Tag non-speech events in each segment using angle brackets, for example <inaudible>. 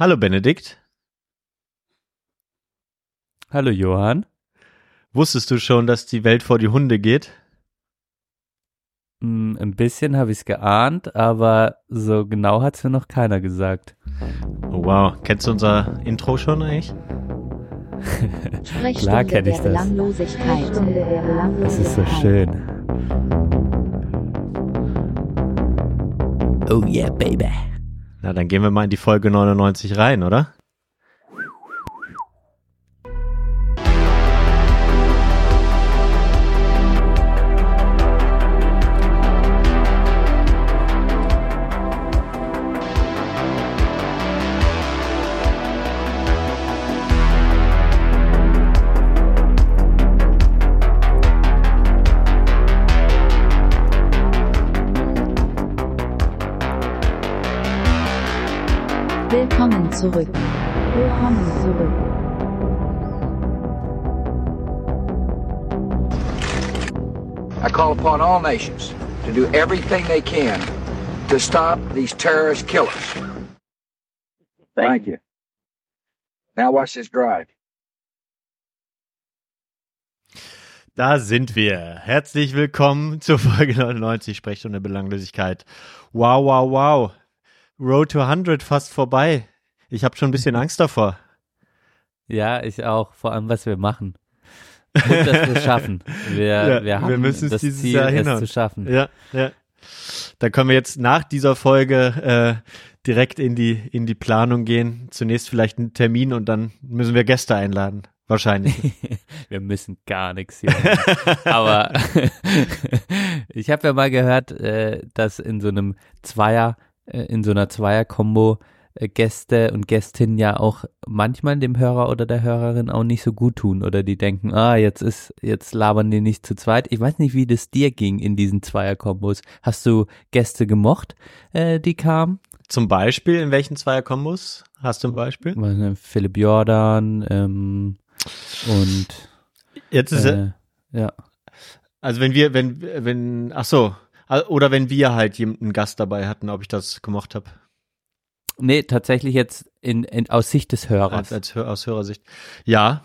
Hallo Benedikt. Hallo Johann. Wusstest du schon, dass die Welt vor die Hunde geht? Mm, ein bisschen habe ich es geahnt, aber so genau hat es mir noch keiner gesagt. Oh, wow, kennst du unser Intro schon eigentlich? Klar kenne ich das. Das ist so schön. Oh yeah, baby. Na, dann gehen wir mal in die Folge 99 rein, oder? Upon all nations to do everything they can to stop these terrorist killers. Thank you. Now watch this drive. Da sind wir. Herzlich willkommen zur Folge 99 Sprechstunde Belanglosigkeit. Wow, wow, wow. Road to 100 fast vorbei. Ich habe schon ein bisschen Angst davor. Ja, ich auch. Vor allem, was wir machen. Und dass wir es schaffen. Wir, ja, wir, wir müssen es dieses Ziel, Jahr hinhauen. es zu schaffen. Ja, ja. Da können wir jetzt nach dieser Folge äh, direkt in die, in die Planung gehen. Zunächst vielleicht einen Termin und dann müssen wir Gäste einladen. Wahrscheinlich. <laughs> wir müssen gar nichts hier. Aber <laughs> ich habe ja mal gehört, äh, dass in so einem Zweier, äh, in so einer Zweier-Kombo Gäste und Gästinnen ja auch manchmal dem Hörer oder der Hörerin auch nicht so gut tun oder die denken, ah, jetzt ist, jetzt labern die nicht zu zweit. Ich weiß nicht, wie das dir ging in diesen Zweierkombos. Hast du Gäste gemocht, äh, die kamen? Zum Beispiel, in welchen Zweierkombos hast du ein Beispiel? Philipp Jordan ähm, und jetzt ist äh, ja. Also wenn wir, wenn, wenn, ach so, oder wenn wir halt jemanden Gast dabei hatten, ob ich das gemocht habe. Nee, tatsächlich jetzt in, in, aus Sicht des Hörers. Als, als aus Hörersicht. Ja,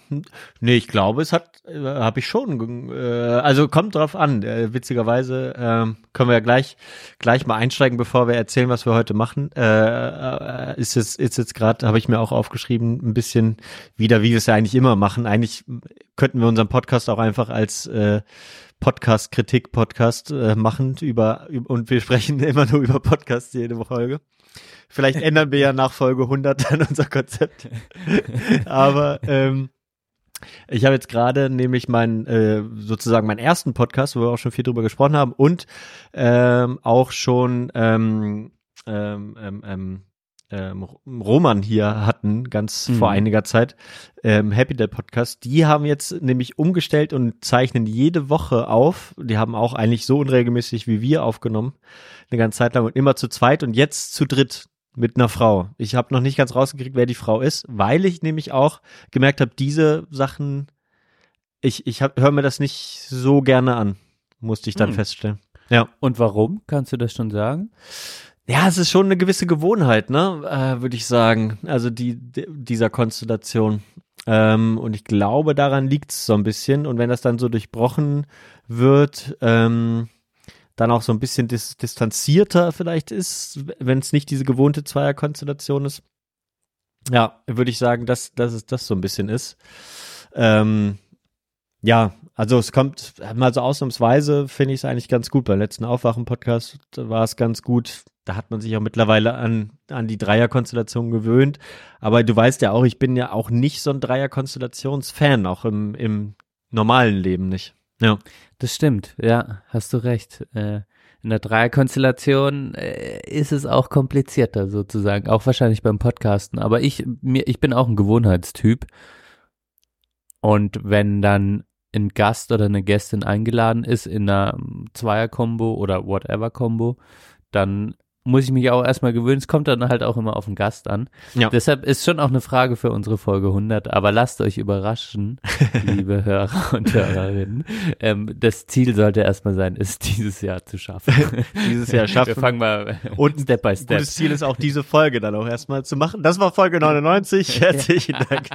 nee, ich glaube, es hat, äh, habe ich schon, äh, also kommt drauf an. Äh, witzigerweise äh, können wir ja gleich, gleich mal einsteigen, bevor wir erzählen, was wir heute machen. Äh, äh, ist jetzt, ist jetzt gerade, habe ich mir auch aufgeschrieben, ein bisschen wieder, wie wir es ja eigentlich immer machen. Eigentlich könnten wir unseren Podcast auch einfach als äh, Podcast-Kritik-Podcast äh, machen über, über und wir sprechen <laughs> immer nur über Podcasts jede Folge. Vielleicht ändern wir ja nach Folge 100 dann unser Konzept. Aber ähm, ich habe jetzt gerade nämlich meinen äh, sozusagen meinen ersten Podcast, wo wir auch schon viel drüber gesprochen haben und ähm, auch schon ähm, ähm, ähm, ähm, ähm Roman hier hatten, ganz mhm. vor einiger Zeit, ähm, Happy Day Podcast, die haben jetzt nämlich umgestellt und zeichnen jede Woche auf. Die haben auch eigentlich so unregelmäßig wie wir aufgenommen, eine ganze Zeit lang und immer zu zweit und jetzt zu dritt mit einer Frau. Ich habe noch nicht ganz rausgekriegt, wer die Frau ist, weil ich nämlich auch gemerkt habe, diese Sachen, ich, ich höre mir das nicht so gerne an, musste ich dann hm. feststellen. Ja. Und warum? Kannst du das schon sagen? Ja, es ist schon eine gewisse Gewohnheit, ne, äh, würde ich sagen. Also die, die dieser Konstellation. Ähm, und ich glaube, daran liegt es so ein bisschen. Und wenn das dann so durchbrochen wird, ähm, dann auch so ein bisschen dis distanzierter vielleicht ist, wenn es nicht diese gewohnte Zweierkonstellation ist. Ja, würde ich sagen, dass, dass es das so ein bisschen ist. Ähm, ja, also es kommt mal so ausnahmsweise, finde ich es eigentlich ganz gut. Beim letzten Aufwachen-Podcast war es ganz gut. Da hat man sich auch mittlerweile an, an die Dreierkonstellation gewöhnt. Aber du weißt ja auch, ich bin ja auch nicht so ein Dreierkonstellationsfan, auch im, im normalen Leben nicht. Ja. Das stimmt, ja, hast du recht. Äh, in der Dreierkonstellation äh, ist es auch komplizierter sozusagen, auch wahrscheinlich beim Podcasten. Aber ich, mir, ich bin auch ein Gewohnheitstyp. Und wenn dann ein Gast oder eine Gästin eingeladen ist in einer Zweier-Kombo oder Whatever-Kombo, dann muss ich mich auch erstmal gewöhnen. Es kommt dann halt auch immer auf den Gast an. Ja. Deshalb ist schon auch eine Frage für unsere Folge 100. Aber lasst euch überraschen, <laughs> liebe Hörer und Hörerinnen. Ähm, das Ziel sollte erstmal sein, es dieses Jahr zu schaffen. <laughs> Dieses Jahr schaffen. Wir fangen mal Und Step by Step. Gutes Ziel ist auch diese Folge dann auch erstmal zu machen. Das war Folge 99. <laughs> Herzlichen Dank.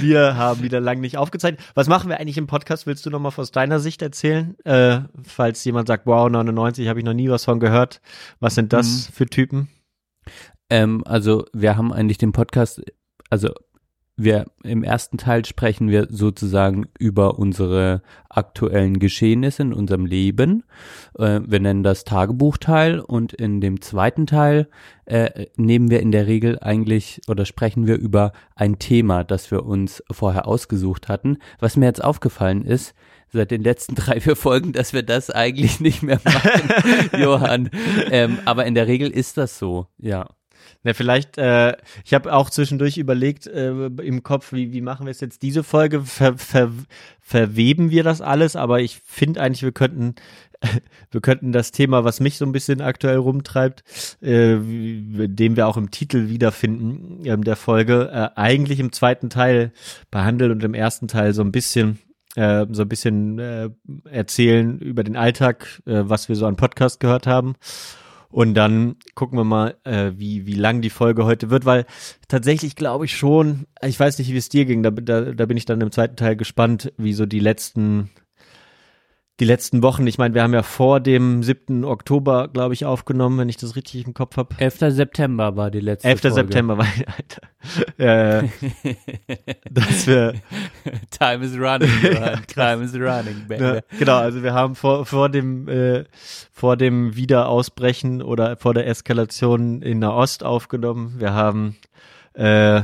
wir haben wieder lang nicht aufgezeichnet. Was machen wir eigentlich im Podcast? Willst du noch mal aus deiner Sicht erzählen? Äh, falls jemand sagt, wow, 99, habe ich noch nie was von gehört. Was sind das für Typen? Ähm, also wir haben eigentlich den Podcast, also wir im ersten Teil sprechen wir sozusagen über unsere aktuellen Geschehnisse in unserem Leben. Äh, wir nennen das Tagebuchteil und in dem zweiten Teil äh, nehmen wir in der Regel eigentlich oder sprechen wir über ein Thema, das wir uns vorher ausgesucht hatten. Was mir jetzt aufgefallen ist, seit den letzten <laughs> drei, vier Folgen, dass wir das eigentlich nicht mehr machen, <laughs> Johann. Ähm, aber in der Regel ist das so, ja. Na, vielleicht, äh, ich habe auch zwischendurch überlegt äh, im Kopf, wie, wie machen wir es jetzt diese Folge? Ver, ver, verweben wir das alles? Aber ich finde eigentlich, wir könnten, <laughs> wir könnten das Thema, was mich so ein bisschen aktuell rumtreibt, äh, dem wir auch im Titel wiederfinden, ähm, der Folge, äh, eigentlich im zweiten Teil behandeln und im ersten Teil so ein bisschen äh, so ein bisschen äh, erzählen über den Alltag, äh, was wir so an Podcast gehört haben. Und dann gucken wir mal, äh, wie, wie lang die Folge heute wird, weil tatsächlich glaube ich schon, ich weiß nicht, wie es dir ging, da, da, da bin ich dann im zweiten Teil gespannt, wie so die letzten, die letzten Wochen, ich meine, wir haben ja vor dem 7. Oktober, glaube ich, aufgenommen, wenn ich das richtig im Kopf habe. 11. September war die letzte 11. Folge. September war, Alter, äh, <laughs> dass wir, Time is running, <laughs> krass. Time is running, baby. Ja, genau, also wir haben vor, vor dem äh, vor dem Wiederausbrechen oder vor der Eskalation in Nahost aufgenommen. Wir haben äh,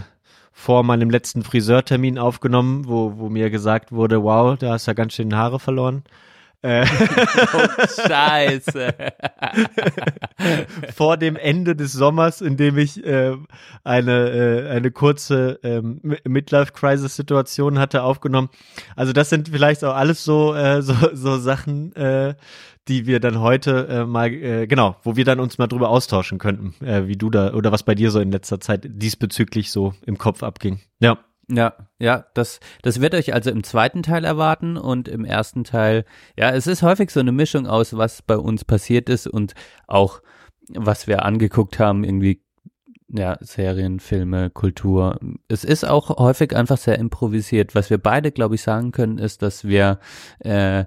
vor meinem letzten Friseurtermin aufgenommen, wo, wo mir gesagt wurde, wow, da hast du ja ganz schön Haare verloren. Äh, <laughs> Oh, Scheiße. <laughs> vor dem Ende des Sommers, in dem ich äh, eine, äh, eine kurze Mi- Midlife-Crisis-Situation hatte, aufgenommen. Also das sind vielleicht auch alles so, äh, so, so Sachen, äh, die wir dann heute äh, mal, äh, genau, wo wir dann uns mal drüber austauschen könnten, äh, wie du da oder was bei dir so in letzter Zeit diesbezüglich so im Kopf abging. Ja. Ja, ja, das, das wird euch also im zweiten Teil erwarten und im ersten Teil, ja, es ist häufig so eine Mischung aus, was bei uns passiert ist und auch, was wir angeguckt haben, irgendwie, ja, Serien, Filme, Kultur. Es ist auch häufig einfach sehr improvisiert. Was wir beide, glaube ich, sagen können, ist, dass wir äh,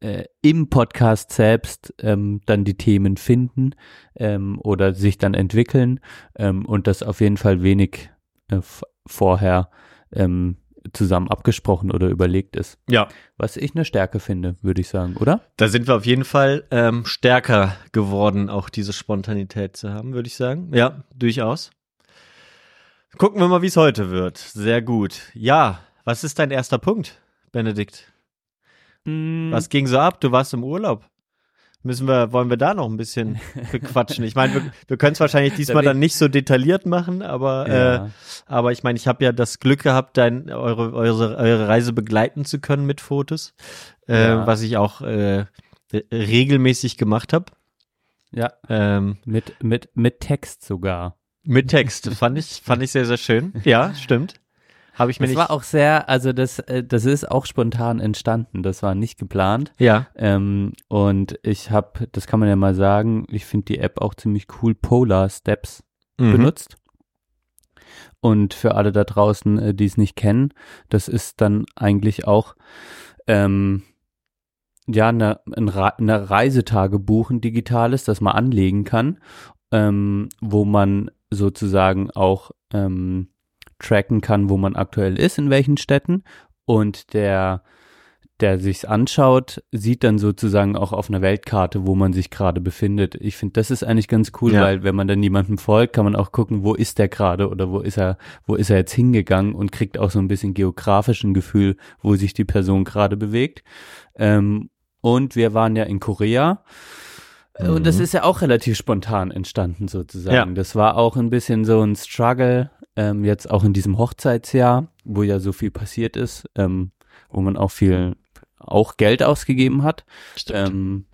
äh, im Podcast selbst ähm, dann die Themen finden ähm, oder sich dann entwickeln ähm, und das auf jeden Fall wenig äh, vorher ähm, zusammen abgesprochen oder überlegt ist. Ja. Was ich eine Stärke finde, würde ich sagen, oder? Da sind wir auf jeden Fall ähm, stärker geworden, auch diese Spontanität zu haben, würde ich sagen. Ja, durchaus. Gucken wir mal, wie es heute wird. Sehr gut. Ja, was ist dein erster Punkt, Benedikt? Hm, Was ging so ab? Du warst im Urlaub. Müssen wir, wollen wir da noch ein bisschen <laughs> bequatschen? Ich meine, wir, wir können es wahrscheinlich diesmal dann nicht so detailliert machen, aber, äh, ja. aber ich meine, ich habe ja das Glück gehabt, dein, eure, eure, eure Reise begleiten zu können mit Fotos, äh, Ja. was ich auch äh, re- regelmäßig gemacht habe. ja, Ähm, mit, mit, mit Text sogar. mit Text. fand ich, fand ich sehr, sehr schön. Ja, stimmt. Habe ich mir Das nicht. war auch sehr, also das, äh, das ist auch spontan entstanden. Das war nicht geplant. ja, Ähm, und ich habe, das kann man ja mal sagen, ich finde die App auch ziemlich cool, Polar Steps mhm. benutzt. Und für alle da draußen, äh, die es nicht kennen, das ist dann eigentlich auch ähm, ja eine, eine Reisetagebuch, ein digitales, das man anlegen kann, ähm, wo man sozusagen auch ähm, tracken kann, wo man aktuell ist, in welchen Städten. Und der der sich's anschaut, sieht dann sozusagen auch auf einer Weltkarte, wo man sich gerade befindet. Ich finde, das ist eigentlich ganz cool, Ja. weil wenn man dann jemandem folgt, kann man auch gucken, wo ist der gerade oder wo ist er, wo ist er jetzt hingegangen und kriegt auch so ein bisschen geografischen Gefühl, wo sich die Person gerade bewegt. Ähm, und wir waren ja in Korea. Äh, Und das Mhm. ist ja auch relativ spontan entstanden sozusagen. Ja. Das war auch ein bisschen so ein Struggle, ähm, jetzt auch in diesem Hochzeitsjahr, wo ja so viel passiert ist, ähm, wo man auch viel, auch Geld ausgegeben hat. Ähm,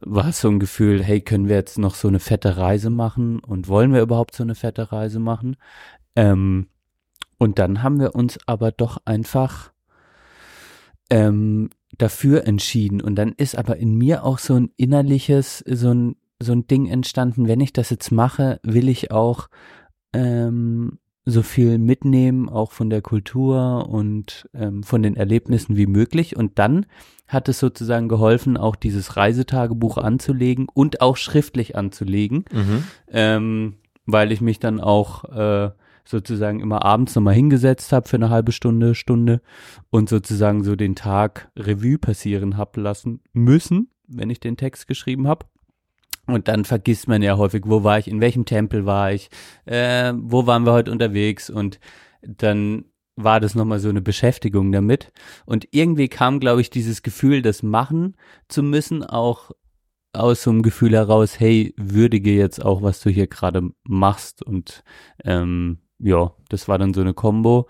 war es so ein Gefühl, hey, können wir jetzt noch so eine fette Reise machen und wollen wir überhaupt so eine fette Reise machen? Ähm, und dann haben wir uns aber doch einfach ähm, dafür entschieden. Und dann ist aber in mir auch so ein innerliches, so ein, so ein Ding entstanden, wenn ich das jetzt mache, will ich auch ähm, so viel mitnehmen, auch von der Kultur und ähm, von den Erlebnissen wie möglich. Und dann hat es sozusagen geholfen, auch dieses Reisetagebuch anzulegen und auch schriftlich anzulegen, Mhm. ähm, weil ich mich dann auch äh, sozusagen immer abends nochmal hingesetzt habe für eine halbe Stunde, Stunde und sozusagen so den Tag Revue passieren hab lassen müssen, wenn ich den Text geschrieben habe. Und dann vergisst man ja häufig, wo war ich, in welchem Tempel war ich, äh, wo waren wir heute unterwegs und dann war das nochmal so eine Beschäftigung damit. Und irgendwie kam, glaube ich, dieses Gefühl, das machen zu müssen, auch aus so einem Gefühl heraus, hey, würdige jetzt auch, was du hier gerade machst. Und ähm, ja, das war dann so eine Kombo.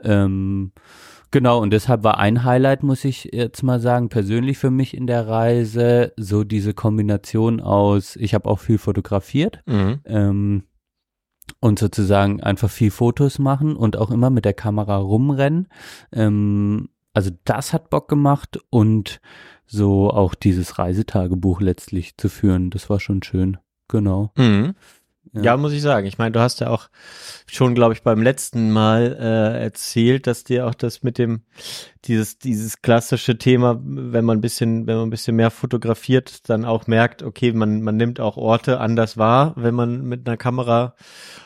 Ähm, genau, und deshalb war ein Highlight, muss ich jetzt mal sagen, persönlich für mich in der Reise, so diese Kombination aus, ich habe auch viel fotografiert, Mhm. ähm, und sozusagen einfach viel Fotos machen und auch immer mit der Kamera rumrennen. Ähm, also das hat Bock gemacht und so auch dieses Reisetagebuch letztlich zu führen, das war schon schön. Genau. Mhm. Ja. muss ich sagen. Ich meine, du hast ja auch schon, glaube ich, beim letzten Mal äh, erzählt, dass dir auch das mit dem dieses dieses klassische Thema, wenn man ein bisschen, wenn man ein bisschen mehr fotografiert, dann auch merkt, okay, man man nimmt auch Orte anders wahr, wenn man mit einer Kamera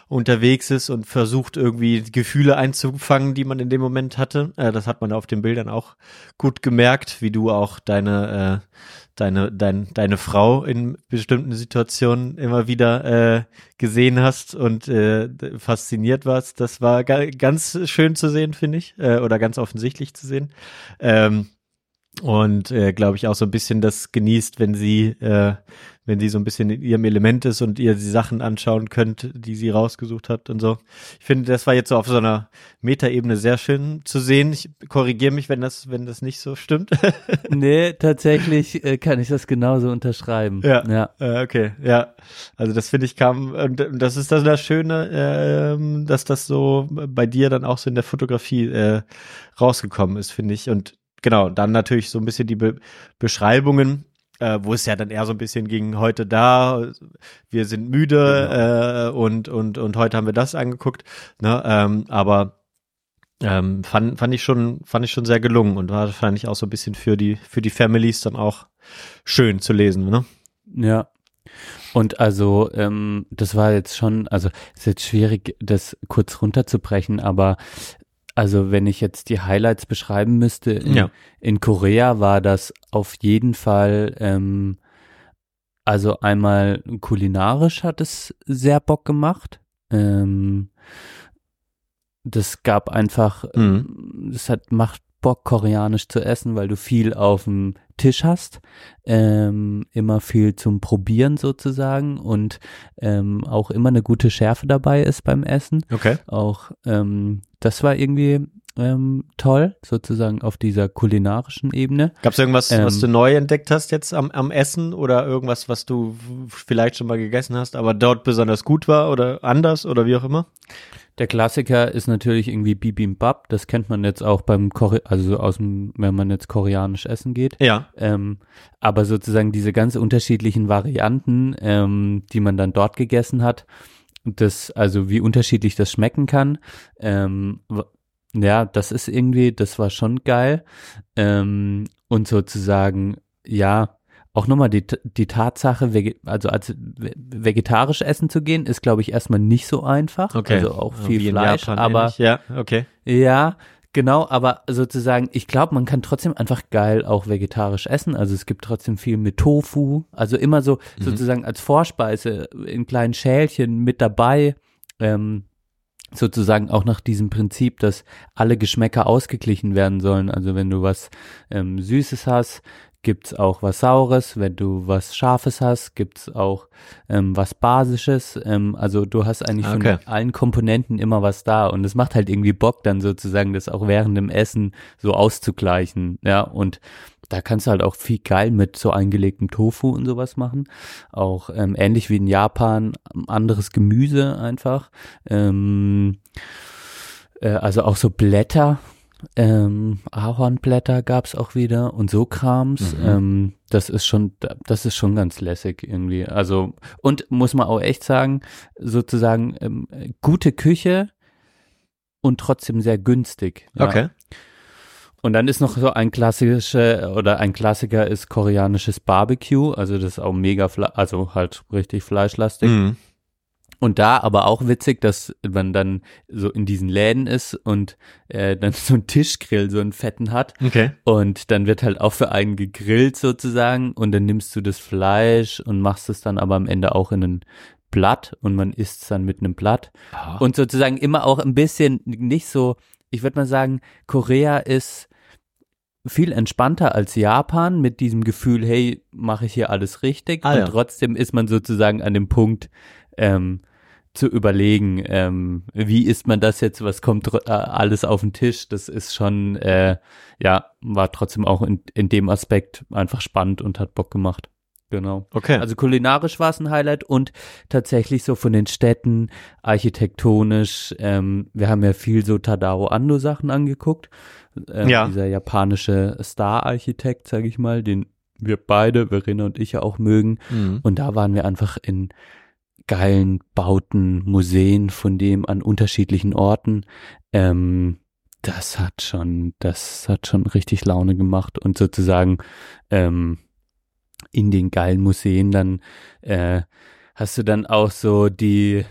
unterwegs ist und versucht irgendwie Gefühle einzufangen, die man in dem Moment hatte. Äh, das hat man auf den Bildern auch gut gemerkt, wie du auch deine äh, deine, dein, deine Frau in bestimmten Situationen immer wieder äh, gesehen hast und äh, fasziniert warst. Das war ga ganz schön zu sehen, finde ich, äh, oder ganz offensichtlich zu sehen. Ähm, und äh, glaube ich auch so ein bisschen das genießt, wenn sie, äh, wenn sie so ein bisschen in ihrem Element ist und ihr die Sachen anschauen könnt, die sie rausgesucht habt und so. Ich finde, das war jetzt so auf so einer Metaebene sehr schön zu sehen. Ich korrigiere mich, wenn das, wenn das nicht so stimmt. <laughs> nee, tatsächlich äh, kann ich das genauso unterschreiben. Ja. ja. Äh, okay, ja. Also das finde ich kam, und das ist dann das Schöne, ähm, dass das so bei dir dann auch so in der Fotografie äh, rausgekommen ist, finde ich. Und genau, dann natürlich so ein bisschen die Be Beschreibungen, äh, wo es ja dann eher so ein bisschen ging, heute da, wir sind müde äh, und, und, und heute haben wir das angeguckt. Ne? Ähm, aber ähm, fand, fand ich schon, fand ich schon sehr gelungen und war wahrscheinlich auch so ein bisschen für die, für die Families dann auch schön zu lesen, ne? Ja. Und also, ähm, das war jetzt schon, also ist jetzt schwierig, das kurz runterzubrechen, aber also wenn ich jetzt die Highlights beschreiben müsste, in, Ja. in Korea war das auf jeden Fall, ähm, also einmal kulinarisch hat es sehr Bock gemacht. Ähm, das gab einfach, Mhm. es hat macht Bock koreanisch zu essen, weil du viel auf dem Tisch hast, ähm, immer viel zum Probieren sozusagen und ähm, auch immer eine gute Schärfe dabei ist beim Essen. Okay. Auch ähm, das war irgendwie ähm, toll, sozusagen auf dieser kulinarischen Ebene. Gab es irgendwas, was Ähm, du neu entdeckt hast jetzt am, am Essen oder irgendwas, was du vielleicht schon mal gegessen hast, aber dort besonders gut war oder anders oder wie auch immer? Der Klassiker ist natürlich irgendwie Bibimbap. Das kennt man jetzt auch beim Kore also aus dem, wenn man jetzt koreanisch essen geht. Ja. Ähm, aber sozusagen diese ganz unterschiedlichen Varianten, ähm, die man dann dort gegessen hat, das, also wie unterschiedlich das schmecken kann, ähm, ja, das ist irgendwie, das war schon geil. Ähm, und sozusagen, ja, auch nochmal die, die Tatsache, also als ve- vegetarisch essen zu gehen, ist, glaube ich, erstmal nicht so einfach. Also auch viel Wie Fleisch, aber ähnlich. Ja, okay. ja, genau, aber sozusagen, ich glaube, man kann trotzdem einfach geil auch vegetarisch essen. Also es gibt trotzdem viel mit Tofu, also immer so Mhm. sozusagen als Vorspeise in kleinen Schälchen mit dabei. Ähm, sozusagen auch nach diesem Prinzip, dass alle Geschmäcker ausgeglichen werden sollen. Also wenn du was ähm, Süßes hast, gibt's auch was Saures, wenn du was Scharfes hast, gibt's auch ähm, was Basisches. Ähm, also du hast eigentlich Okay. von allen Komponenten immer was da und es macht halt irgendwie Bock, dann sozusagen das auch während dem Essen so auszugleichen. Ja, und da kannst du halt auch viel geil mit so eingelegtem Tofu und sowas machen. Auch ähm, ähnlich wie in Japan, anderes Gemüse einfach. Ähm, äh, also auch so Blätter, ähm, Ahornblätter gab's auch wieder und so Krams. Mhm. Ähm, das ist schon, das ist schon ganz lässig irgendwie. Also und muss man auch echt sagen, sozusagen ähm, gute Küche und trotzdem sehr günstig. Ja. Okay. Und dann ist noch so ein klassischer oder ein Klassiker ist koreanisches Barbecue, also das ist auch mega, also halt richtig fleischlastig. Mhm. Und da aber auch witzig, dass man dann so in diesen Läden ist und äh, dann <laughs> so einen Tischgrill, so einen fetten hat. Okay. Und dann wird halt auch für einen gegrillt sozusagen und dann nimmst du das Fleisch und machst es dann aber am Ende auch in ein Blatt und man isst es dann mit einem Blatt. Und sozusagen immer auch ein bisschen nicht so, ich würde mal sagen, Korea ist viel entspannter als Japan mit diesem Gefühl, hey, mache ich hier alles richtig? Ah, und ja. trotzdem ist man sozusagen an dem Punkt, ähm, zu überlegen, ähm, wie isst man das jetzt, was kommt äh, alles auf den Tisch, das ist schon, äh, ja, war trotzdem auch in, in dem Aspekt einfach spannend und hat Bock gemacht. Genau. Okay. Also kulinarisch war es ein Highlight und tatsächlich so von den Städten, architektonisch, ähm, wir haben ja viel so Tadao Ando Sachen angeguckt. Ähm, Ja. Dieser japanische Star-Architekt, sage ich mal, den wir beide, Verena und ich ja auch mögen. mhm. Und da waren wir einfach in geilen Bauten, Museen von dem an unterschiedlichen Orten. Ähm, das hat schon, das hat schon richtig Laune gemacht und sozusagen ähm, in den geilen Museen dann äh, hast du dann auch so die,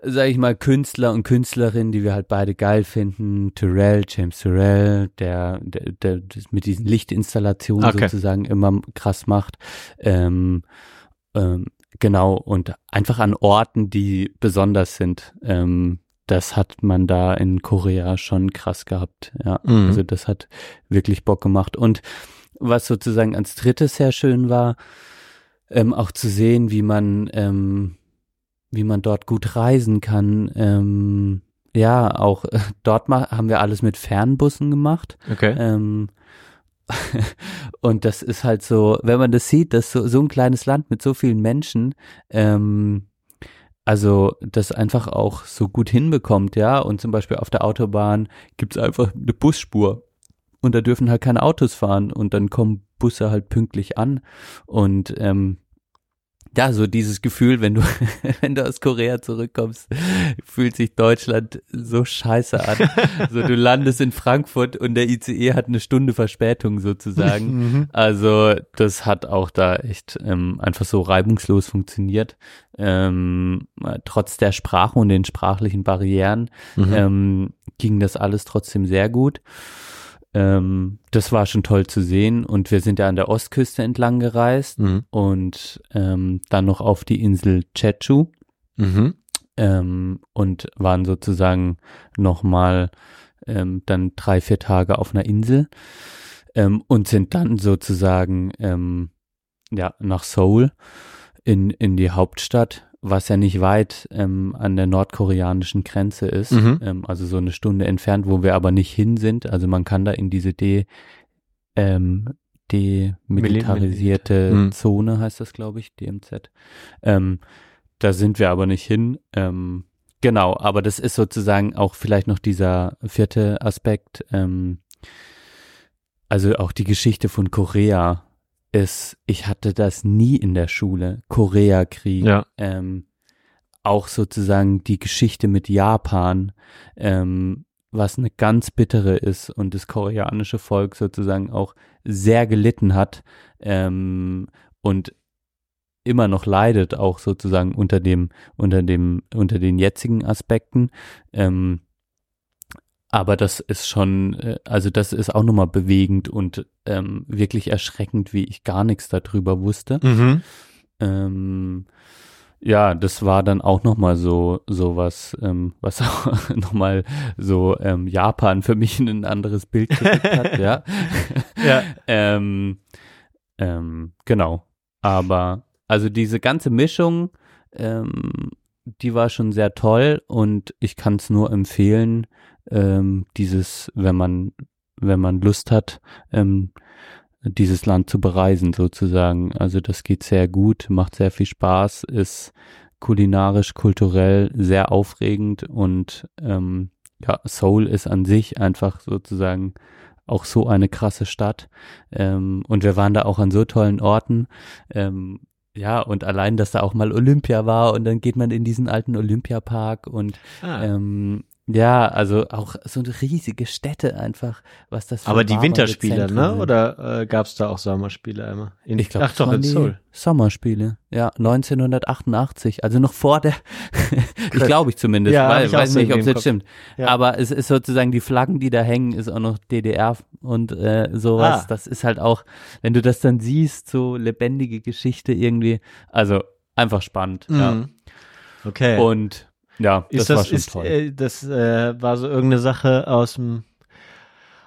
sag ich mal, Künstler und Künstlerinnen, die wir halt beide geil finden. Terrell, James Terrell, der, der, der das mit diesen Lichtinstallationen Okay. sozusagen immer krass macht. Ähm, ähm, genau, und einfach an Orten, die besonders sind. Ähm, das hat man da in Korea schon krass gehabt. Ja, Mhm. also das hat wirklich Bock gemacht. Und was sozusagen als drittes sehr schön war, ähm, auch zu sehen, wie man, ähm, wie man dort gut reisen kann. Ähm, ja, auch äh, dort haben wir alles mit Fernbussen gemacht. Okay. Und das ist halt so, wenn man das sieht, dass so, so ein kleines Land mit so vielen Menschen, ähm, also das einfach auch so gut hinbekommt, ja. Und zum Beispiel auf der Autobahn gibt's einfach eine Busspur. Und da dürfen halt keine Autos fahren und dann kommen Busse halt pünktlich an. Und ähm, ja, so dieses Gefühl, wenn du, <laughs> wenn du aus Korea zurückkommst, fühlt sich Deutschland so scheiße an. <laughs> So, du landest in Frankfurt und der ICE hat eine Stunde Verspätung sozusagen. Mhm. Also das hat auch da echt ähm, einfach so reibungslos funktioniert. Ähm, äh, trotz der Sprache und den sprachlichen Barrieren Mhm. ähm, ging das alles trotzdem sehr gut. Ähm, das war schon toll zu sehen und wir sind ja an der Ostküste entlang gereist Mhm. und ähm, dann noch auf die Insel Jeju Mhm. ähm, und waren sozusagen nochmal ähm, dann drei, vier Tage auf einer Insel ähm, und sind dann sozusagen ähm, ja nach Seoul in, in die Hauptstadt, was ja nicht weit ähm, an der nordkoreanischen Grenze ist, Mhm. ähm, also so eine Stunde entfernt, wo wir aber nicht hin sind. Also man kann da in diese de, ähm, demilitarisierte Mhm. Zone, heißt das, glaube ich, DMZ. Ähm, da sind wir aber nicht hin. Ähm, genau, aber das ist sozusagen auch vielleicht noch dieser vierte Aspekt. Ähm, also auch die Geschichte von Korea ist, ich hatte das nie in der Schule. Koreakrieg. Ja. Ähm, auch sozusagen die Geschichte mit Japan, ähm, was eine ganz bittere ist und das koreanische Volk sozusagen auch sehr gelitten hat ähm, und immer noch leidet, auch sozusagen unter dem, unter dem, unter den jetzigen Aspekten. Ähm, aber das ist schon, äh, also das ist auch nochmal bewegend und ähm, wirklich erschreckend, wie ich gar nichts darüber wusste. Mhm. Ähm, ja, das war dann auch nochmal so, so was, ähm, was <laughs> auch nochmal so ähm, Japan für mich in ein anderes Bild gerückt hat, <laughs> ja. Ja. ähm, Ähm, genau. Aber also diese ganze Mischung, ähm, die war schon sehr toll und ich kann es nur empfehlen, ähm, dieses, wenn man, wenn man Lust hat, ähm, dieses Land zu bereisen sozusagen. Also das geht sehr gut, macht sehr viel Spaß, ist kulinarisch, kulturell sehr aufregend und ähm, ja, Seoul ist an sich einfach sozusagen auch so eine krasse Stadt. Ähm, und wir waren da auch an so tollen Orten. Ähm, ja, und allein, dass da auch mal Olympia war und dann geht man in diesen alten Olympiapark und Ah. ähm, ja, also auch so eine riesige Städte einfach, was das für Aber die Winterspiele, ne? Oder äh, gab es da auch Sommerspiele einmal? In, Ich glaube, Ach doch, in Seoul. Sommerspiele. Ja, 1988, also noch vor der, <laughs> ich glaube ich zumindest, Ja, weil, ich weiß nicht, ob es jetzt stimmt. Ja. Aber es ist sozusagen die Flaggen, die da hängen, ist auch noch DDR und äh, sowas. Ah. Das ist halt auch, wenn du das dann siehst, so lebendige Geschichte irgendwie. Also einfach spannend. Ja. Mhm. Okay. Und ja, ist das, das, war schon ist, toll. Äh, das äh, war so irgendeine Sache aus dem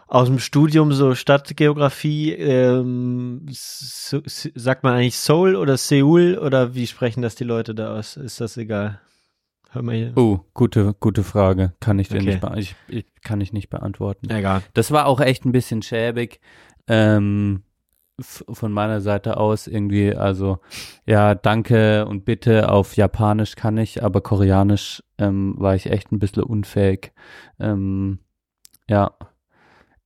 aus dem Studium so Stadtgeografie, ähm, so, sagt man eigentlich Seoul oder Seoul oder wie sprechen das die Leute da aus? Ist das egal? Hör mal hier. Oh, gute, gute Frage. Kann ich dir Okay. nicht, be ich, ich, kann ich nicht beantworten. Egal. Das war auch echt ein bisschen schäbig. Ähm, von meiner Seite aus irgendwie, also ja, danke und bitte auf Japanisch kann ich, aber Koreanisch ähm, war ich echt ein bisschen unfähig. Ähm, ja.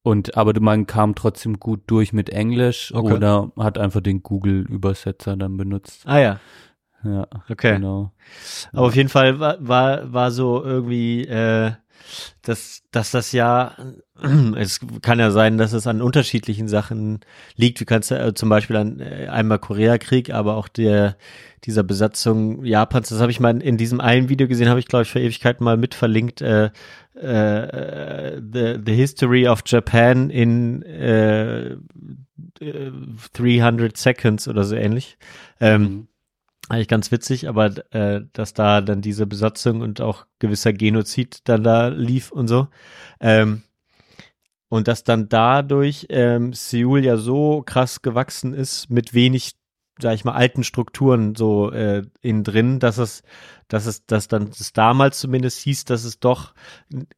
Und aber man kam trotzdem gut durch mit Englisch Okay. oder hat einfach den Google-Übersetzer dann benutzt. Ah ja, Ja, okay. genau. Aber auf jeden Fall war, war, war so irgendwie, äh, dass, dass das ja, <clears throat> es kann ja sein, dass es an unterschiedlichen Sachen liegt. Du kannst ja äh, zum Beispiel an äh, einmal Koreakrieg, aber auch der, dieser Besatzung Japans, das habe ich mal in, diesem einen Video gesehen, habe ich glaube ich für Ewigkeiten mal mit verlinkt, äh, äh, the, the History of Japan in äh, äh, 300 Seconds oder so ähnlich. Ähm, Mhm. eigentlich ganz witzig, aber äh, dass da dann diese Besatzung und auch gewisser Genozid dann da lief und so. Ähm, und dass dann dadurch ähm, Seoul ja so krass gewachsen ist mit wenig, sag ich mal, alten Strukturen so äh, innen drin, dass es, dass es, dass dann es damals zumindest hieß, dass es doch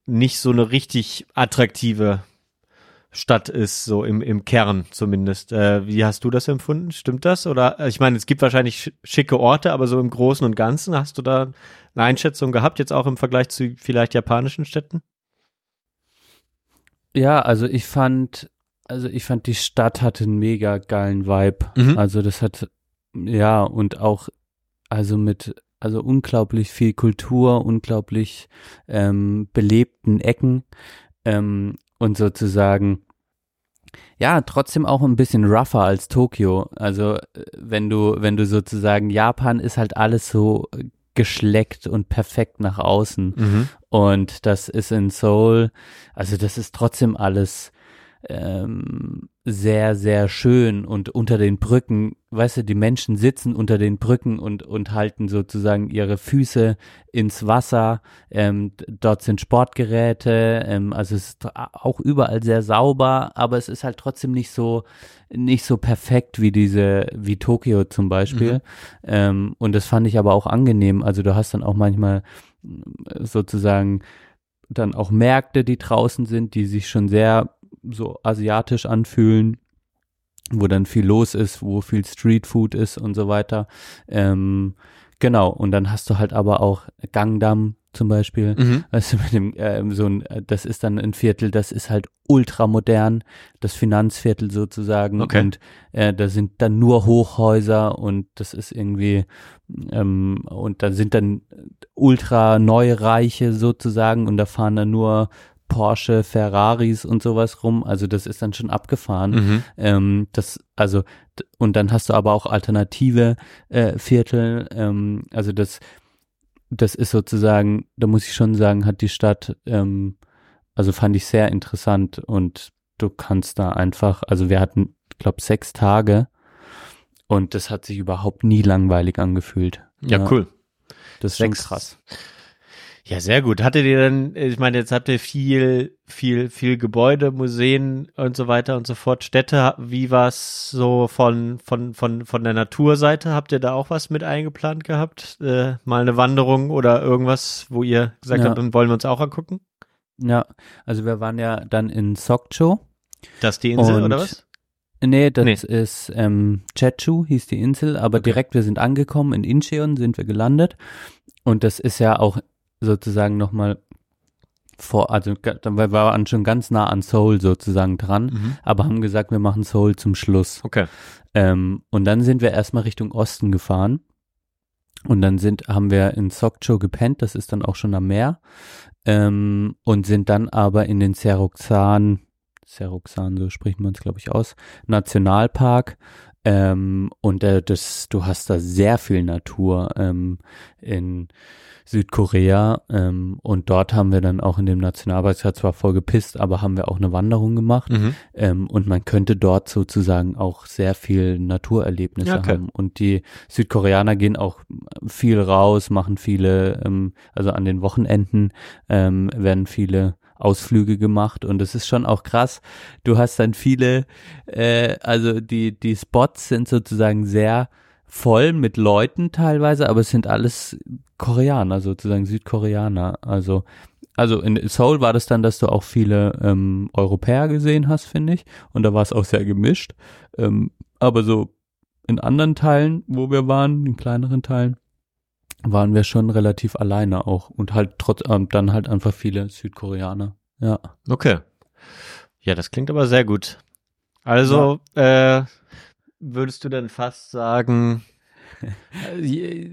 nicht so eine richtig attraktive Stadt ist, so im, im Kern zumindest. Äh, wie hast du das empfunden? Stimmt das? Oder äh, ich meine, es gibt wahrscheinlich sch- schicke Orte, aber so im Großen und Ganzen hast du da eine Einschätzung gehabt, jetzt auch im Vergleich zu vielleicht japanischen Städten? Ja, also ich fand, also ich fand die Stadt hatte einen mega geilen Vibe. Mhm. Also das hat, ja, und auch, also mit, also unglaublich viel Kultur, unglaublich ähm, belebten Ecken ähm, und sozusagen, ja, trotzdem auch ein bisschen rougher als Tokio. Also wenn du, wenn du sozusagen, Japan ist halt alles so geschleckt und perfekt nach außen. Mhm. Und das ist in Seoul, also das ist trotzdem alles ähm, sehr, sehr schön und unter den Brücken, weißt du, die Menschen sitzen unter den Brücken und, und halten sozusagen ihre Füße ins Wasser. Ähm, dort sind Sportgeräte, ähm, also es ist auch überall sehr sauber, aber es ist halt trotzdem nicht so, nicht so perfekt wie diese, wie Tokio zum Beispiel. Ähm, und das fand ich aber auch angenehm. Also du hast dann auch manchmal äh, sozusagen dann auch Märkte, die draußen sind, die sich schon sehr so asiatisch anfühlen, wo dann viel los ist, wo viel Streetfood ist und so weiter. Ähm, genau, und dann hast du halt aber auch Gangnam zum Beispiel, Mhm. Weißt du, mit dem, ähm, so ein, äh, das ist dann ein Viertel, das ist halt ultramodern, das Finanzviertel sozusagen. Okay. Und äh, da sind dann nur Hochhäuser und das ist irgendwie, ähm, und da sind dann ultra Neureiche sozusagen und da fahren dann nur Porsche, Ferraris und sowas rum. Also das ist dann schon abgefahren. Mhm. Ähm, das, also, und dann hast du aber auch alternative äh, Viertel. Ähm, also das, das ist sozusagen, da muss ich schon sagen, hat die Stadt, ähm, also fand ich sehr interessant und du kannst da einfach, also wir hatten, glaube sechs Tage und das hat sich überhaupt nie langweilig angefühlt. Ja, cool. Das ist schon Sechs- krass. Ja, sehr gut. Hattet ihr denn, ich meine, jetzt habt ihr viel, viel, viel Gebäude, Museen und so weiter und so fort, Städte. Wie war es so von, von, von, von der Naturseite? Habt ihr da auch was mit eingeplant gehabt? Äh, mal eine Wanderung oder irgendwas, wo ihr gesagt Ja. habt, dann wollen wir uns auch angucken? Ja, also wir waren ja dann in Sokcho. Das ist die Insel Und- oder was? Nee, das Nee. ist ähm, Jeju, hieß die Insel, aber Okay. direkt, wir sind angekommen, in Incheon sind wir gelandet. Und das ist ja auch sozusagen nochmal vor, also wir waren schon ganz nah an Seoul sozusagen dran, Mhm. aber haben gesagt, wir machen Seoul zum Schluss. Okay. Ähm, und dann sind wir erstmal Richtung Osten gefahren. Und dann sind, haben wir in Sokcho gepennt, das ist dann auch schon am Meer. Ähm, und sind dann aber in den Seroxan, Seroxan, so spricht man es, glaube ich, aus, Nationalpark. Ähm, und äh, das, du hast da sehr viel Natur ähm, in Südkorea. Ähm, und dort haben wir dann auch in dem Nationalpark, es hat zwar voll gepisst, aber haben wir auch eine Wanderung gemacht. Mhm. Ähm, und man könnte dort sozusagen auch sehr viel Naturerlebnisse okay. haben. Und die Südkoreaner gehen auch viel raus, machen viele, ähm, also an den Wochenenden ähm, werden viele Ausflüge gemacht und es ist schon auch krass. Du hast dann viele, äh, also die, die Spots sind sozusagen sehr voll mit Leuten teilweise, aber es sind alles Koreaner, sozusagen Südkoreaner. Also also in Seoul war das dann, dass du auch viele ähm, Europäer gesehen hast, finde ich. Und da war es auch sehr gemischt. Ähm, aber so in anderen Teilen, wo wir waren, in kleineren Teilen, waren wir schon relativ alleine auch. Und halt trotz, ähm, dann halt einfach viele Südkoreaner. Ja. Okay. Ja, das klingt aber sehr gut. Also, äh, würdest du denn fast sagen, äh,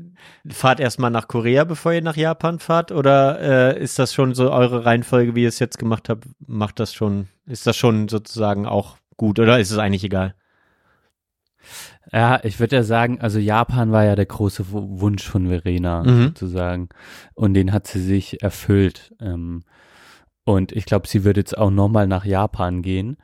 fahrt erstmal nach Korea, bevor ihr nach Japan fahrt? Oder äh, ist das schon so eure Reihenfolge, wie ihr es jetzt gemacht habt? Macht das schon, ist das schon sozusagen auch gut oder ist es eigentlich egal? Ja, ich würde ja sagen, also Japan war ja der große Wunsch von Verena Mhm. sozusagen. Und den hat sie sich erfüllt. Ähm, und ich glaube, sie wird jetzt auch nochmal nach Japan gehen.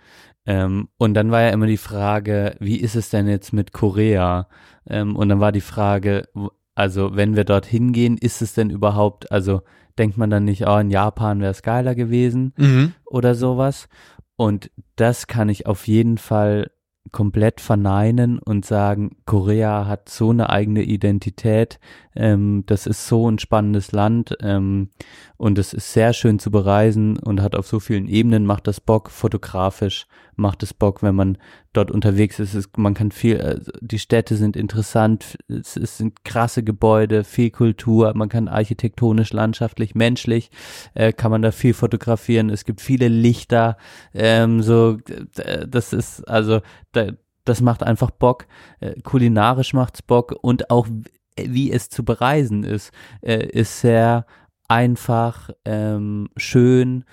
Ähm, und dann war ja immer die Frage, wie ist es denn jetzt mit Korea? Ähm, und dann war die Frage, also wenn wir dorthin gehen, ist es denn überhaupt, also denkt man dann nicht, oh, in Japan wäre es geiler gewesen? Mhm. oder sowas. Und das kann ich auf jeden Fall komplett verneinen und sagen, Korea hat so eine eigene Identität. Ähm, das ist so ein spannendes Land ähm, und es ist sehr schön zu bereisen und hat auf so vielen Ebenen, macht das Bock, fotografisch macht es Bock, wenn man dort unterwegs ist. Es, man kann viel, äh, die Städte sind interessant, es, es sind krasse Gebäude, viel Kultur, man kann architektonisch, landschaftlich, menschlich, äh, kann man da viel fotografieren. Es gibt viele Lichter, ähm, so, das ist, also, da, das macht einfach Bock. Äh, kulinarisch macht's Bock und auch wie es zu bereisen ist, äh, ist sehr einfach, ähm, schön.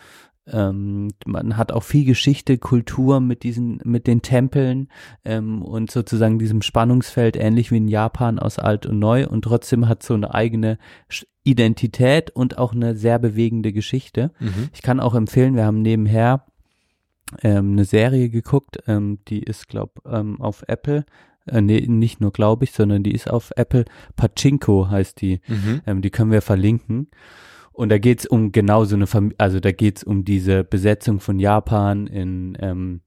Ähm, man hat auch viel Geschichte, Kultur mit diesen, mit den Tempeln ähm, und sozusagen diesem Spannungsfeld, ähnlich wie in Japan aus alt und neu und trotzdem hat so eine eigene Identität und auch eine sehr bewegende Geschichte. Mhm. Ich kann auch empfehlen, wir haben nebenher ähm, eine Serie geguckt, ähm, die ist, glaub, ähm, auf Apple. Äh, nee, nicht nur glaube ich, sondern die ist auf Apple. Pachinko heißt die. Mhm. Ähm, die können wir verlinken. Und da geht's um genau so eine Familie, also da geht's um diese Besetzung von Japan in, ähm,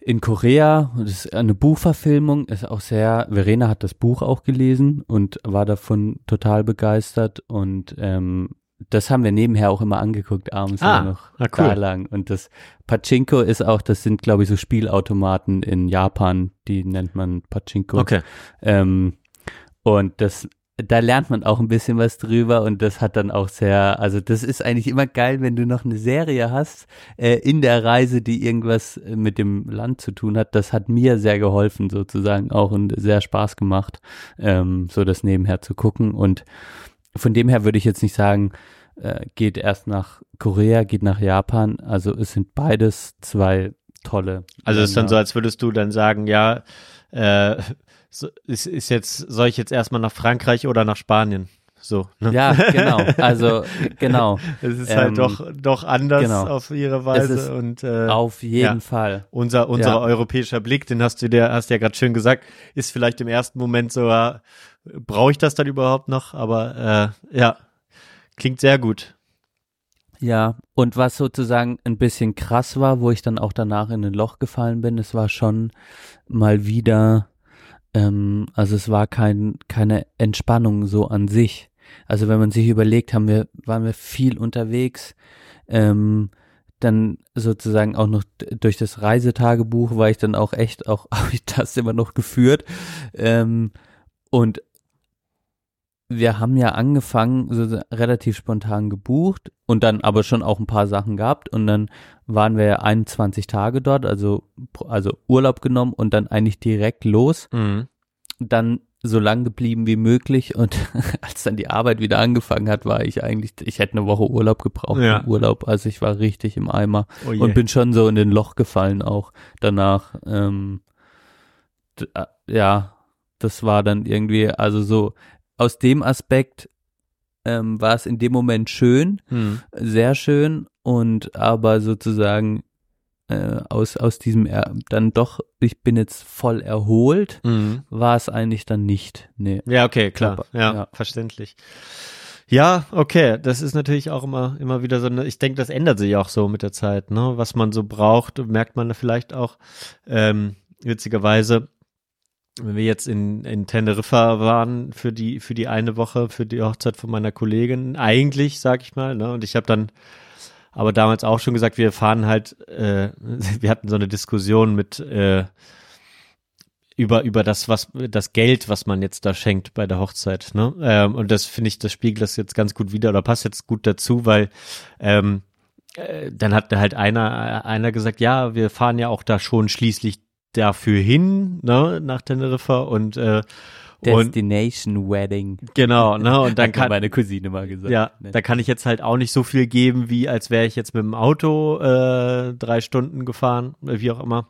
in Korea. Und Das ist eine Buchverfilmung, ist auch sehr, Verena hat das Buch auch gelesen und war davon total begeistert. Und ähm, das haben wir nebenher auch immer angeguckt, abends Ah, noch na cool. da lang. Und das Pachinko ist auch, das sind, glaube ich, so Spielautomaten in Japan, die nennt man Pachinko. Okay. Ähm, und das, da lernt man auch ein bisschen was drüber und das hat dann auch sehr, also das ist eigentlich immer geil, wenn du noch eine Serie hast äh, in der Reise, die irgendwas äh, mit dem Land zu tun hat. Das hat mir sehr geholfen sozusagen auch und sehr Spaß gemacht, ähm, so das nebenher zu gucken. Und von dem her würde ich jetzt nicht sagen, äh, geht erst nach Korea, geht nach Japan. Also es sind beides zwei tolle. Also es ist dann so, als würdest du dann sagen, ja, äh, so, ist, ist jetzt, soll ich jetzt erstmal nach Frankreich oder nach Spanien? So. Ne? Ja, genau. <laughs> Also genau. Es ist Ähm, halt doch, doch anders genau. auf ihre Weise und äh, Auf jeden ja. Fall. unser, unser Ja. europäischer Blick, den hast du dir, hast ja gerade schön gesagt, ist vielleicht im ersten Moment so, ja, brauche ich das dann überhaupt noch? Aber äh, ja, klingt sehr gut. Ja, und was sozusagen ein bisschen krass war, wo ich dann auch danach in ein Loch gefallen bin, es war schon mal wieder, ähm, also es war kein, keine Entspannung so an sich. Also wenn man sich überlegt, haben wir, waren wir viel unterwegs, ähm, dann sozusagen auch noch durch das Reisetagebuch war ich dann auch echt auch <laughs> habe ich das immer noch geführt ähm, und wir haben ja angefangen so relativ spontan gebucht und dann aber schon auch ein paar Sachen gehabt und dann waren wir ja 21 Tage dort also also Urlaub genommen und dann eigentlich direkt los Mhm. dann so lang geblieben wie möglich und <laughs> als dann die Arbeit wieder angefangen hat, war ich eigentlich, ich hätte eine Woche Urlaub gebraucht, Ja. Urlaub, also ich war richtig im Eimer Oh und bin schon so in den Loch gefallen auch danach. Ähm, äh, ja, das war dann irgendwie, also so aus dem Aspekt ähm, war es in dem Moment schön, Mhm. sehr schön und aber sozusagen äh, aus aus diesem er dann doch ich bin jetzt voll erholt Mhm. war es eigentlich dann nicht nee Ja, okay, klar. Aber- Ja, ja. verständlich. Ja, okay, das ist natürlich auch immer, immer wieder so eine, ich denke, das ändert sich auch so mit der Zeit, ne? Was man so braucht, merkt man vielleicht auch, ähm, witzigerweise, wenn wir jetzt in, in Teneriffa waren für die, für die eine Woche, für die Hochzeit von meiner Kollegin, eigentlich, sag ich mal, ne? Und ich habe dann aber damals auch schon gesagt, wir fahren halt, äh, <laughs> wir hatten so eine Diskussion mit, äh, über über das was das Geld, was man jetzt da schenkt bei der Hochzeit, ne? Ähm, und das finde ich, das spiegelt das jetzt ganz gut wieder oder passt jetzt gut dazu, weil ähm, äh, dann hat halt einer einer gesagt, ja, wir fahren ja auch da schon schließlich dafür hin, ne, nach Teneriffa und äh, und Destination Wedding genau, ne, <laughs> und dann kann meine Cousine mal gesagt ja, Ne? da kann ich jetzt halt auch nicht so viel geben, wie als wäre ich jetzt mit dem Auto äh, drei Stunden gefahren, wie auch immer.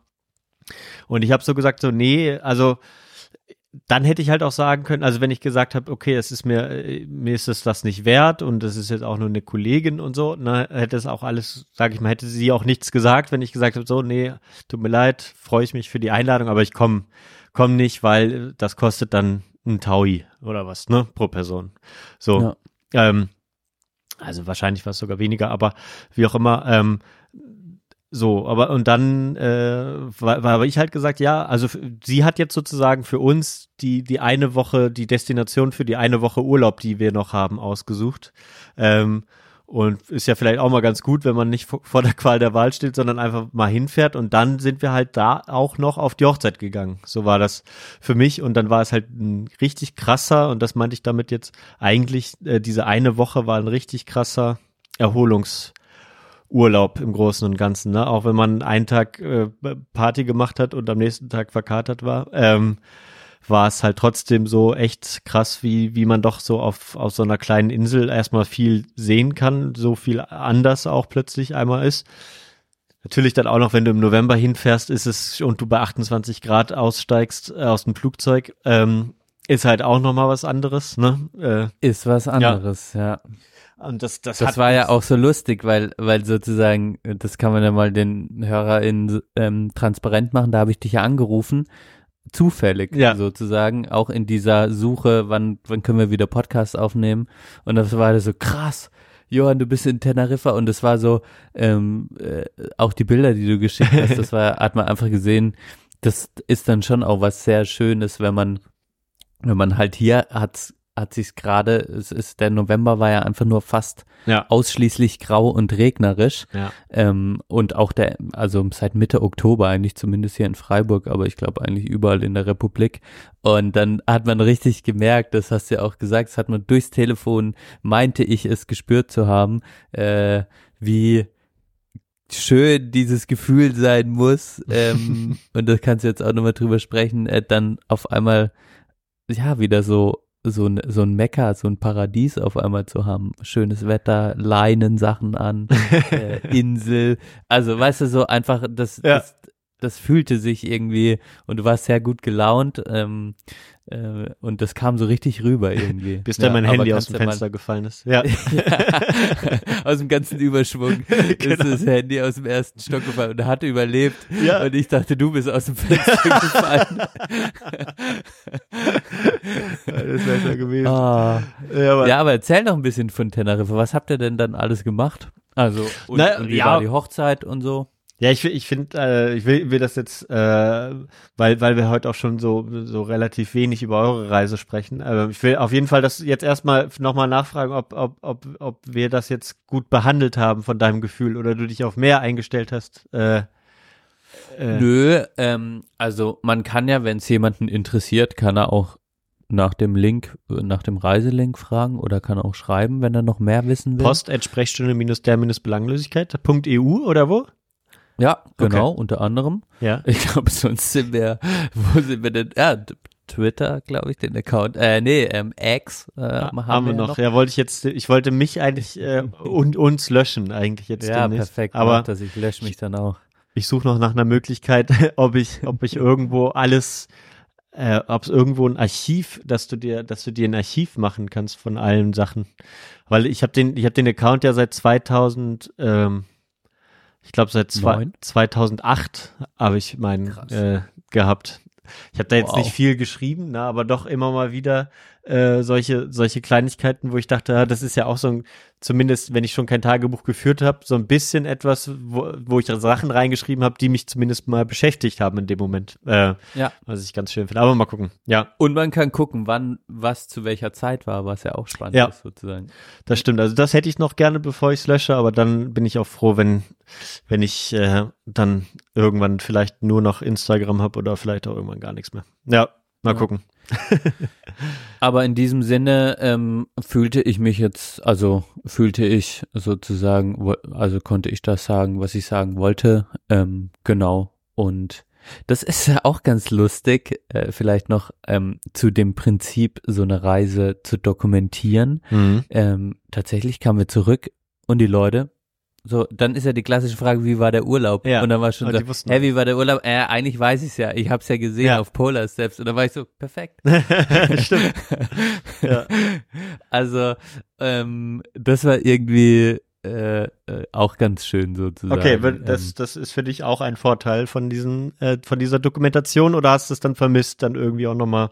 Und ich habe so gesagt, so, nee, also dann hätte ich halt auch sagen können, also wenn ich gesagt habe, okay, es ist mir, äh, mir ist es das nicht wert und das ist jetzt auch nur eine Kollegin und so, ne, hätte es auch alles, sage ich mal, hätte sie auch nichts gesagt, wenn ich gesagt habe, so, nee, tut mir leid, freue ich mich für die Einladung, aber ich komme komm nicht, weil das kostet dann ein Taui oder was, ne, pro Person. So. Ähm, also wahrscheinlich war es sogar weniger, aber wie auch immer, ähm, so, aber und dann äh, war, war ich halt gesagt, ja, also sie hat jetzt sozusagen für uns die die eine Woche die Destination für die eine Woche Urlaub, die wir noch haben, ausgesucht. Ähm, und ist ja vielleicht auch mal ganz gut, wenn man nicht vor der Qual der Wahl steht, sondern einfach mal hinfährt. Und dann sind wir halt da auch noch auf die Hochzeit gegangen. So war das für mich. Und dann war es halt ein richtig krasser, und das meinte ich damit jetzt eigentlich, äh, diese eine Woche war ein richtig krasser Erholungsurlaub im Großen und Ganzen. Ne? Auch wenn man einen Tag äh, Party gemacht hat und am nächsten Tag verkatert war. Ähm, war es halt trotzdem so echt krass, wie, wie man doch so auf, auf so einer kleinen Insel erstmal viel sehen kann, so viel anders auch plötzlich einmal ist. Natürlich dann auch noch, wenn du im November hinfährst, ist es und du bei 28 Grad aussteigst äh, aus dem Flugzeug, ähm, ist halt auch nochmal was anderes, ne? Äh, ist was anderes ja, und das, das, das war ja auch so lustig weil weil sozusagen das kann man ja mal den HörerInnen ähm, transparent machen. Da habe ich dich ja angerufen zufällig Ja. sozusagen auch in dieser Suche wann wann können wir wieder Podcast aufnehmen. Und das war so krass. Johann, du bist in Teneriffa. Und es war so, ähm, äh, auch die Bilder, die du geschickt hast, <laughs> das war, hat man einfach gesehen, das ist dann schon auch was sehr Schönes, wenn man, wenn man halt hier hat, hat sich's gerade, es ist, der November war ja einfach nur fast ja, ausschließlich grau und regnerisch, ja, ähm, und auch der, also seit Mitte Oktober eigentlich, zumindest hier in Freiburg, aber ich glaube eigentlich überall in der Republik. Und dann hat man richtig gemerkt, das hast du ja auch gesagt, das hat man durchs Telefon, meinte ich es gespürt zu haben, äh, wie schön dieses Gefühl sein muss. Ähm, <laughs> und da kannst du jetzt auch nochmal drüber sprechen, äh, dann auf einmal, ja, wieder so so ein, so ein Mekka, so ein Paradies auf einmal zu haben. Schönes Wetter, Leinensachen an, <laughs> äh, Insel. Also, weißt du, so einfach, das, Ja. das das fühlte sich irgendwie und du warst sehr gut gelaunt ähm, äh, und das kam so richtig rüber <laughs> irgendwie. Bis dann Ja, mein Handy aus dem Fenster gefallen ist. Ja. <laughs> aus dem ganzen Überschwung <laughs> Genau. ist das Handy aus dem ersten Stock gefallen und hatte überlebt. Ja. Und ich dachte, du bist aus dem Fenster gefallen. das wäre ja gewesen. Ah. Ja, aber Ja, aber erzähl noch ein bisschen von Teneriffa. Was habt ihr denn dann alles gemacht? Also, und, Na, und wie ja. war die Hochzeit und so? Ja, ich, ich finde, äh, ich will, will das jetzt, äh, weil, weil wir heute auch schon so, so relativ wenig über eure Reise sprechen. Aber ich will auf jeden Fall das jetzt erstmal nochmal nachfragen, ob, ob, ob, ob wir das jetzt gut behandelt haben von deinem Gefühl oder du dich auf mehr eingestellt hast. Äh, äh, Nö, ähm, also man kann ja, wenn es jemanden interessiert, kann er auch nach dem Link, äh, nach dem Reiselink fragen oder kann auch schreiben, wenn er noch mehr wissen will. Post at Sprechstunde minus der minus Belanglösigkeit.eu oder wo? Ja, genau, unter anderem. Ja. <laughs> Ich glaube, sonst sind wir, wo sind wir denn? Ja, Twitter, glaube ich, den Account. Äh, nee, ähm, X äh, haben, haben wir ja noch. Ja, wollte ich jetzt, ich wollte mich eigentlich äh, <laughs> und uns löschen eigentlich jetzt Ja, demnächst. perfekt. Aber mach das, ich lösche mich dann auch. ich suche noch nach einer Möglichkeit, <laughs> ob ich, ob ich irgendwo alles, äh, ob es irgendwo ein Archiv, dass du dir, dass du dir ein Archiv machen kannst von allen Sachen, weil ich habe den, ich habe den Account ja seit 2000, ähm, ich glaube seit zwei, Neun? 2008 habe ich meinen äh, gehabt. Ich habe da jetzt Wow. nicht viel geschrieben, na, aber doch immer mal wieder äh, solche solche Kleinigkeiten, wo ich dachte, ja, das ist ja auch so ein, zumindest wenn ich schon kein Tagebuch geführt habe, so ein bisschen etwas, wo, wo ich Sachen reingeschrieben habe, die mich zumindest mal beschäftigt haben in dem Moment. Äh, Ja. Was ich ganz schön finde. Aber mal gucken. Ja, Und man kann gucken, wann was zu welcher Zeit war, was ja auch spannend Ja. ist sozusagen. das stimmt. Also das hätte ich noch gerne, bevor ich es lösche, aber dann bin ich auch froh, wenn wenn ich äh, dann irgendwann vielleicht nur noch Instagram habe oder vielleicht auch irgendwann gar nichts mehr. Ja, mal Ja. gucken. <laughs> Aber in diesem Sinne ähm, fühlte ich mich jetzt, also fühlte ich sozusagen, also konnte ich das sagen, was ich sagen wollte. Ähm, genau. Und das ist ja auch ganz lustig, äh, vielleicht noch ähm, zu dem Prinzip, so eine Reise zu dokumentieren. Mhm. Ähm, tatsächlich kamen wir zurück und die Leute, so, dann ist ja die klassische Frage, wie war der Urlaub? Ja, und dann war schon und so, hä, wie war der Urlaub? Äh, eigentlich weiß ich es ja, ich habe es ja gesehen Ja. auf Polar Steps. Und dann war ich so, perfekt. <laughs> Stimmt. <laughs> Ja. Also, ähm, das war irgendwie äh, äh, auch ganz schön sozusagen. Okay, das, ähm, das ist für dich auch ein Vorteil von diesen, äh, von dieser Dokumentation oder hast du es dann vermisst, dann irgendwie auch nochmal?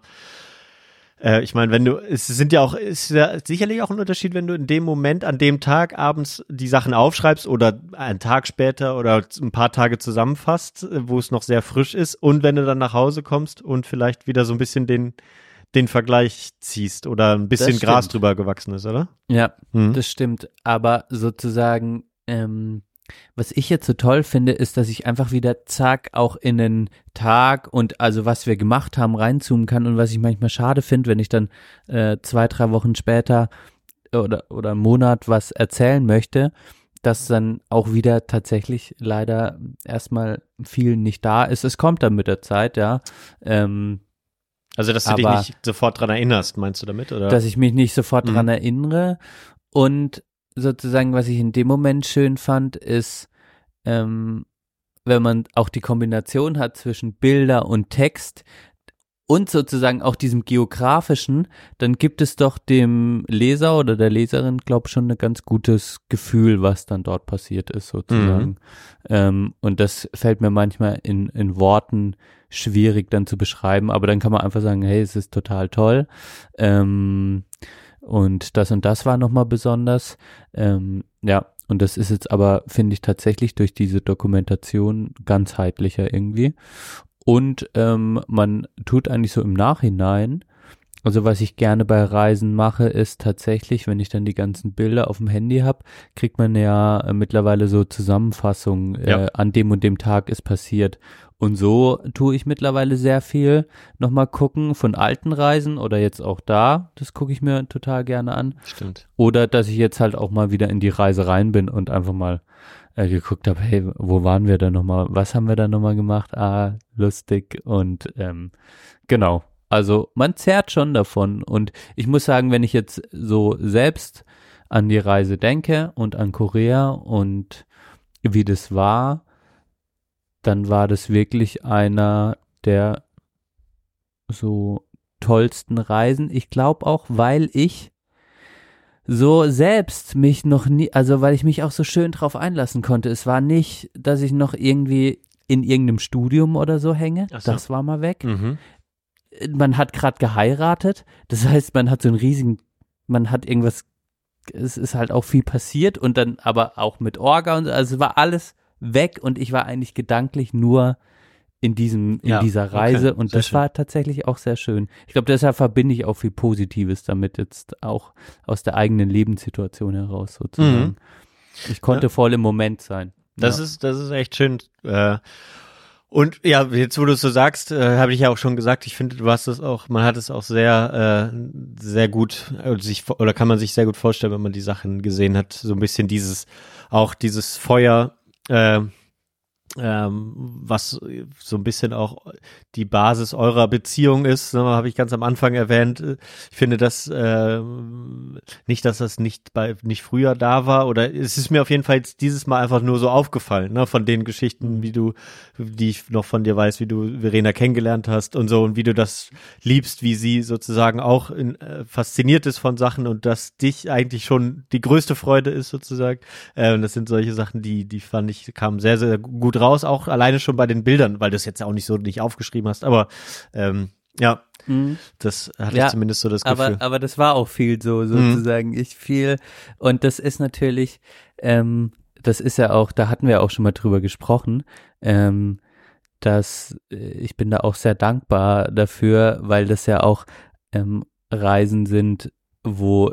Äh, ich meine, wenn du, es sind ja auch, ist ja sicherlich auch ein Unterschied, wenn du in dem Moment, an dem Tag abends die Sachen aufschreibst oder einen Tag später oder ein paar Tage zusammenfasst, äh, wo es noch sehr frisch ist und wenn du dann nach Hause kommst und vielleicht wieder so ein bisschen den, den Vergleich ziehst oder ein bisschen Gras drüber gewachsen ist, oder? ja, Mhm. das stimmt. Aber sozusagen, ähm, was ich jetzt so toll finde, ist, dass ich einfach wieder zack auch in den Tag und also was wir gemacht haben reinzoomen kann und was ich manchmal schade finde, wenn ich dann äh, zwei, drei Wochen später oder, oder einen Monat was erzählen möchte, dass dann auch wieder tatsächlich leider erstmal viel nicht da ist. Es kommt dann mit der Zeit, ja. Ähm, Also, dass du dich nicht sofort dran erinnerst, meinst du damit? Oder? dass ich mich nicht sofort Mhm. dran erinnere. Und sozusagen, was ich in dem Moment schön fand, ist, ähm, wenn man auch die Kombination hat zwischen Bilder und Text und sozusagen auch diesem geografischen, dann gibt es doch dem Leser oder der Leserin, glaube schon ein ganz gutes Gefühl, was dann dort passiert ist, sozusagen. Ähm, und das fällt mir manchmal in, in Worten schwierig dann zu beschreiben, aber dann kann man einfach sagen, hey, es ist total toll. Ähm, und das und das war nochmal besonders. Ähm, ja, und das ist jetzt aber, finde ich, tatsächlich durch diese Dokumentation ganzheitlicher irgendwie. Und ähm, man tut eigentlich so im Nachhinein, also was ich gerne bei Reisen mache, ist tatsächlich, wenn ich dann die ganzen Bilder auf dem Handy habe, kriegt man ja äh, mittlerweile so Zusammenfassungen, Ja. äh, an dem und dem Tag ist passiert. Und so tue ich mittlerweile sehr viel. Nochmal gucken von alten Reisen oder jetzt auch da, das gucke ich mir total gerne an. Stimmt. Oder dass ich jetzt halt auch mal wieder in die Reise rein bin und einfach mal äh, geguckt habe, hey, wo waren wir da nochmal? Was haben wir da nochmal gemacht? Ah, lustig. Und ähm, genau. Also man zehrt schon davon. Und ich muss sagen, wenn ich jetzt so selbst an die Reise denke und an Korea und wie das war, dann war das wirklich einer der so tollsten Reisen. Ich glaube auch, weil ich so selbst mich noch nie, also weil ich mich auch so schön drauf einlassen konnte. Es war nicht, dass ich noch irgendwie in irgendeinem Studium oder so hänge. So. Das war mal weg. Mhm. Man hat gerade geheiratet. Das heißt, man hat so einen riesigen, man hat irgendwas, es ist halt auch viel passiert und dann aber auch mit Orga und so. also es war alles weg und ich war eigentlich gedanklich nur in diesem, in Ja, dieser okay, Reise und sehr das schön. war tatsächlich auch sehr schön. Ich glaube, deshalb verbinde ich auch viel Positives damit jetzt auch aus der eigenen Lebenssituation heraus sozusagen. Mhm. Ich konnte voll im Moment sein. Das ja. ist, das ist echt schön. Äh, und ja, jetzt wo du es so sagst, äh, habe ich ja auch schon gesagt, ich finde, du hast es auch, man hat es auch sehr, äh, sehr gut, äh, sich, oder kann man sich sehr gut vorstellen, wenn man die Sachen gesehen hat, so ein bisschen dieses, auch dieses Feuer, äh, was so ein bisschen auch die Basis eurer Beziehung ist, ne, habe ich ganz am Anfang erwähnt. Ich finde das äh, nicht, dass das nicht bei nicht früher da war oder es ist mir auf jeden Fall dieses Mal einfach nur so aufgefallen, ne, von den Geschichten, wie du, die ich noch von dir weiß, wie du Verena kennengelernt hast und so und wie du das liebst, wie sie sozusagen auch in, äh, fasziniert ist von Sachen und dass dich eigentlich schon die größte Freude ist sozusagen. Äh, und das sind solche Sachen, die die fand ich kamen sehr sehr gut raus, auch alleine schon bei den Bildern, weil du es jetzt auch nicht so nicht aufgeschrieben hast, aber ähm, ja, Mhm. das hatte Ja, ich zumindest so das Gefühl. Aber, aber das war auch viel so, sozusagen. Ich viel. Und das ist natürlich, ähm, das ist ja auch, da hatten wir auch schon mal drüber gesprochen, ähm, dass äh, ich bin da auch sehr dankbar dafür, weil das ja auch ähm, Reisen sind, wo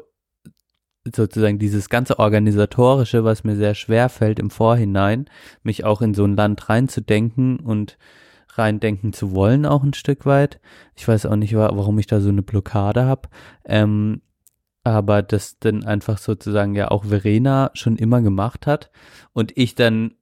sozusagen dieses ganze organisatorische, was mir sehr schwer fällt im Vorhinein, mich auch in so ein Land reinzudenken und reindenken zu wollen auch ein Stück weit. Ich weiß auch nicht, wa- warum ich da so eine Blockade habe. Ähm, aber das dann einfach sozusagen ja auch Verena schon immer gemacht hat und ich dann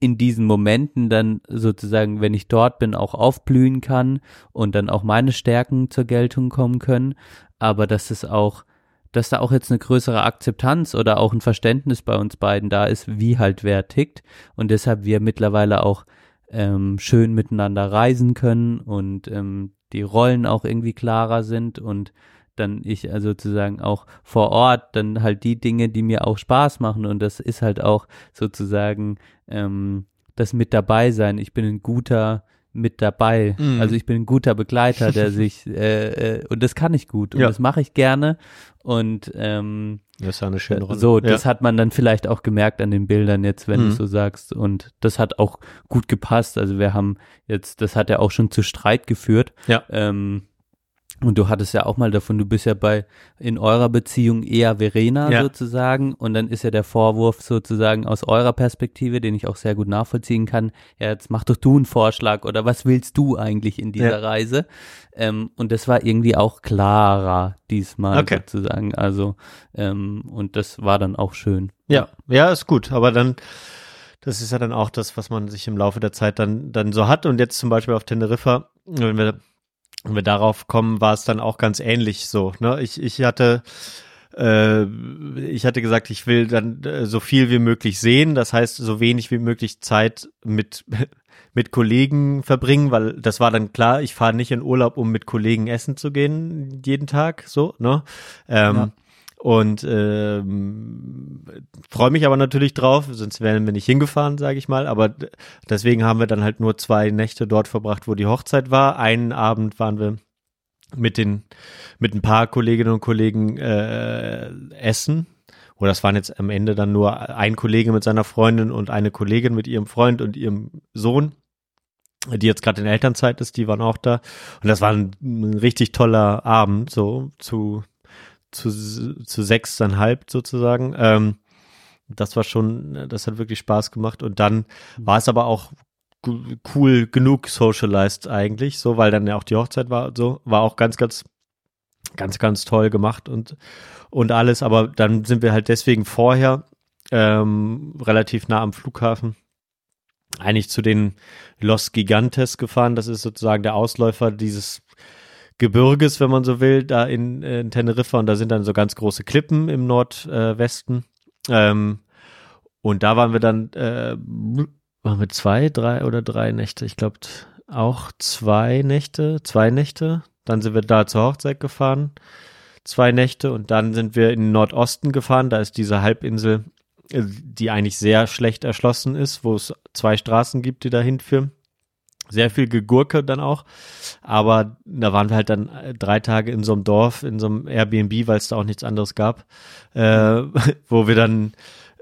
in diesen Momenten dann sozusagen, wenn ich dort bin, auch aufblühen kann und dann auch meine Stärken zur Geltung kommen können. Aber dass es auch, dass da auch jetzt eine größere Akzeptanz oder auch ein Verständnis bei uns beiden da ist, wie halt wer tickt und deshalb wir mittlerweile auch ähm, schön miteinander reisen können und ähm, die Rollen auch irgendwie klarer sind und dann ich also sozusagen auch vor Ort dann halt die Dinge, die mir auch Spaß machen und das ist halt auch sozusagen ähm, das mit dabei sein. Ich bin ein guter mit dabei. Mhm. Also ich bin ein guter Begleiter, der <laughs> sich äh, äh, und das kann ich gut und Ja. das mache ich gerne und ähm, Das ist ja eine schöne Rolle. so, ja. das hat man dann vielleicht auch gemerkt an den Bildern jetzt, wenn Mhm. du so sagst. Und das hat auch gut gepasst. Also wir haben jetzt, das hat ja auch schon zu Streit geführt. Ja. Ähm, und du hattest ja auch mal davon, du bist ja bei in eurer Beziehung eher Verena Ja. sozusagen. Und dann ist ja der Vorwurf sozusagen aus eurer Perspektive, den ich auch sehr gut nachvollziehen kann. Ja, jetzt mach doch du einen Vorschlag oder was willst du eigentlich in dieser Ja. Reise? Ähm, und das war irgendwie auch klarer diesmal Okay. sozusagen. Also ähm, und das war dann auch schön. Ja, ja, ist gut. Aber dann, das ist ja dann auch das, was man sich im Laufe der Zeit dann, dann so hat. Und jetzt zum Beispiel auf Teneriffa, wenn wir, wenn wir darauf kommen, war es dann auch ganz ähnlich so. Ne? Ich, ich hatte, äh, ich hatte gesagt, ich will dann äh, so viel wie möglich sehen. Das heißt, so wenig wie möglich Zeit mit, <laughs> mit Kollegen verbringen, weil das war dann klar, ich fahre nicht in Urlaub, um mit Kollegen essen zu gehen, jeden Tag, so, ne? Ähm, Ja. Und ähm, freue mich aber natürlich drauf, sonst wären wir nicht hingefahren, sage ich mal. Aber deswegen haben wir dann halt nur zwei Nächte dort verbracht, wo die Hochzeit war. Einen Abend waren wir mit den mit ein paar Kolleginnen und Kollegen äh, essen. Oder das waren jetzt am Ende dann nur ein Kollege mit seiner Freundin und eine Kollegin mit ihrem Freund und ihrem Sohn, die jetzt gerade in Elternzeit ist, die waren auch da. Und das war ein, ein richtig toller Abend, so zu zu, zu sechseinhalb sozusagen. Ähm, das war schon, das hat wirklich Spaß gemacht. Und dann war es aber auch cool genug socialized eigentlich, so, weil dann ja auch die Hochzeit war so, war auch ganz, ganz, ganz, ganz toll gemacht und, und alles. Aber dann sind wir halt deswegen vorher ähm, relativ nah am Flughafen eigentlich zu den Los Gigantes gefahren. Das ist sozusagen der Ausläufer dieses Gebirges, wenn man so will, da in, äh, in Teneriffa. Und da sind dann so ganz große Klippen im Nordwesten. ähm, und da waren wir dann äh, waren wir zwei, drei oder drei Nächte? Ich glaube auch zwei Nächte, zwei Nächte. Dann sind wir da zur Hochzeit gefahren, zwei Nächte und dann sind wir in den Nordosten gefahren. Da ist diese Halbinsel, äh, die eigentlich sehr schlecht erschlossen ist, wo es zwei Straßen gibt, die da hinführen. Sehr viel Gegurke dann auch. Aber da waren wir halt dann äh, drei Tage in so einem Dorf, in so einem Airbnb, weil es da auch nichts anderes gab, äh, <laughs> wo wir dann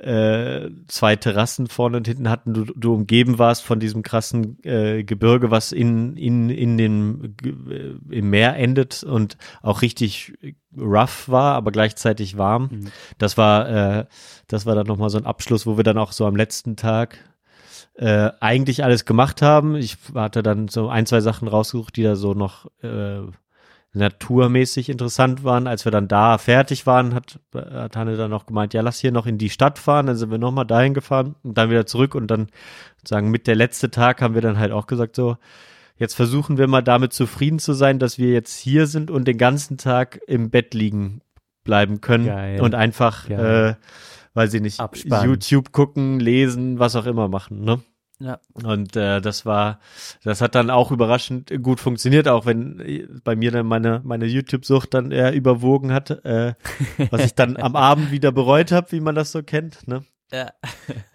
äh, zwei Terrassen vorne und hinten hatten, du, du umgeben warst von diesem krassen äh, Gebirge, was in, in, in den äh, im Meer endet und auch richtig rough war, aber gleichzeitig warm. Mhm. Das war, äh, das war dann nochmal so ein Abschluss, wo wir dann auch so am letzten Tag äh, eigentlich alles gemacht haben. Ich hatte dann so ein, zwei Sachen rausgesucht, die da so noch äh, naturmäßig interessant waren. Als wir dann da fertig waren, hat, hat Hanne dann noch gemeint, ja, lass hier noch in die Stadt fahren. Dann sind wir nochmal dahin gefahren und dann wieder zurück und dann sozusagen mit der letzte Tag haben wir dann halt auch gesagt so, jetzt versuchen wir mal damit zufrieden zu sein, dass wir jetzt hier sind und den ganzen Tag im Bett liegen bleiben können Geil. und einfach, äh, weil sie nicht Abspannen. YouTube gucken, lesen, was auch immer machen, ne? Ja. Und äh, das war, das hat dann auch überraschend gut funktioniert, auch wenn äh, bei mir dann meine meine YouTube-Sucht dann eher überwogen hat, äh, was ich dann am <laughs> Abend wieder bereut habe, wie man das so kennt. Ne? Ja.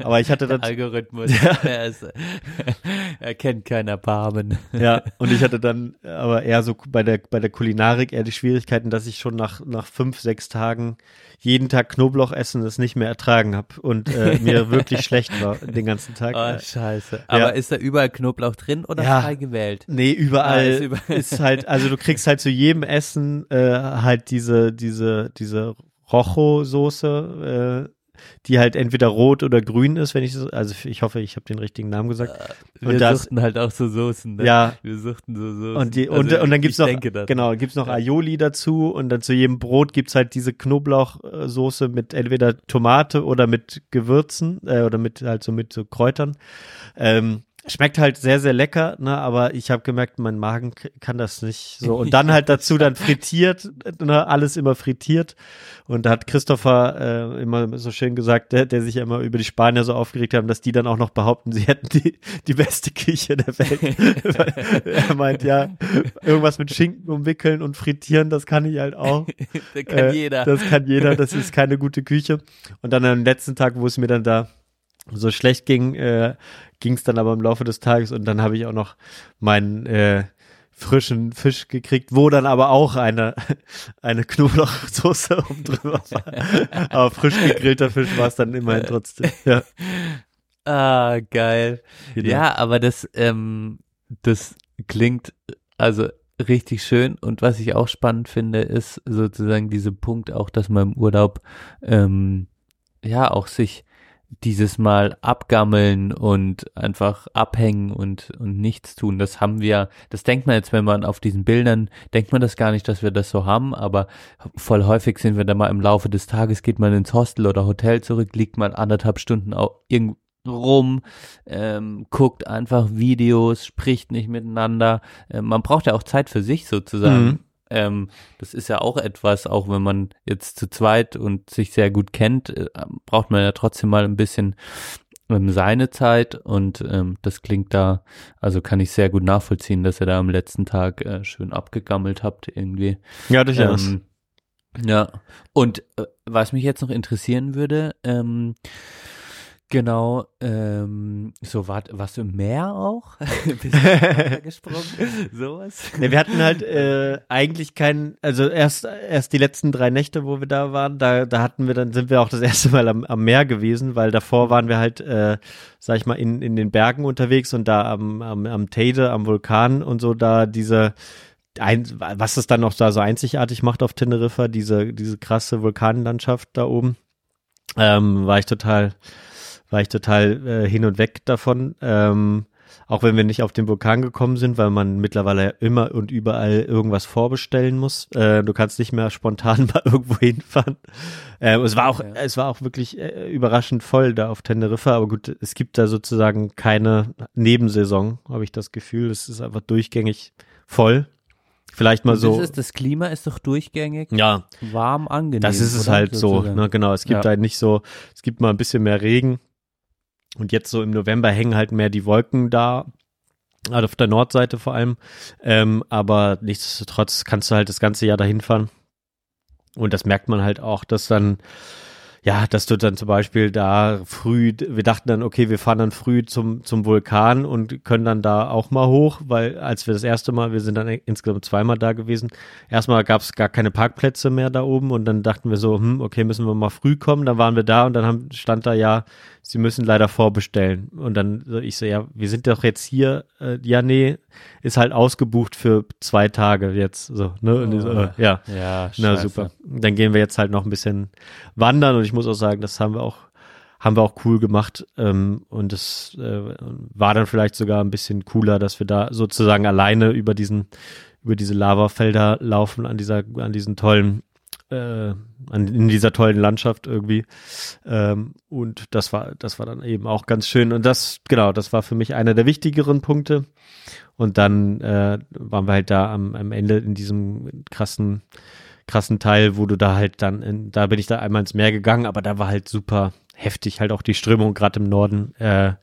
Aber ich hatte Der dann Algorithmus. <laughs> Er, ist, er kennt kein Erbarmen. ja und ich hatte dann aber eher so bei der bei der Kulinarik eher die Schwierigkeiten, dass ich schon nach nach fünf sechs Tagen jeden Tag Knoblauch essen das nicht mehr ertragen habe und äh, <laughs> mir wirklich schlecht war den ganzen Tag. Oh, scheiße. Aber ist da überall Knoblauch drin oder Ja. frei gewählt? Nee, überall Ah, ist, <laughs> ist über- halt, also du kriegst halt zu jedem Essen äh, halt diese, diese, diese Rocho-Soße, äh, die halt entweder rot oder grün ist, wenn ich so, also ich hoffe, ich habe den richtigen Namen gesagt. Wir Und das- suchten halt auch so Soßen. Ne? Ja. Wir suchten so Soßen. Und, die, Also und, und dann ich gibt's noch, genau, gibt's noch Aioli dazu und dann zu jedem Brot gibt's halt diese Knoblauchsoße mit entweder Tomate oder mit Gewürzen äh, oder mit halt so mit so Kräutern. Ähm, schmeckt halt sehr, sehr lecker, ne, aber ich habe gemerkt, mein Magen kann das nicht so. Und dann halt <laughs> dazu dann frittiert, ne, alles immer frittiert. Und da hat Christopher äh, immer so schön gesagt, der, der sich ja immer über die Spanier so aufgeregt haben, dass die dann auch noch behaupten, sie hätten die, die beste Küche der Welt. <laughs> Er meint, ja, irgendwas mit Schinken umwickeln und frittieren, das kann ich halt auch. <laughs> Das kann Äh, jeder. Das kann jeder, das ist keine gute Küche. Und dann am letzten Tag, wo es mir dann da so schlecht ging, äh, ging es dann aber im Laufe des Tages und dann habe ich auch noch meinen äh, frischen Fisch gekriegt, wo dann aber auch eine, <laughs> eine Knoblauchsoße oben drüber war. <laughs> aber frisch gegrillter Fisch war es dann immerhin trotzdem. Ja, Ah, geil. genau. Ja, aber das, ähm, das klingt also richtig schön und was ich auch spannend finde, ist sozusagen dieser Punkt auch, dass man im Urlaub ähm, ja auch sich dieses Mal abgammeln und einfach abhängen und, und nichts tun. Das haben wir, das denkt man jetzt, wenn man auf diesen Bildern, denkt man das gar nicht, dass wir das so haben, aber voll häufig sind wir da mal im Laufe des Tages, geht man ins Hostel oder Hotel zurück, liegt man anderthalb Stunden auch irgendwo rum, ähm, guckt einfach Videos, spricht nicht miteinander. Ähm, man braucht ja auch Zeit für sich sozusagen. Mhm. Ähm, das ist ja auch etwas, auch wenn man jetzt zu zweit und sich sehr gut kennt, äh, braucht man ja trotzdem mal ein bisschen ähm, seine Zeit und ähm, das klingt da, also kann ich sehr gut nachvollziehen, dass ihr da am letzten Tag äh, schön abgegammelt habt irgendwie. ja durchaus. Ähm, ja, und äh, was mich jetzt noch interessieren würde, ähm, genau, ähm, so war, warst du im Meer auch? <laughs> Bist du <laughs> gesprungen? Sowas? Ne, wir hatten halt äh, eigentlich keinen, also erst erst die letzten drei Nächte, wo wir da waren, da da hatten wir dann sind wir auch das erste Mal am, am Meer gewesen, weil davor waren wir halt, äh, sag ich mal, in in den Bergen unterwegs und da am am, am Teide, am Vulkan und so da diese ein, was es dann noch da so einzigartig macht auf Teneriffa, diese diese krasse Vulkanlandschaft da oben, ähm, war ich total war ich total äh, hin und weg davon. Ähm, auch wenn wir nicht auf den Vulkan gekommen sind, weil man mittlerweile immer und überall irgendwas vorbestellen muss. Äh, du kannst nicht mehr spontan <laughs> mal irgendwo hinfahren. Ähm, es war auch, Ja. es war auch wirklich äh, überraschend voll da auf Teneriffa, aber gut, es gibt da sozusagen keine Nebensaison, habe ich das Gefühl. Es ist einfach durchgängig voll. Vielleicht mal so. Das, ist, das Klima ist doch durchgängig ja, warm, angenehm. das ist es halt so, ne, genau. Es gibt Ja. halt nicht so, es gibt mal ein bisschen mehr Regen. Und jetzt so im November hängen halt mehr die Wolken da, also auf der Nordseite vor allem. Ähm, aber nichtsdestotrotz kannst du halt das ganze Jahr dahin fahren. Und das merkt man halt auch, dass dann ja, dass du dann zum Beispiel da früh, wir dachten dann, okay, wir fahren dann früh zum, zum Vulkan und können dann da auch mal hoch, weil als wir das erste Mal, wir sind dann insgesamt zweimal da gewesen, erstmal gab es gar keine Parkplätze mehr da oben und dann dachten wir so, hm, okay, müssen wir mal früh kommen, dann waren wir da und dann haben, stand da ja, sie müssen leider vorbestellen. Und dann so, ich so, ja, wir sind doch jetzt hier, äh, ja, nee, ist halt ausgebucht für zwei Tage jetzt, so, ne? Und so, äh, ja, Ja, na super. Dann gehen wir jetzt halt noch ein bisschen wandern und ich muss auch sagen, das haben wir auch haben wir auch cool gemacht ähm, und es äh, war dann vielleicht sogar ein bisschen cooler, dass wir da sozusagen alleine über diesen über diese Lavafelder laufen an dieser an diesen tollen äh, in dieser tollen Landschaft irgendwie. Ähm, und das war das war dann eben auch ganz schön. Und das genau das war für mich einer der wichtigeren Punkte. Und dann äh, waren wir halt da am, am Ende in diesem krassen krassen Teil, wo du da halt dann, in, da bin ich da einmal ins Meer gegangen, aber da war halt super heftig, halt auch die Strömung gerade im Norden äh,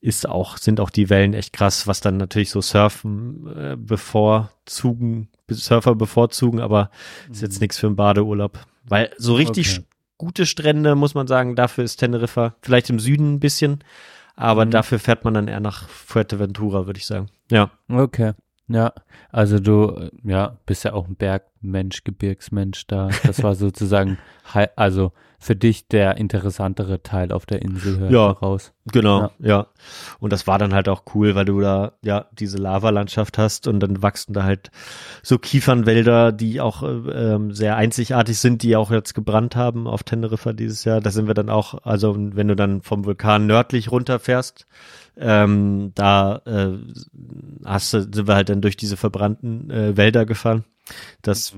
ist auch, sind auch die Wellen echt krass, was dann natürlich so Surfen äh, bevorzugen, Surfer bevorzugen, aber ist jetzt nichts für einen Badeurlaub. Weil so richtig Okay. gute Strände, muss man sagen, dafür ist Teneriffa vielleicht im Süden ein bisschen, aber Mhm. dafür fährt man dann eher nach Fuerteventura, würde ich sagen. Ja. Okay. Ja, also du, ja, bist ja auch ein Bergmensch, Gebirgsmensch da. Das war sozusagen, <laughs> also für dich der interessantere Teil auf der Insel, hör ich Ja. raus. Genau, ja. Und das war dann halt auch cool, weil du da ja diese Lavalandschaft hast und dann wachsen da halt so Kiefernwälder, die auch äh, ähm, sehr einzigartig sind, die auch jetzt gebrannt haben auf Teneriffa dieses Jahr. Da sind wir dann auch, also wenn du dann vom Vulkan nördlich runterfährst, ähm, da äh, hast du, sind wir halt dann durch diese verbrannten äh, Wälder gefahren. Das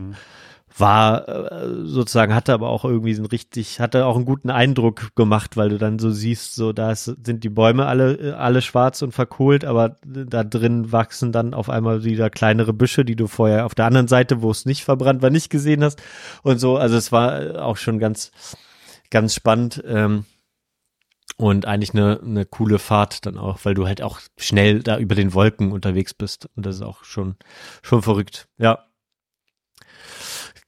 war äh, sozusagen hatte aber auch irgendwie so einen richtig hatte auch einen guten Eindruck gemacht, weil du dann so siehst, so da sind die Bäume alle äh, alle schwarz und verkohlt, aber da drin wachsen dann auf einmal wieder kleinere Büsche, die du vorher auf der anderen Seite, wo es nicht verbrannt war, nicht gesehen hast und so. Also es war äh, auch schon ganz ganz spannend ähm, und eigentlich eine eine coole Fahrt dann auch, weil du halt auch schnell da über den Wolken unterwegs bist und das ist auch schon schon verrückt. Ja.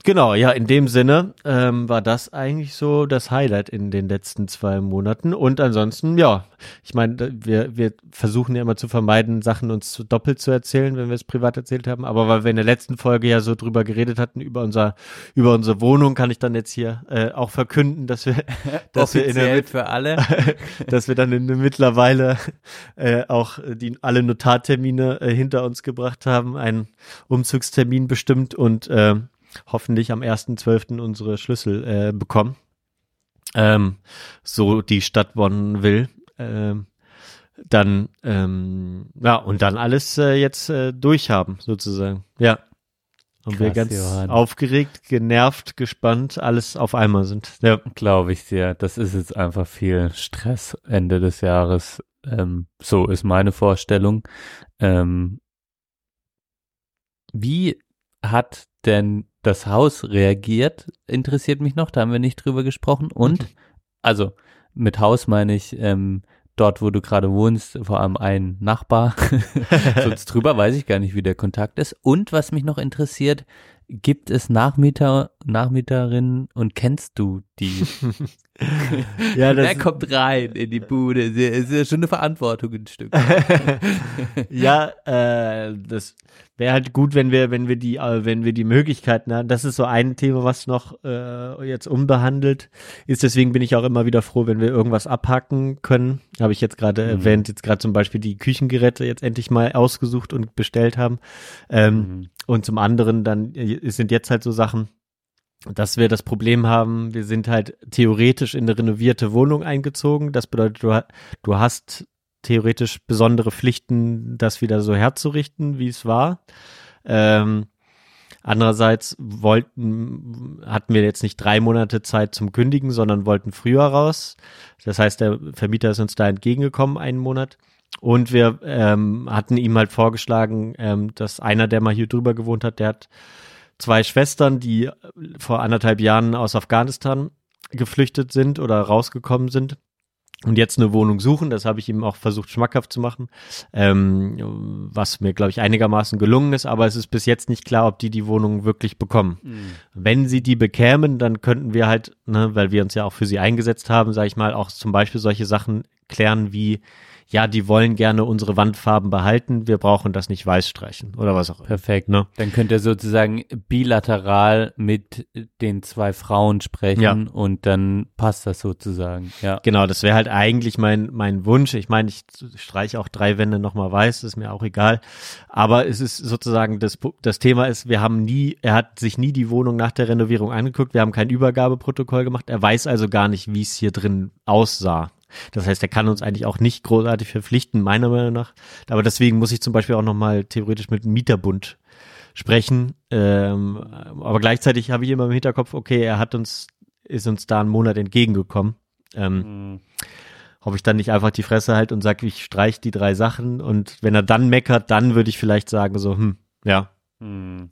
Genau, ja, in dem Sinne ähm, war das eigentlich so das Highlight in den letzten zwei Monaten. Und ansonsten, ja, ich meine, wir, wir versuchen ja immer zu vermeiden, Sachen uns doppelt zu erzählen, wenn wir es privat erzählt haben. Aber weil wir in der letzten Folge ja so drüber geredet hatten, über unser, über unsere Wohnung, kann ich dann jetzt hier äh, auch verkünden, dass wir, <laughs> <laughs> dass wir in der für alle. <laughs> dass wir dann in der mittlerweile äh, auch die alle Notartermine äh, hinter uns gebracht haben, einen Umzugstermin bestimmt und äh, hoffentlich am 1.12. unsere Schlüssel äh, bekommen. Ähm, so die Stadt Bonn will. Ähm, dann, ähm, ja, und dann alles äh, jetzt äh, durchhaben, sozusagen. Ja. Und wir Krass, ganz Johann. aufgeregt, genervt, gespannt, alles auf einmal sind. Ja. Glaube ich dir. Das ist jetzt einfach viel Stress Ende des Jahres. Ähm, so ist meine Vorstellung. Ähm, wie hat denn das Haus reagiert? Interessiert mich noch, da haben wir nicht drüber gesprochen. Und, also mit Haus meine ich ähm, dort, wo du gerade wohnst, vor allem ein Nachbar. <laughs> Sonst drüber weiß ich gar nicht, wie der Kontakt ist. Und was mich noch interessiert, gibt es Nachmieter, Nachmieterinnen und kennst du die? <laughs> Ja, <laughs> das- Wer kommt rein in die Bude? Es ist ja schon eine Verantwortung ein Stück. <laughs> ja, äh, das wäre halt gut, wenn wir, wenn wir die, äh, wenn wir die Möglichkeiten haben. Das ist so ein Thema, was noch äh, jetzt unbehandelt ist. Deswegen bin ich auch immer wieder froh, wenn wir irgendwas abhacken können. Habe ich jetzt gerade Mhm. erwähnt, jetzt gerade zum Beispiel die Küchengeräte jetzt endlich mal ausgesucht und bestellt haben. Ähm, Mhm. Und zum anderen dann äh, sind jetzt halt so Sachen, dass wir das Problem haben, wir sind halt theoretisch in eine renovierte Wohnung eingezogen. Das bedeutet, du, du hast theoretisch besondere Pflichten, das wieder so herzurichten, wie es war. Ähm, andererseits wollten, hatten wir jetzt nicht drei Monate Zeit zum Kündigen, sondern wollten früher raus. Das heißt, der Vermieter ist uns da entgegengekommen, einen Monat. Und wir ähm, hatten ihm halt vorgeschlagen, ähm, dass einer, der mal hier drüber gewohnt hat, der hat zwei Schwestern, die vor anderthalb Jahren aus Afghanistan geflüchtet sind oder rausgekommen sind. und jetzt eine Wohnung suchen. Das habe ich ihm auch versucht schmackhaft zu machen, ähm, was mir, glaube ich, einigermaßen gelungen ist. Aber es ist bis jetzt nicht klar, ob die die Wohnung wirklich bekommen. Mhm. Wenn sie die bekämen, dann könnten wir halt, ne, weil wir uns ja auch für sie eingesetzt haben, sage ich mal, auch zum Beispiel solche Sachen klären wie, ja, die wollen gerne unsere Wandfarben behalten, wir brauchen das nicht weiß streichen oder was auch immer. Perfekt. Ne? Dann könnt ihr sozusagen bilateral mit den zwei Frauen sprechen Ja. und dann passt das sozusagen. Ja. Genau, das wäre halt eigentlich mein, mein Wunsch. Ich meine, ich streiche auch drei Wände nochmal weiß, ist mir auch egal. Aber es ist sozusagen, das, das Thema ist, wir haben nie, er hat sich nie die Wohnung nach der Renovierung angeguckt, wir haben kein Übergabeprotokoll gemacht. Er weiß also gar nicht, wie es hier drin aussah. Das heißt, er kann uns eigentlich auch nicht großartig verpflichten, meiner Meinung nach. Aber deswegen muss ich zum Beispiel auch nochmal theoretisch mit dem Mieterbund sprechen. Ähm, aber gleichzeitig habe ich immer im Hinterkopf, okay, er hat uns, ist uns da einen Monat entgegengekommen. Ähm, Mhm. ob ich dann nicht einfach die Fresse halt und sage, ich streich die drei Sachen und wenn er dann meckert, dann würde ich vielleicht sagen so, hm, ja. Hm.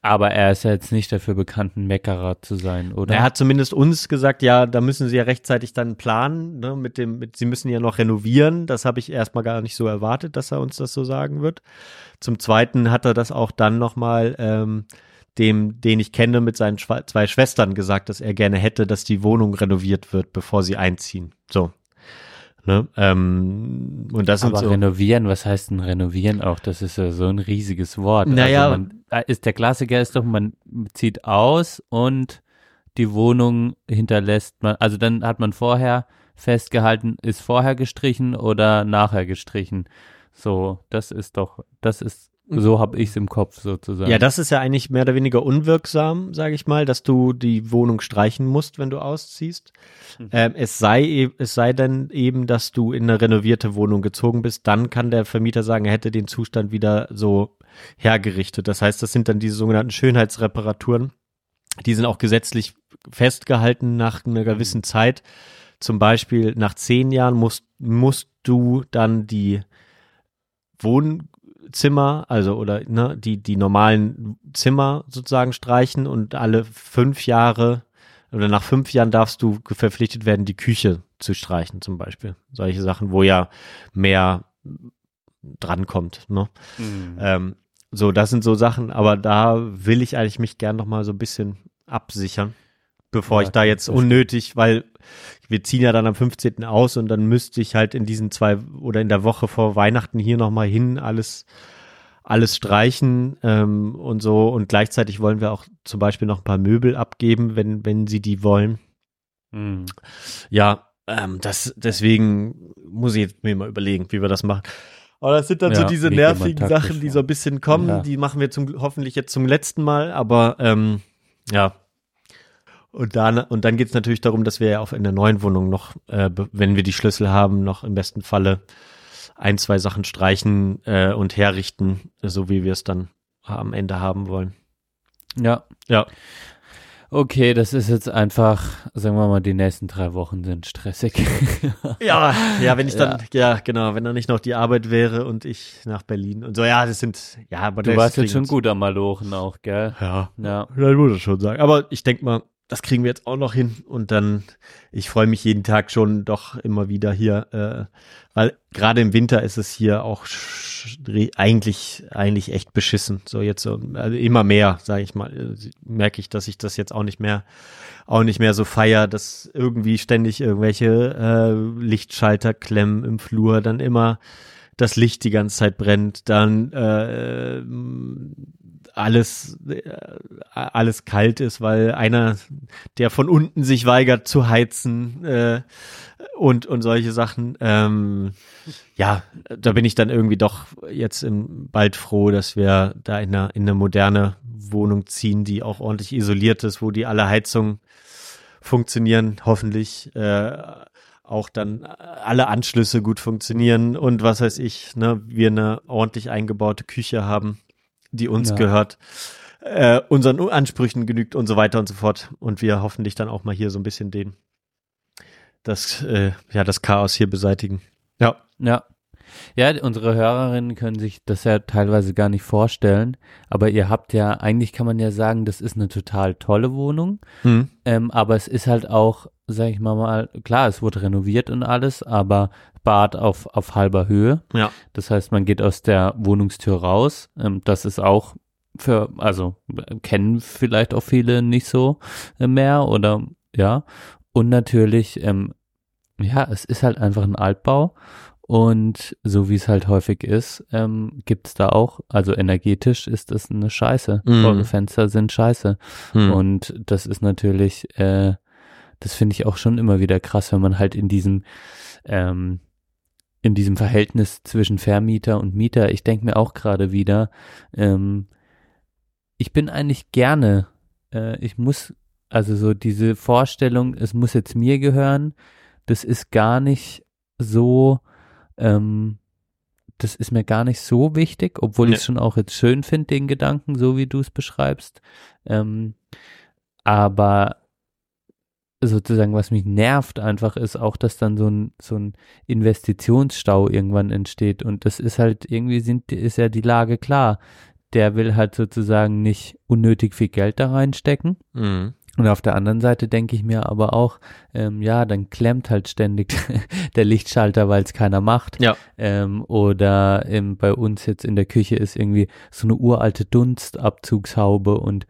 Aber er ist ja jetzt nicht dafür bekannt, ein Meckerer zu sein, oder? Er hat zumindest uns gesagt, ja, da müssen sie ja rechtzeitig dann planen, ne, mit dem, mit, sie müssen ja noch renovieren. Das habe ich erstmal gar nicht so erwartet, dass er uns das so sagen wird. Zum Zweiten hat er das auch dann nochmal ähm, dem, den ich kenne, mit seinen Schwa zwei Schwestern gesagt, dass er gerne hätte, dass die Wohnung renoviert wird, bevor sie einziehen. So. Ne? Ähm, und das Aber so. renovieren, was heißt denn renovieren auch? Das ist ja so ein riesiges Wort. Naja. Also man, äh, ist der Klassiker ist doch, man zieht aus und die Wohnung hinterlässt man, also dann hat man vorher festgehalten, ist vorher gestrichen oder nachher gestrichen. So, das ist doch, das ist, so habe ich es im Kopf sozusagen. Ja, das ist ja eigentlich mehr oder weniger unwirksam, sage ich mal, dass du die Wohnung streichen musst, wenn du ausziehst. Ähm, es sei e- es sei denn eben, dass du in eine renovierte Wohnung gezogen bist, dann kann der Vermieter sagen, er hätte den Zustand wieder so hergerichtet. Das heißt, das sind dann diese sogenannten Schönheitsreparaturen. Die sind auch gesetzlich festgehalten nach einer gewissen Zeit. Zum Beispiel nach zehn Jahren musst, musst du dann die Wohnzimmer, also oder ne, die, die normalen Zimmer sozusagen streichen und alle fünf Jahre oder nach fünf Jahren darfst du verpflichtet werden, die Küche zu streichen zum Beispiel. Solche Sachen, wo ja mehr drankommt. Ne? Mhm. Ähm, so, das sind so Sachen, aber da will ich eigentlich mich gern noch mal so ein bisschen absichern, bevor Ja, ich da jetzt unnötig, weil wir ziehen ja dann am 15. aus und dann müsste ich halt in diesen zwei oder in der Woche vor Weihnachten hier noch mal hin alles alles streichen ähm, und so und gleichzeitig wollen wir auch zum Beispiel noch ein paar Möbel abgeben, wenn wenn sie die wollen. Mhm. Ja, ähm, das deswegen muss ich jetzt mir mal überlegen, wie wir das machen. Aber das sind dann so Ja, diese geht man nervigen Sachen, die so ein bisschen kommen. Ja. Die machen wir zum hoffentlich jetzt zum letzten Mal, aber ähm, ja. Und dann und dann geht's natürlich darum, dass wir ja auch in der neuen Wohnung noch, äh, wenn wir die Schlüssel haben, noch im besten Falle ein zwei Sachen streichen äh, und herrichten, so wie wir es dann am Ende haben wollen. Ja. Ja. Okay, das ist jetzt einfach, sagen wir mal, die nächsten drei Wochen sind stressig. <laughs> Ja, ja, wenn ich dann, ja. genau, wenn dann nicht noch die Arbeit wäre und ich nach Berlin und so, ja, das sind, ja, aber Du das warst jetzt schon gut am Malochen auch, gell? Ja, Ja. das muss ich schon sagen. Aber ich denke mal, das kriegen wir jetzt auch noch hin und dann, ich freue mich jeden Tag schon doch immer wieder hier, äh, weil gerade im Winter ist es hier auch eigentlich, eigentlich echt beschissen. So jetzt so, also immer mehr, sage ich mal, äh, merke ich, dass ich das jetzt auch nicht mehr, auch nicht mehr so feier, dass irgendwie ständig irgendwelche äh, Lichtschalter klemmen im Flur, dann immer das Licht die ganze Zeit brennt, dann äh, alles äh, alles kalt ist, weil einer, der von unten sich weigert zu heizen äh, und und solche Sachen. Ähm, ja, da bin ich dann irgendwie doch jetzt im, bald froh, dass wir da in eine, in eine moderne Wohnung ziehen, die auch ordentlich isoliert ist, wo die alle Heizungen funktionieren, hoffentlich. Äh, auch dann alle Anschlüsse gut funktionieren und was weiß ich, ne, wir eine ordentlich eingebaute Küche haben, die uns Ja. gehört, äh, unseren Ansprüchen genügt und so weiter und so fort. Und wir hoffentlich dann auch mal hier so ein bisschen den, das, äh, ja, das Chaos hier beseitigen. Ja. Ja. Ja, unsere Hörerinnen können sich das ja teilweise gar nicht vorstellen, aber ihr habt ja, eigentlich kann man ja sagen, das ist eine total tolle Wohnung, Hm. ähm, aber es ist halt auch, sag ich mal mal, klar, es wurde renoviert und alles, aber Bad auf, auf halber Höhe. Ja. Das heißt, man geht aus der Wohnungstür raus. Ähm, das ist auch für, also kennen vielleicht auch viele nicht so äh, mehr oder ja. Und natürlich, ähm, ja, es ist halt einfach ein Altbau. Und so wie es halt häufig ist, ähm, gibt's da auch, also energetisch ist das eine Scheiße. Mhm. Eure Fenster sind scheiße. Hm. Und das ist natürlich, äh, das finde ich auch schon immer wieder krass, wenn man halt in diesem, ähm, in diesem Verhältnis zwischen Vermieter und Mieter, ich denke mir auch gerade wieder, ähm, ich bin eigentlich gerne, äh, ich muss, also so diese Vorstellung, es muss jetzt mir gehören, das ist gar nicht so, ähm, das ist mir gar nicht so wichtig, obwohl Nee. ich es schon auch jetzt schön finde, den Gedanken, so wie du es beschreibst. Ähm, aber sozusagen, was mich nervt einfach, ist auch, dass dann so ein, so ein Investitionsstau irgendwann entsteht. Und das ist halt, irgendwie sind, ist ja die Lage klar. Der will halt sozusagen nicht unnötig viel Geld da reinstecken. Hm. Und auf der anderen Seite denke ich mir aber auch, ähm, ja, dann klemmt halt ständig <laughs> der Lichtschalter, weil es keiner macht. Ja. Ähm, oder ähm, bei uns jetzt in der Küche ist irgendwie so eine uralte Dunstabzugshaube und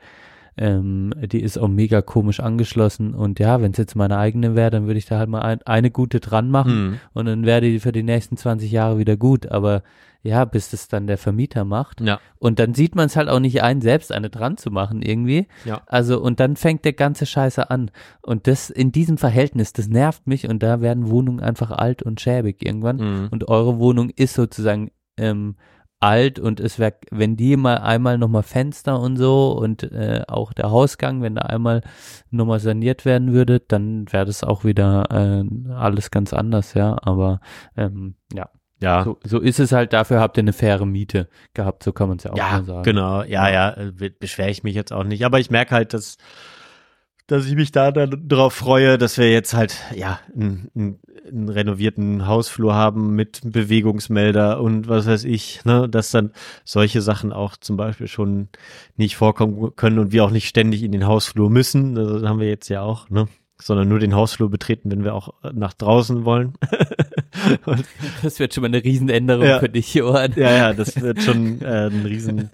ähm, die ist auch mega komisch angeschlossen. Und ja, wenn es jetzt meine eigene wäre, dann würde ich da halt mal ein, eine gute dran machen Hm. und dann wäre die für die nächsten 20 Jahre wieder gut. Aber ja, bis das dann der Vermieter macht. Ja. Und dann sieht man es halt auch nicht ein, selbst eine dran zu machen irgendwie. Ja. Also, und dann fängt der ganze Scheiße an. Und das in diesem Verhältnis, das nervt mich und da werden Wohnungen einfach alt und schäbig irgendwann. Hm. Und eure Wohnung ist sozusagen ähm, alt und es wäre, wenn die mal einmal nochmal Fenster und so und äh, auch der Hausgang, wenn da einmal nochmal saniert werden würde, dann wäre das auch wieder äh, alles ganz anders, ja. Aber ähm, ja, Ja. so, so ist es halt, dafür habt ihr eine faire Miete gehabt, so kann man es ja auch Ja, mal sagen. genau. Ja, ja, be- beschwere ich mich jetzt auch nicht. Aber ich merke halt, dass, dass ich mich da dann drauf freue, dass wir jetzt halt, ja, einen, einen, einen renovierten Hausflur haben mit Bewegungsmelder und was weiß ich, ne, dass dann solche Sachen auch zum Beispiel schon nicht vorkommen können und wir auch nicht ständig in den Hausflur müssen. Das haben wir jetzt ja auch, ne, sondern nur den Hausflur betreten, wenn wir auch nach draußen wollen. <laughs> und <laughs> Das wird schon mal eine Riesenänderung Ja. für dich, Johann. ja, ja, das wird schon äh, ein riesen,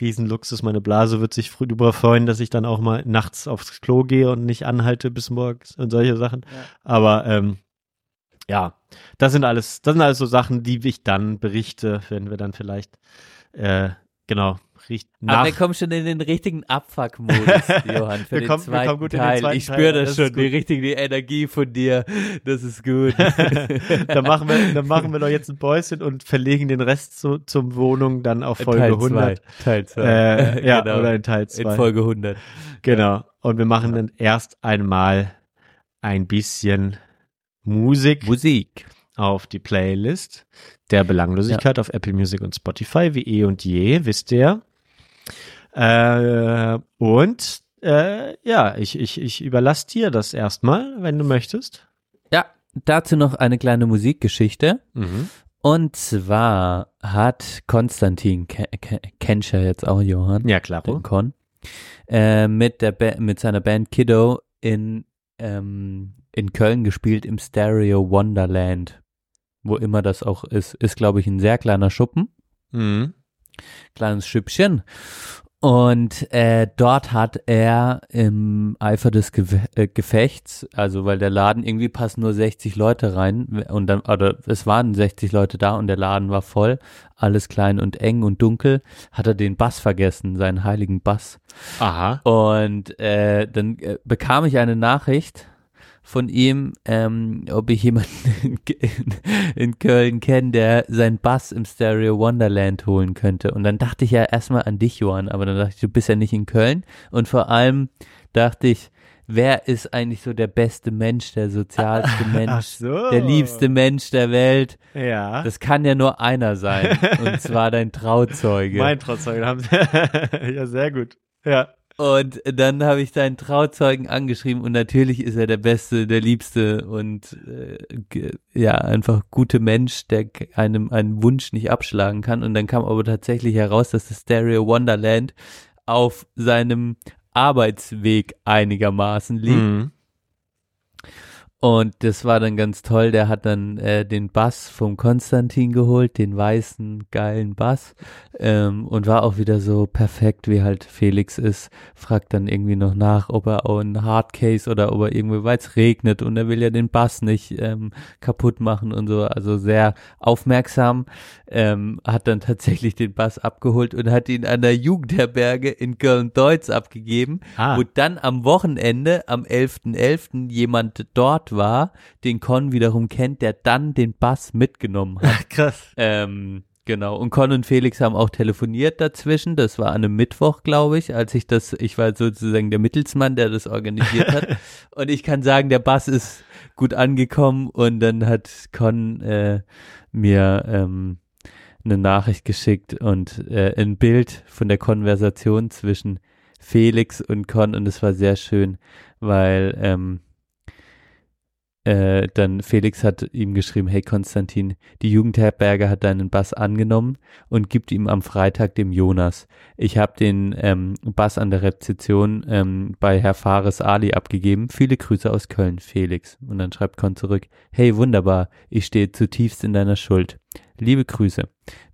riesen Luxus. Meine Blase wird sich früh darüber freuen, dass ich dann auch mal nachts aufs Klo gehe und nicht anhalte bis morgens und solche Sachen. Aber ähm, ja, das sind alles, das sind alles so Sachen, die ich dann berichte, wenn wir dann vielleicht äh, genau Aber nach wir kommen schon in den richtigen Abfuck-Modus, <laughs> Johann, für Wir den kommen- wir zweiten kommen gut in den Teil. zweiten ich spüre das das schon, die richtige Energie von dir. Das ist gut. <laughs> dann machen wir, dann machen wir doch jetzt ein Päuschen und verlegen den Rest zu, zum Wohnung dann auf Folge Teil 100. Zwei. Teil 2. Äh, ja, <laughs> Genau. oder in Teil in 2. Folge 100. Genau. Und wir machen dann erst einmal ein bisschen Musik Musik. auf die Playlist der Belanglosigkeit auf Apple Music und Spotify, wie eh und je, wisst ihr. Äh, und äh, ja, ich, ich, ich überlasse dir das erstmal, wenn du möchtest. Ja, dazu noch eine kleine Musikgeschichte. Mhm. Und zwar hat Konstantin, ke ke kennst ja jetzt auch Johann, Ja, den klaro. Con, äh, mit, der ba mit seiner Band Kiddo in, ähm, in Köln gespielt im Stereo Wonderland. Wo immer das auch ist. Ist, glaube ich, ein sehr kleiner Schuppen. Mhm. Kleines Schüppchen. Und äh, dort hat er im Eifer des Ge äh, Gefechts, also weil der Laden irgendwie passen nur 60 Leute rein und dann, oder es waren 60 Leute da und der Laden war voll, alles klein und eng und dunkel, hat er den Bass vergessen, seinen heiligen Bass. Aha. Und äh, dann äh, bekam ich eine Nachricht von ihm, ähm, ob ich jemanden <laughs> in, in Köln kenne, der seinen Bass im Stereo Wonderland holen könnte. Und dann dachte ich ja erstmal an dich, Johann, aber dann dachte ich, du bist ja nicht in Köln. Und vor allem dachte ich, wer ist eigentlich so der beste Mensch, der sozialste <laughs> Mensch, so. der liebste Mensch der Welt? Ja. Das kann ja nur einer sein. <laughs> und zwar dein Trauzeuge. mein Trauzeuge haben sie. ja, sehr gut. Ja. Und dann habe ich seinen Trauzeugen angeschrieben und natürlich ist er der Beste, der Liebste und äh, ja, einfach gute Mensch, der einem einen Wunsch nicht abschlagen kann. Und dann kam aber tatsächlich heraus, dass das Stereo Wonderland auf seinem Arbeitsweg einigermaßen liegt. Mhm. Und das war dann ganz toll. Der hat dann äh, den Bass vom Konstantin geholt, den weißen, geilen Bass. Ähm, und war auch wieder so perfekt, wie halt Felix ist. Fragt dann irgendwie noch nach, ob er auch ein Hardcase oder ob er irgendwie, weil es regnet und er will ja den Bass nicht ähm, kaputt machen und so. Also sehr aufmerksam. Ähm, hat dann tatsächlich den Bass abgeholt und hat ihn an der Jugendherberge in Köln-Deutz abgegeben Ah. wo dann am Wochenende, am 11.11. jemand dort war, den Con wiederum kennt, der dann den Bass mitgenommen hat. <laughs> Krass. ähm, genau. Und Con und Felix haben auch telefoniert dazwischen. Das war an einem Mittwoch, glaube ich, als ich das, ich war sozusagen der Mittelsmann, der das organisiert hat. <laughs> und ich kann sagen, der Bass ist gut angekommen und dann hat Con äh, mir ähm, eine Nachricht geschickt und äh, ein Bild von der Konversation zwischen Felix und Con und es war sehr schön, weil ähm, äh, dann Felix hat ihm geschrieben, hey Konstantin, die Jugendherberge hat deinen Bass angenommen und gibt ihm am Freitag dem Jonas. Ich habe den ähm, Bass an der Rezeption ähm, bei Herr Fares Ali abgegeben. Viele Grüße aus Köln, Felix. Und dann schreibt Con zurück, hey wunderbar, ich stehe zutiefst in deiner Schuld. Liebe Grüße.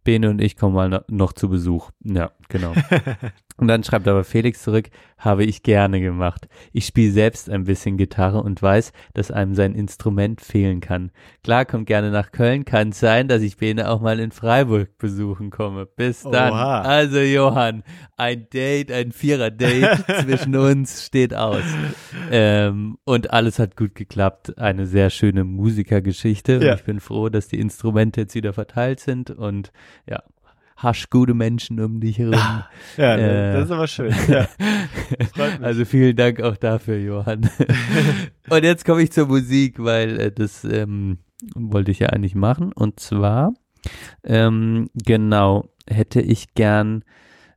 Bene und ich kommen mal no- noch zu Besuch. Ja, genau. <laughs> Und dann schreibt aber Felix zurück, habe ich gerne gemacht. Ich spiele selbst ein bisschen Gitarre und weiß, dass einem sein Instrument fehlen kann. Klar, kommt gerne nach Köln, kann sein, dass ich Bene auch mal in Freiburg besuchen komme. Bis dann. Oha. Also Johann, ein Date, ein Vierer-Date <laughs> zwischen uns steht aus. Ähm, und alles hat gut geklappt. Eine sehr schöne Musikergeschichte. Und Ja. ich bin froh, dass die Instrumente jetzt wieder verteilt sind und ja, hasch gute Menschen um dich herum. Ja, Äh. das ist aber schön. Ja. <laughs> Also vielen Dank auch dafür, Johann. <laughs> Und jetzt komme ich zur Musik, weil äh, das ähm, wollte ich ja eigentlich machen. Und zwar, ähm, genau, hätte ich gern,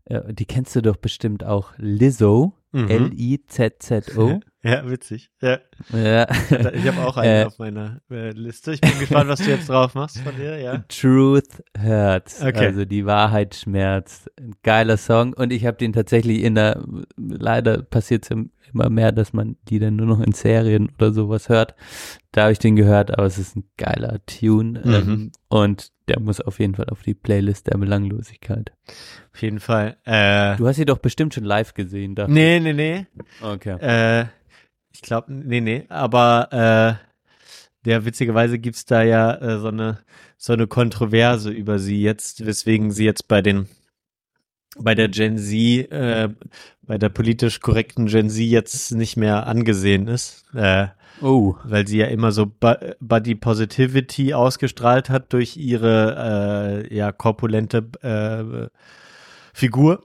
äh, die kennst du doch bestimmt auch, Lizzo, Mhm. L-I-Z-Z-O. <laughs> Ja, witzig. Ja. ja. Ich habe auch <laughs> einen Äh. auf meiner äh, Liste. Ich bin gespannt, was du jetzt drauf machst von dir, ja. Truth Hurts, Okay. also die Wahrheit schmerzt. Ein geiler Song und ich habe den tatsächlich in der, leider passiert es immer mehr, dass man die dann nur noch in Serien oder sowas hört. Da habe ich den gehört, aber es ist ein geiler Tune Mhm. ähm, und der muss auf jeden Fall auf die Playlist der Belanglosigkeit. Auf jeden Fall. Äh, Du hast sie doch bestimmt schon live gesehen, da. nee, nee, nee. Okay. Äh, ich glaube, nee, nee. Aber äh, ja, witzigerweise gibt's da ja äh, so eine so eine Kontroverse über sie jetzt, weswegen sie jetzt bei den bei der Gen Z, äh, bei der politisch korrekten Gen Z jetzt nicht mehr angesehen ist. Äh, Oh. weil sie ja immer so Body Positivity ausgestrahlt hat durch ihre äh, ja korpulente äh, Figur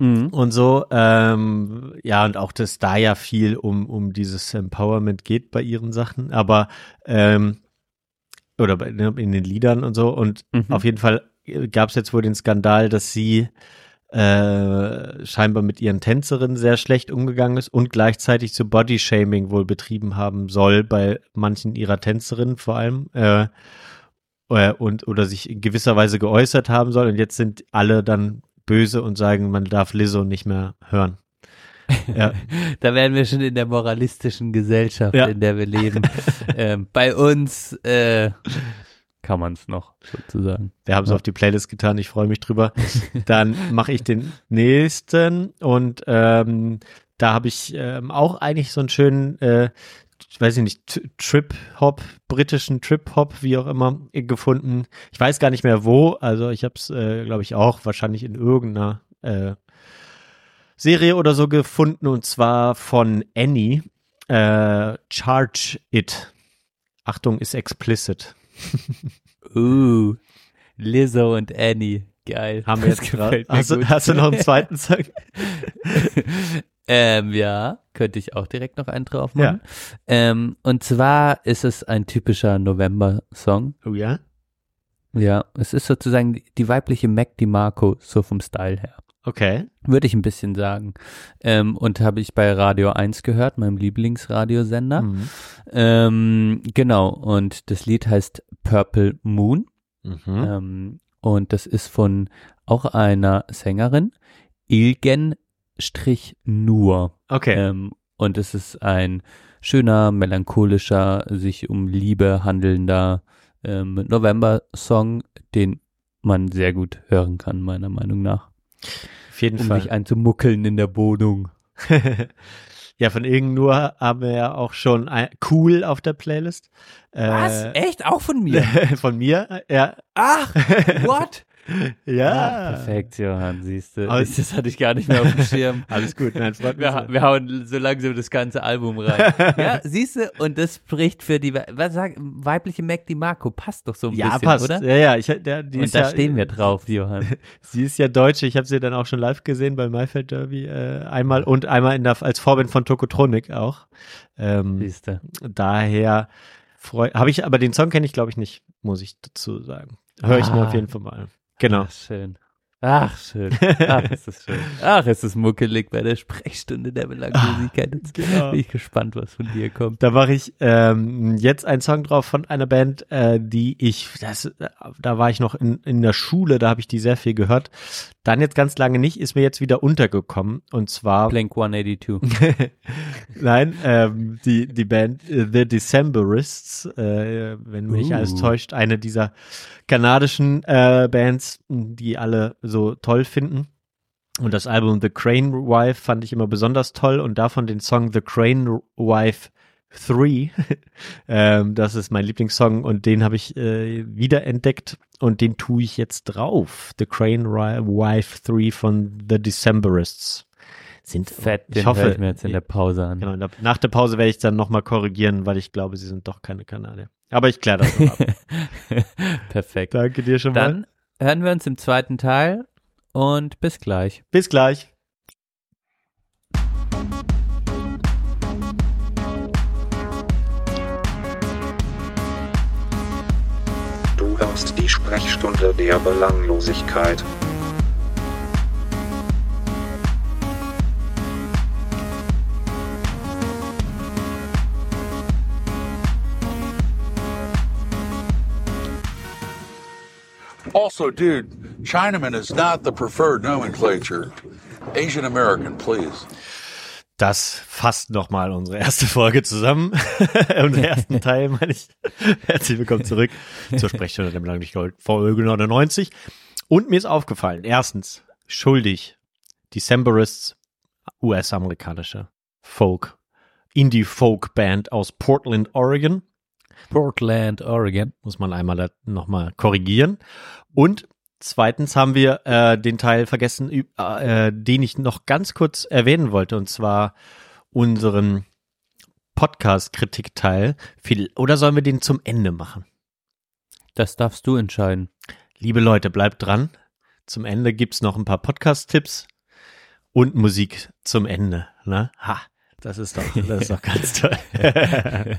Mhm. und so. Ähm, ja, und auch, dass da ja viel um, um dieses Empowerment geht bei ihren Sachen, aber ähm, oder bei, ne, in den Liedern und so. Und Mhm. auf jeden Fall gab es jetzt wohl den Skandal, dass sie äh, scheinbar mit ihren Tänzerinnen sehr schlecht umgegangen ist und gleichzeitig so Bodyshaming wohl betrieben haben soll bei manchen ihrer Tänzerinnen vor allem äh, äh, und oder sich in gewisser Weise geäußert haben soll und jetzt sind alle dann böse und sagen, man darf Lizzo nicht mehr hören. <laughs> Ja, Da wären wir schon in der moralistischen Gesellschaft, Ja. in der wir leben. <laughs> ähm, bei uns äh, kann man es noch sozusagen. wir haben es Ja. auf die Playlist getan, ich freue mich drüber. <laughs> Dann mache ich den nächsten und ähm, da habe ich ähm, auch eigentlich so einen schönen, äh, weiß ich nicht, Trip-Hop, britischen Trip-Hop, wie auch immer, äh, gefunden. Ich weiß gar nicht mehr wo, also ich habe es, äh, glaube ich, auch wahrscheinlich in irgendeiner äh, Serie oder so gefunden und zwar von Annie, äh, Charge It. Achtung, ist explicit. <laughs> Uh, Lizzo und Annie. Geil. Haben wir Das jetzt gerade. gefällt mir Hast, du- gut. hast du noch einen zweiten Song? <laughs> ähm, ja, könnte ich auch direkt noch einen drauf machen. Ähm, und zwar ist es ein typischer November-Song. Oh ja? Ja, es ist sozusagen die, die weibliche Mac DiMarco, so vom Style her. Okay. würde ich ein bisschen sagen. Ähm, und habe ich bei Radio 1 gehört, meinem Lieblingsradiosender. Mhm. Ähm, genau, und das Lied heißt Purple Moon. Mhm. Ähm, und das ist von auch einer Sängerin, Ilgen Strich Nur. Okay. Ähm, und es ist ein schöner, melancholischer, sich um Liebe handelnder ähm, November-Song, den man sehr gut hören kann, meiner Meinung nach. Auf jeden Um Fall. nicht einzumuckeln in der Wohnung. <laughs> ja, von irgend nur haben wir ja auch schon ein, cool auf der Playlist. Äh, Echt? Auch von mir? <laughs> von mir? Ja. Ach, what? <laughs> <laughs> ja. Ah, perfekt, Johann, siehst du. Aber- <laughs> Das hatte ich gar nicht mehr auf dem Schirm. <laughs> Alles gut. Nein, freut mich Wir, wir hauen so langsam das ganze Album rein. ja, siehst du, und das spricht für die, was sag, weibliche Mac DiMarco, passt doch so ein ja, bisschen, passt. oder? Ja, ja, ich, der, die und da ja, stehen wir drauf, Johann. Sie ist ja Deutsche. Ich habe sie dann auch schon live gesehen bei Maifeld Derby äh, einmal und einmal in der, als Vorband von Tokotronic auch. Ähm, Siehst du. daher habe ich, aber den Song kenne ich glaube ich nicht, muss ich dazu sagen. Höre ich mir Ah. auf jeden Fall mal an. Genau. Ach, schön. Ach, schön. Ach, ist das schön. <laughs> Ach, ist es muckelig bei der Sprechstunde der Belanglosigkeit. Jetzt Genau. bin ich gespannt, was von dir kommt. Da mache ich ähm, jetzt einen Song drauf von einer Band, äh, die ich, das, äh, da war ich noch in, in der Schule, da habe ich die sehr viel gehört. Dann jetzt ganz lange nicht, ist mir jetzt wieder untergekommen. Und zwar, Blank 182. <laughs> nein, ähm, die, die Band äh, The Decemberists, äh, wenn mich Uh. alles täuscht, eine dieser kanadischen äh, Bands, die alle so toll finden. Und das Album The Crane Wife fand ich immer besonders toll und davon den Song The Crane Wife 3. <laughs> ähm, das ist mein Lieblingssong und den habe ich äh, wiederentdeckt und den tue ich jetzt drauf. The Crane Wife 3 von The Decemberists. Sind Fett, den ich hoffe, ich mir jetzt in der Pause an. Genau, nach- der Pause werde ich dann nochmal korrigieren, weil ich glaube, sie sind doch keine Kanadier. Aber ich kläre das noch ab. <laughs> Perfekt. Danke dir schon mal. Dann hören wir uns im zweiten Teil und bis gleich. Bis gleich. Hörst die Sprechstunde der Belanglosigkeit. Also, dude, Chinaman is not the preferred nomenclature. Asian American, please. Das fasst nochmal unsere erste Folge zusammen. <laughs> Unseren ersten Teil, meine ich. Herzlich willkommen zurück zur Sprechstunde der Belanglosigkeit, Folge 99. Und mir ist aufgefallen, erstens, schuldig, Decemberists, US-amerikanische Folk, Indie-Folk-Band aus Portland, Oregon. Portland, Oregon. muss man einmal nochmal korrigieren. Und zweitens haben wir äh, den Teil vergessen, ü- äh, den ich noch ganz kurz erwähnen wollte, und zwar unseren Podcast-Kritik-Teil. Oder sollen wir den zum Ende machen? Das darfst du entscheiden. Liebe Leute, bleibt dran. Zum Ende gibt's noch ein paar Podcast-Tipps und Musik zum Ende. Ne? Ha, das ist doch, das ist doch ganz toll. <laughs>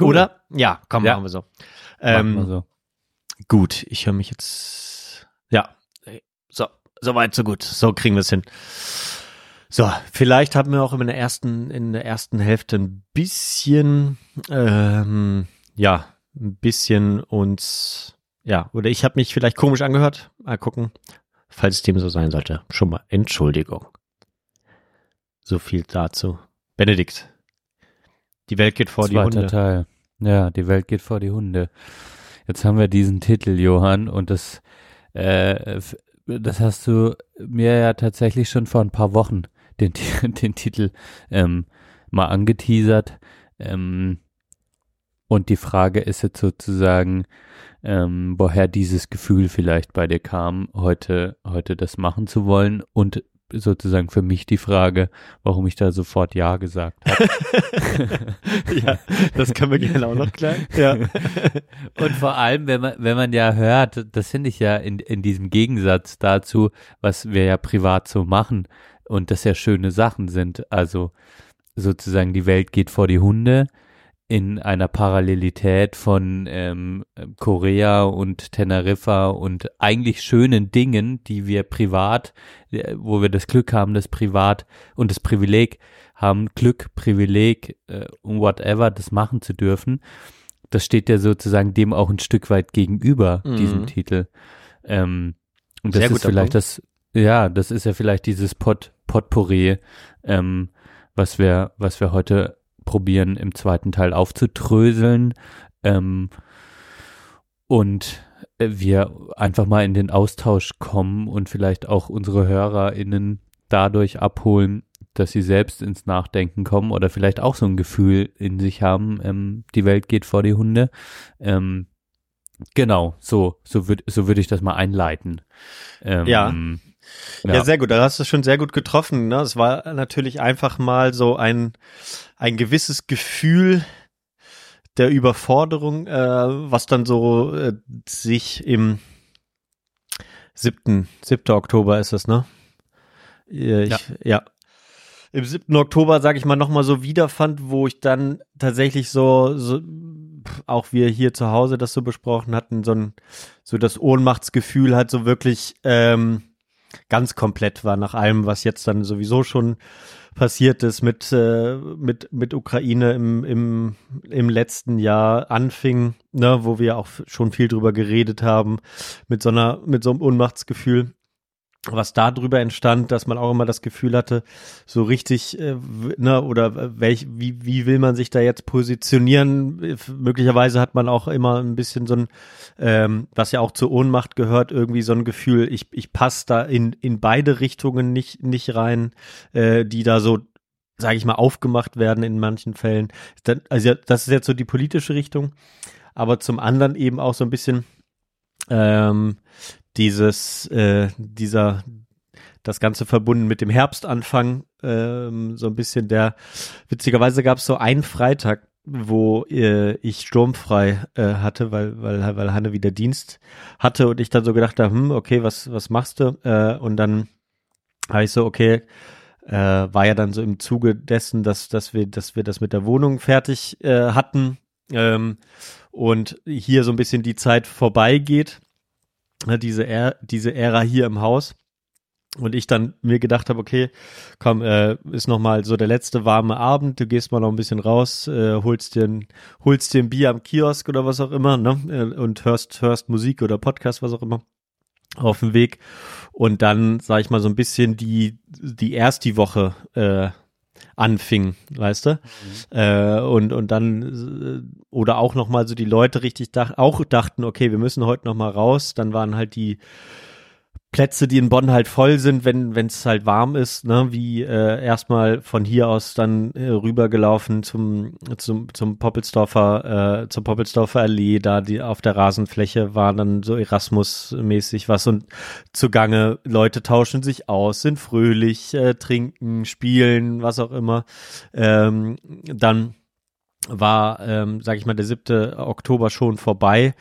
Oder? Ja, komm, Ja. machen wir so. Machen Ähm, wir so. Gut, ich höre mich jetzt. Ja, so, so weit, so gut. So kriegen wir es hin. So, vielleicht haben wir auch in der ersten, in der ersten Hälfte ein bisschen, ähm, ja, ein bisschen uns, ja, oder ich habe mich vielleicht komisch angehört. Mal gucken. Falls es dem so sein sollte, schon mal Entschuldigung. So viel dazu. Benedikt. Die Welt geht vor die Zweiter Hunde. Teil. Ja, die Welt geht vor die Hunde. Jetzt haben wir diesen Titel, Johann, und das, äh, das hast du mir ja tatsächlich schon vor ein paar Wochen den, <laughs> den Titel ähm, mal angeteasert. Ähm, und die Frage ist jetzt sozusagen, ähm, woher dieses Gefühl vielleicht bei dir kam, heute, heute das machen zu wollen und sozusagen für mich die Frage, warum ich da sofort Ja gesagt habe. <laughs> ja, das können wir gerne auch noch klären. Ja. <laughs> Und vor allem, wenn man, wenn man ja hört, das finde ich ja in, in diesem Gegensatz dazu, was wir ja privat so machen und das ja schöne Sachen sind. Also sozusagen die Welt geht vor die Hunde, in einer Parallelität von ähm, Korea und Teneriffa und eigentlich schönen Dingen, die wir privat, äh, wo wir das Glück haben, das privat und das Privileg haben, Glück, Privileg äh, whatever, das machen zu dürfen. Das steht ja sozusagen dem auch ein Stück weit gegenüber, Mhm. diesem Titel. Ähm, und das Sehr ist vielleicht Punkt. das, ja, das ist ja vielleicht dieses Pot, Potpourri, ähm, was wir, was wir heute probieren im zweiten Teil aufzudröseln ähm, und äh, wir einfach mal in den Austausch kommen und vielleicht auch unsere HörerInnen dadurch abholen, dass sie selbst ins Nachdenken kommen oder vielleicht auch so ein Gefühl in sich haben, ähm, die Welt geht vor die Hunde. Ähm, genau, so, so würde so würd ich das mal einleiten. Ähm, Ja. ja. Ja. sehr gut. Da hast du schon sehr gut getroffen. Ne? Es war natürlich einfach mal so ein, ein gewisses Gefühl der Überforderung, äh, was dann so äh, sich im 7. 7. Oktober ist es, ne? Äh, Ich, Ja. ja. Im 7. Oktober, sage ich mal, nochmal so wiederfand, wo ich dann tatsächlich so, so auch wir hier zu Hause das so besprochen hatten, so ein, so das Ohnmachtsgefühl hat so wirklich ähm, ganz komplett war nach allem, was jetzt dann sowieso schon passiert ist mit, äh, mit, mit Ukraine im, im, im letzten Jahr anfing, ne, wo wir auch schon viel drüber geredet haben, mit so einer, mit so einem Ohnmachtsgefühl. Was da drüber entstand, dass man auch immer das Gefühl hatte, so richtig, äh, ne, oder welch, wie, wie will man sich da jetzt positionieren? Möglicherweise hat man auch immer ein bisschen so ein, ähm, was ja auch zur Ohnmacht gehört, irgendwie so ein Gefühl, ich, ich passe da in, in beide Richtungen nicht, nicht rein, äh, die da so, sage ich mal, aufgemacht werden in manchen Fällen. Also das ist jetzt so die politische Richtung, aber zum anderen eben auch so ein bisschen ähm, dieses, äh, dieser, das Ganze verbunden mit dem Herbstanfang, ähm, so ein bisschen der, witzigerweise gab es so einen Freitag, wo äh, ich sturmfrei äh, hatte, weil, weil, weil Hanne wieder Dienst hatte und ich dann so gedacht habe, hm, okay, was, was machst du? Äh, und dann habe ich so, okay, äh, war ja dann so im Zuge dessen, dass, dass wir, dass wir das mit der Wohnung fertig äh, hatten ähm, und hier so ein bisschen die Zeit vorbeigeht, diese, Ä diese Ära hier im Haus. Und ich dann mir gedacht habe, okay, komm, äh, ist noch mal so der letzte warme Abend, du gehst mal noch ein bisschen raus, äh, holst dir ein, holst dir ein Bier am Kiosk oder was auch immer, ne? äh, Und hörst, hörst Musik oder Podcast, was auch immer, auf dem Weg. Und dann, sag ich mal, so ein bisschen die, die erst die Woche äh, anfing, weißt du? Äh, und, und dann, äh, oder auch noch mal so die Leute richtig dach, auch dachten, okay, wir müssen heute noch mal raus. Dann waren halt die Plätze, die in Bonn halt voll sind, wenn wenn es halt warm ist, ne, wie äh, erstmal von hier aus dann äh, rübergelaufen zum zum zum Poppelsdorfer äh, zur Poppelsdorfer Allee, da die auf der Rasenfläche war dann so Erasmus-mäßig was und zugange Leute tauschen sich aus, sind fröhlich, äh, trinken, spielen, was auch immer. Ähm, dann war, ähm, sag ich mal, der 7. Oktober schon vorbei.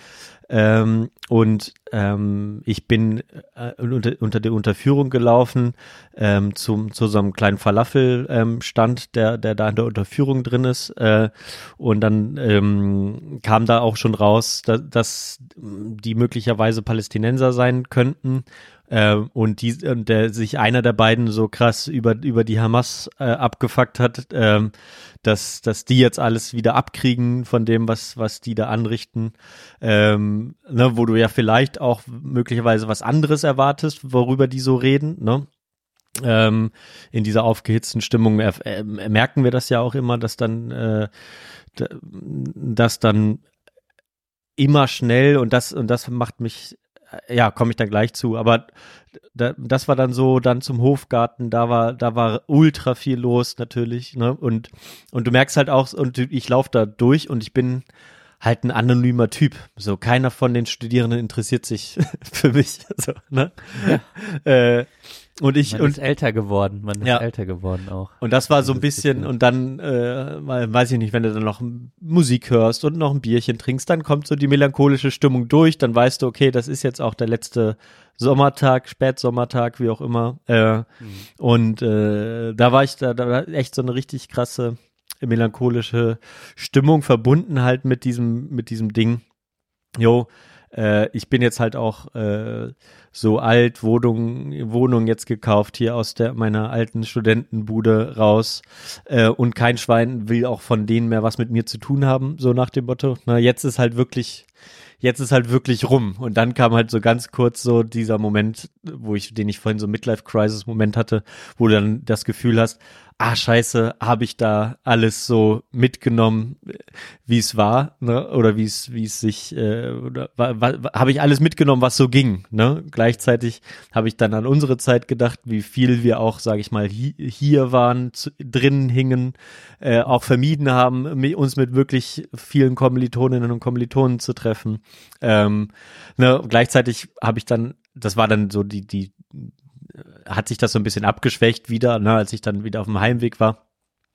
Ähm, und ähm, ich bin äh, unter, unter der Unterführung gelaufen ähm, zum, zu so einem kleinen Falafel-Stand, ähm, der, der da in der Unterführung drin ist. Äh, und dann ähm, kam da auch schon raus, dass, dass die möglicherweise Palästinenser sein könnten. Äh, und die, und der sich einer der beiden so krass über, über die Hamas äh, abgefuckt hat, ähm, dass, dass die jetzt alles wieder abkriegen von dem, was, was die da anrichten, ähm, ne, wo du ja vielleicht auch möglicherweise was anderes erwartest, worüber die so reden, ne? Ähm, in dieser aufgehitzten Stimmung äh, äh, merken wir das ja auch immer, dass dann, äh, da- dass dann immer schnell und das und das macht mich ja komme ich dann gleich zu aber da, das war dann so dann zum Hofgarten da war da war ultra viel los natürlich ne? Und und du merkst halt auch und ich laufe da durch und ich bin halt ein anonymer Typ so keiner von den Studierenden interessiert sich <laughs> für mich so ne <laughs> äh, und ich Man und ist älter geworden, man ist Ja. älter geworden auch. und das war so ein bisschen, ja- und dann, äh, weiß ich nicht, wenn du dann noch Musik hörst und noch ein Bierchen trinkst, dann kommt so die melancholische Stimmung durch, dann weißt du, okay, das ist jetzt auch der letzte Sommertag, Spätsommertag, wie auch immer. Äh, Und äh, da war ich, da, da war echt so eine richtig krasse melancholische Stimmung verbunden halt mit diesem, mit diesem Ding. Jo, äh, ich bin jetzt halt auch äh, so alt, Wohnung, Wohnung jetzt gekauft hier aus der meiner alten Studentenbude raus äh, und kein Schwein will auch von denen mehr was mit mir zu tun haben, so nach dem Motto. Na, jetzt ist halt wirklich jetzt ist halt wirklich rum. Und dann kam halt so ganz kurz so dieser Moment, wo ich, den ich vorhin so Midlife-Crisis-Moment hatte, wo du dann das Gefühl hast, ah scheiße, habe ich da alles so mitgenommen, wie es war, ne? Oder wie es, wie es sich, äh, oder habe ich alles mitgenommen, was so ging, ne? Gleichzeitig habe ich dann an unsere Zeit gedacht, wie viel wir auch, sage ich mal, hi hier waren, drinnen hingen, äh, auch vermieden haben, uns mit wirklich vielen Kommilitoninnen und Kommilitonen zu treffen. Ähm, ne? Gleichzeitig habe ich dann, das war dann so die, die hat sich das so ein bisschen abgeschwächt wieder, ne, als ich dann wieder auf dem Heimweg war.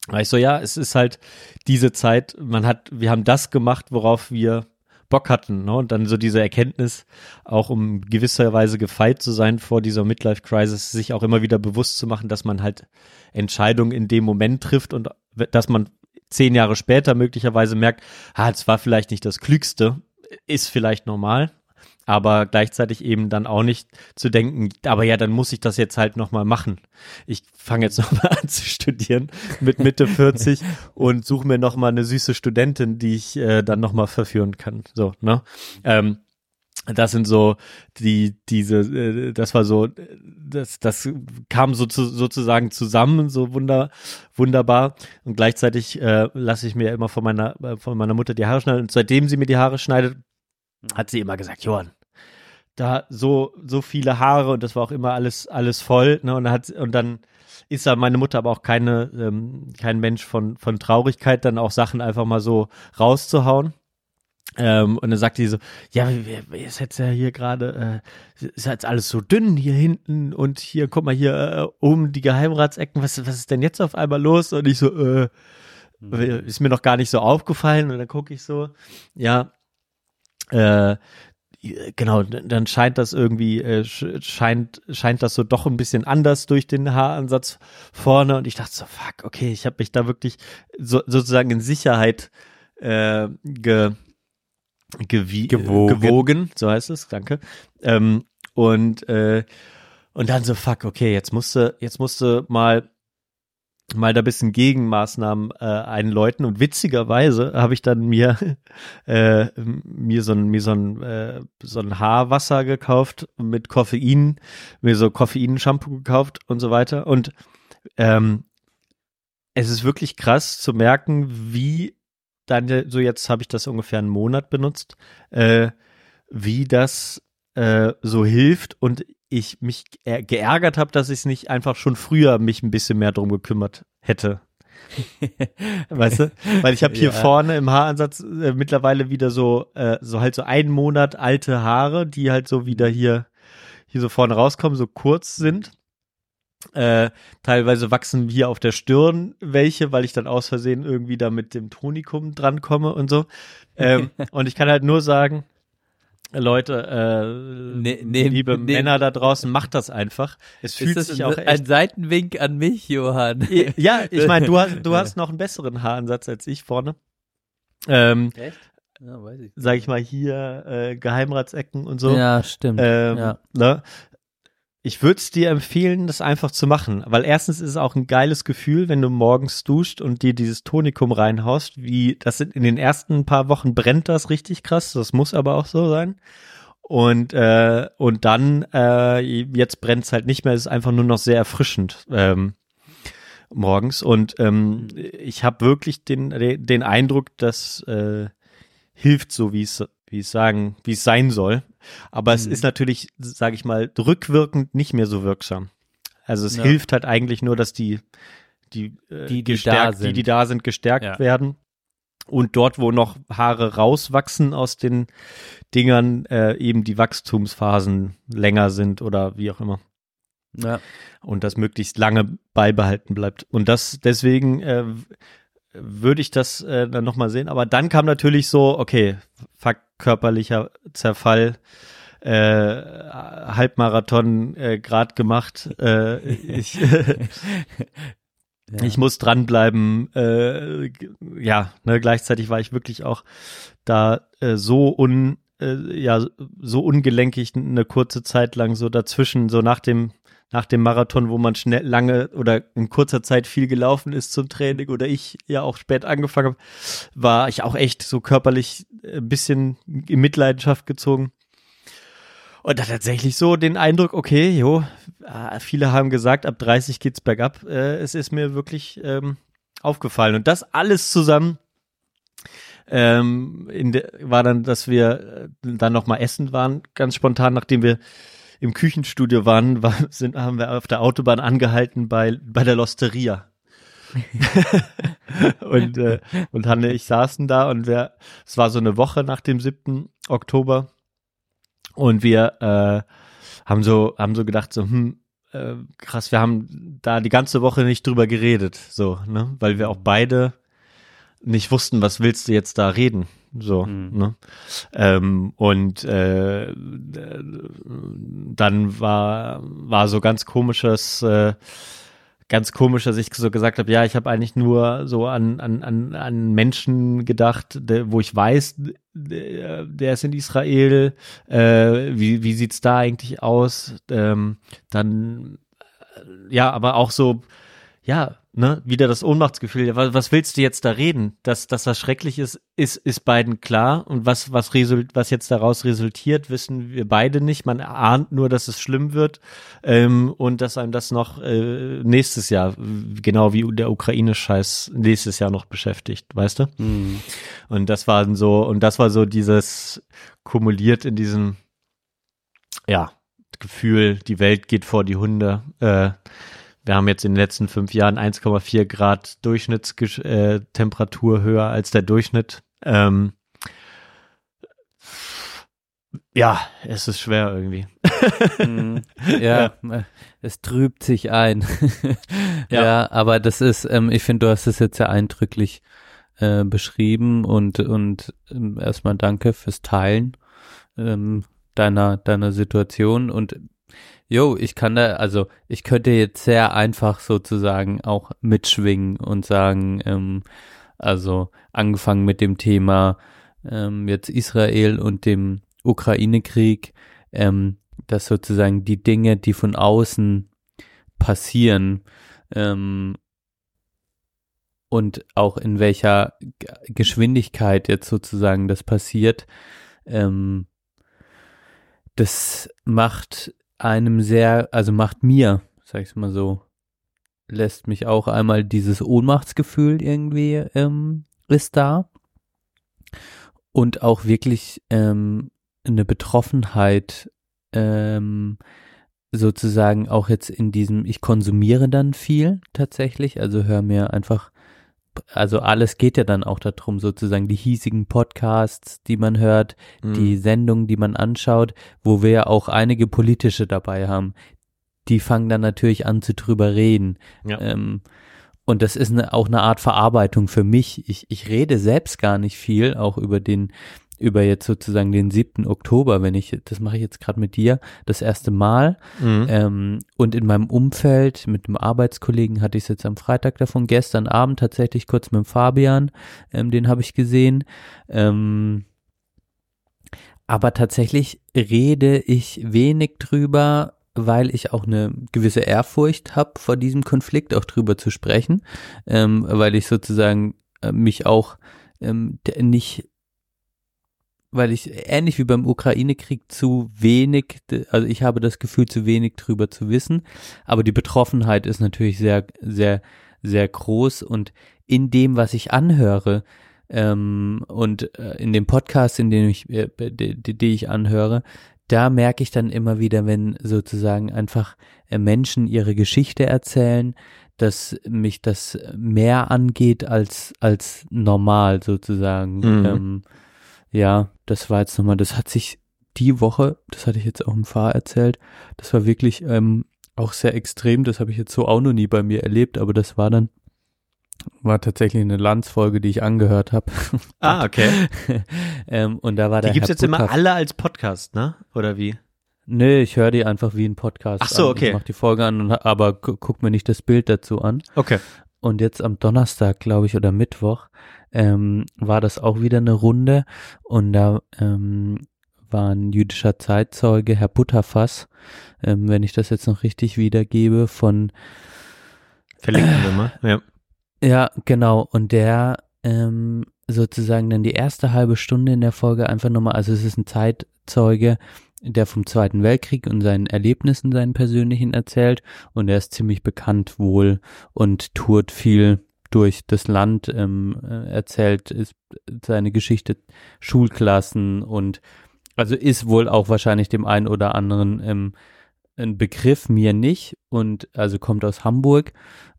War ich so, ja, es ist halt diese Zeit, man hat, wir haben das gemacht, worauf wir Bock hatten, ne? Und dann so diese Erkenntnis, auch um gewisserweise gefeit zu sein vor dieser Midlife-Crisis, sich auch immer wieder bewusst zu machen, dass man halt Entscheidungen in dem Moment trifft und dass man zehn Jahre später möglicherweise merkt, ah, es war vielleicht nicht das Klügste, ist vielleicht normal, aber gleichzeitig eben dann auch nicht zu denken, aber ja, dann muss ich das jetzt halt nochmal machen. Ich fange jetzt <laughs> nochmal an zu studieren mit Mitte <laughs> 40 und suche mir nochmal eine süße Studentin, die ich äh, dann nochmal verführen kann. So, ne? Ähm, das sind so die diese äh, das war so das das kam so zu, sozusagen zusammen so wunder wunderbar und gleichzeitig äh, lasse ich mir immer von meiner äh, von meiner Mutter die Haare schneiden und seitdem sie mir die Haare schneidet hat sie immer gesagt, Johann, da so so viele Haare und das war auch immer alles alles voll, ne? Und hat und dann ist da meine Mutter aber auch keine ähm, kein Mensch von von Traurigkeit, dann auch Sachen einfach mal so rauszuhauen. Ähm, und dann sagt die so, ja, ist jetzt ja hier gerade, äh, ist jetzt alles so dünn hier hinten und hier, guck mal hier äh, oben die Geheimratsecken, was, was ist denn jetzt auf einmal los? Und ich so, äh, mhm. ist mir noch gar nicht so aufgefallen und dann gucke ich so, ja, äh, genau, dann scheint das irgendwie, äh, scheint, scheint das so doch ein bisschen anders durch den Haaransatz vorne und ich dachte so, fuck, okay, ich habe mich da wirklich so, sozusagen in Sicherheit äh, ge, gewie, gewogen. gewogen, so heißt es, danke. Ähm, und äh, und dann so, fuck, okay, jetzt musste, jetzt musste mal mal da bisschen Gegenmaßnahmen äh, einläuten. Und witzigerweise habe ich dann mir <laughs> äh, mir so ein mir so ein äh, so ein Haarwasser gekauft mit Koffein mir so Koffein Shampoo gekauft und so weiter. Und ähm, es ist wirklich krass zu merken wie dann so jetzt habe ich das ungefähr einen Monat benutzt äh, wie das äh, so hilft. Und ich mich geärgert habe, dass ich es nicht einfach schon früher mich ein bisschen mehr drum gekümmert hätte. <laughs> weißt du? Weil ich habe hier ja. vorne im Haaransatz äh, mittlerweile wieder so, äh, so halt so einen Monat alte Haare, die halt so wieder hier, hier so vorne rauskommen, so kurz sind. Äh, teilweise wachsen hier auf der Stirn welche, weil ich dann aus Versehen irgendwie da mit dem Tonikum drankomme und so. Ähm, <laughs> und ich kann halt nur sagen, Leute, äh, ne, ne, liebe ne, Männer da draußen, macht das einfach. Es fühlt sich auch echt. Ein Seitenwink an mich, Johann. Ja, ich meine, du hast, du <laughs> hast noch einen besseren Haaransatz als ich vorne. Ähm, echt? Ja, weiß ich. Sag ich mal hier äh, Geheimratsecken und so. Ja, stimmt. Ähm, ja. Ne? Ich würde es dir empfehlen, das einfach zu machen, weil erstens ist es auch ein geiles Gefühl, wenn du morgens duscht und dir dieses Tonikum reinhaust, wie das in den ersten paar Wochen brennt das richtig krass, das muss aber auch so sein. Und äh, und dann äh, jetzt brennt's halt nicht mehr, es ist einfach nur noch sehr erfrischend ähm, morgens und ähm, ich habe wirklich den den Eindruck, dass äh, hilft so wie es wie es sagen, wie es sein soll. Aber mhm. es ist natürlich, sage ich mal, rückwirkend nicht mehr so wirksam. Also es ja. hilft halt eigentlich nur, dass die, die, äh, die, die, gestärkt, die, die da sind, gestärkt ja. werden. Und dort, wo noch Haare rauswachsen aus den Dingern, äh, eben die Wachstumsphasen länger sind oder wie auch immer. Ja. Und das möglichst lange beibehalten bleibt. Und das deswegen äh, würde ich das äh, dann nochmal sehen. Aber dann kam natürlich so, okay, fuck, körperlicher Zerfall, äh, Halbmarathon äh, grad gemacht. Äh, ich, <laughs> Ja. Ich muss dranbleiben. Äh, ja, ne, gleichzeitig war ich wirklich auch da äh, so un, äh, ja, so ungelenkig eine kurze Zeit lang so dazwischen, so nach dem nach dem Marathon, wo man schnell lange oder in kurzer Zeit viel gelaufen ist zum Training oder ich ja auch spät angefangen habe, war ich auch echt so körperlich ein bisschen in Mitleidenschaft gezogen. Und da tatsächlich so den Eindruck, okay, jo, äh, viele haben gesagt, ab 30 geht's bergab. Äh, es ist mir wirklich ähm, aufgefallen. Und das alles zusammen ähm, der, war dann, dass wir äh, dann noch mal essen waren, ganz spontan, nachdem wir im Küchenstudio waren, <laughs> war, sind, haben wir auf der Autobahn angehalten bei, bei der Losteria. <laughs> und, äh, und Hanne, ich saßen da und wir, es war so eine Woche nach dem 7. Oktober und wir äh, haben so, haben so gedacht, so, hm, äh, krass, wir haben da die ganze Woche nicht drüber geredet, so, ne, weil wir auch beide nicht wussten, was willst du jetzt da reden, so, Mhm. ne, ähm, und äh, dann war war so ganz komisches äh, ganz komisch, dass ich so gesagt habe, ja, ich habe eigentlich nur so an, an, an, an Menschen gedacht, der, wo ich weiß, der, der ist in Israel, äh, wie, wie sieht's da eigentlich aus? Ähm, dann, ja, aber auch so, ja, ne, wieder das Ohnmachtsgefühl. Ja, Was, was willst du jetzt da reden? Dass, dass das schrecklich ist, ist, ist beiden klar. Und was, was, result, was jetzt daraus resultiert, wissen wir beide nicht. Man ahnt nur, dass es schlimm wird ähm, und dass einem das noch äh, nächstes Jahr, genau wie der Ukraine-Scheiß nächstes Jahr noch beschäftigt, weißt du? Mhm. Und das war so, und das war so dieses kumuliert in diesem, ja, Gefühl, die Welt geht vor die Hunde. Äh, wir haben jetzt in den letzten fünf Jahren 1,4 Grad Durchschnittstemperatur äh, höher als der Durchschnitt. Ähm, ja, es ist schwer irgendwie. Mhm. <laughs> ja, äh, es trübt sich ein. <laughs> ja. Ja. aber das ist, ähm, ich finde, du hast es jetzt sehr eindrücklich äh, beschrieben und und ähm, erstmal danke fürs Teilen ähm, deiner deiner Situation und Jo, ich kann da, also ich könnte jetzt sehr einfach sozusagen auch mitschwingen und sagen, ähm, also angefangen mit dem Thema ähm, jetzt Israel und dem Ukraine-Krieg, ähm, dass sozusagen die Dinge, die von außen passieren ähm, und auch in welcher Geschwindigkeit jetzt sozusagen das passiert, ähm, das macht einem sehr, also macht mir, sag ich mal so, lässt mich auch einmal dieses Ohnmachtsgefühl irgendwie ähm, ist da. Und auch wirklich ähm, eine Betroffenheit ähm, sozusagen auch jetzt in diesem, ich konsumiere dann viel tatsächlich, also höre mir einfach, also alles geht ja dann auch darum, sozusagen die hiesigen Podcasts, die man hört, die Sendungen, die man anschaut, wo wir ja auch einige politische dabei haben, die fangen dann natürlich an zu drüber reden. Ja. Ähm, und das ist eine, auch eine Art Verarbeitung für mich. Ich, ich rede selbst gar nicht viel, auch über den, über jetzt sozusagen den 7. Oktober, wenn ich, das mache ich jetzt gerade mit dir, das erste Mal. Mhm. Ähm, und in meinem Umfeld mit einem Arbeitskollegen hatte ich es jetzt am Freitag davon, gestern Abend tatsächlich kurz mit dem Fabian, ähm, den habe ich gesehen. Ähm, aber tatsächlich rede ich wenig drüber, weil ich auch eine gewisse Ehrfurcht habe vor diesem Konflikt, auch drüber zu sprechen, ähm, weil ich sozusagen äh, mich auch ähm, nicht weil ich ähnlich wie beim Ukraine-Krieg zu wenig, also ich habe das Gefühl, zu wenig drüber zu wissen, aber die Betroffenheit ist natürlich sehr, sehr, sehr groß und in dem, was ich anhöre ähm, und äh, in dem Podcast, in dem ich, äh, die, ich anhöre, da merke ich dann immer wieder, wenn sozusagen einfach äh, Menschen ihre Geschichte erzählen, dass mich das mehr angeht als als normal sozusagen. Mhm. Ähm, ja, das war jetzt nochmal, das hat sich die Woche, das hatte ich jetzt auch im Fahr erzählt, das war wirklich ähm, auch sehr extrem, das habe ich jetzt so auch noch nie bei mir erlebt, aber das war dann, war tatsächlich eine Landsfolge, die ich angehört habe. <laughs> Ah, okay. <laughs> ähm, und da war der Die gibt's Herr jetzt immer Butter- alle als Podcast, ne? Oder wie? Nee, ich höre die einfach wie ein Podcast Ach so, an. okay. Ich mach die Folge an, aber gu- guck mir nicht das Bild dazu an. Okay. und jetzt am Donnerstag, glaube ich, oder Mittwoch, ähm, war das auch wieder eine Runde und da ähm, war ein jüdischer Zeitzeuge, Herr Butterfass, ähm, wenn ich das jetzt noch richtig wiedergebe, von Verlinken wir mal. Ja. ja, genau. Und der ähm, sozusagen dann die erste halbe Stunde in der Folge einfach nochmal, also es ist ein Zeitzeuge, der vom Zweiten Weltkrieg und seinen Erlebnissen, seinen persönlichen erzählt und er ist ziemlich bekannt wohl und tourt viel durch das Land, ähm, äh, erzählt ist seine Geschichte Schulklassen und also ist wohl auch wahrscheinlich dem einen oder anderen ähm, ein Begriff, mir nicht und also kommt aus Hamburg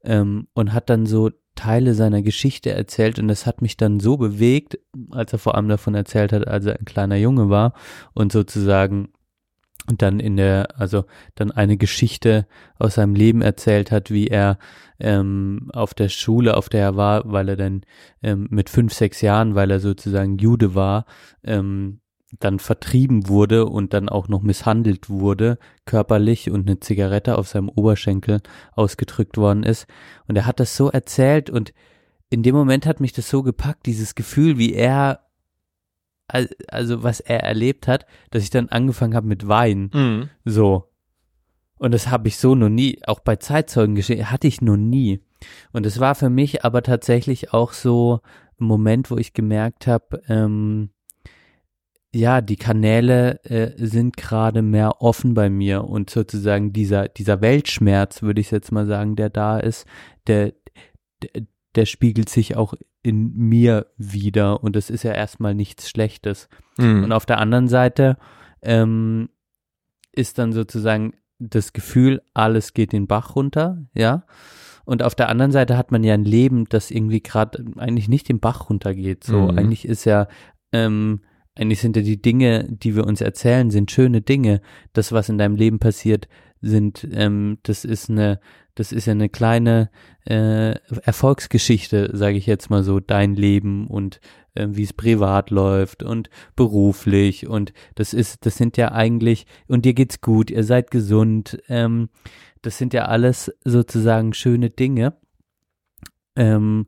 ähm, und hat dann so Teile seiner Geschichte erzählt und das hat mich dann so bewegt, als er vor allem davon erzählt hat, als er ein kleiner Junge war und sozusagen dann in der, also dann eine Geschichte aus seinem Leben erzählt hat, wie er ähm, auf der Schule, auf der er war, weil er dann ähm, mit fünf, sechs Jahren, weil er sozusagen Jude war, ähm, dann vertrieben wurde und dann auch noch misshandelt wurde, körperlich und eine Zigarette auf seinem Oberschenkel ausgedrückt worden ist. Und er hat das so erzählt und in dem Moment hat mich das so gepackt, dieses Gefühl, wie er, also was er erlebt hat, dass ich dann angefangen habe mit Weinen. Mhm. So. Und das habe ich so noch nie, auch bei Zeitzeugen geschehen, hatte ich noch nie. Und es war für mich aber tatsächlich auch so ein Moment, wo ich gemerkt habe, ähm, ja, die Kanäle äh, sind gerade mehr offen bei mir und sozusagen dieser, dieser Weltschmerz, würde ich jetzt mal sagen, der da ist, der, der, der spiegelt sich auch in mir wieder und das ist ja erstmal nichts Schlechtes. Mhm. Und auf der anderen Seite ähm, ist dann sozusagen das Gefühl, alles geht den Bach runter, ja. Und auf der anderen Seite hat man ja ein Leben, das irgendwie gerade eigentlich nicht den Bach runtergeht. So, Mhm. eigentlich ist ja, ähm, eigentlich sind ja die Dinge, die wir uns erzählen, sind schöne Dinge. Das, was in deinem Leben passiert, sind, ähm, das ist eine, das ist ja eine kleine äh, Erfolgsgeschichte, sage ich jetzt mal so, dein Leben und äh, wie es privat läuft und beruflich und das ist, das sind ja eigentlich, und dir geht's gut, ihr seid gesund, ähm, das sind ja alles sozusagen schöne Dinge. Ähm,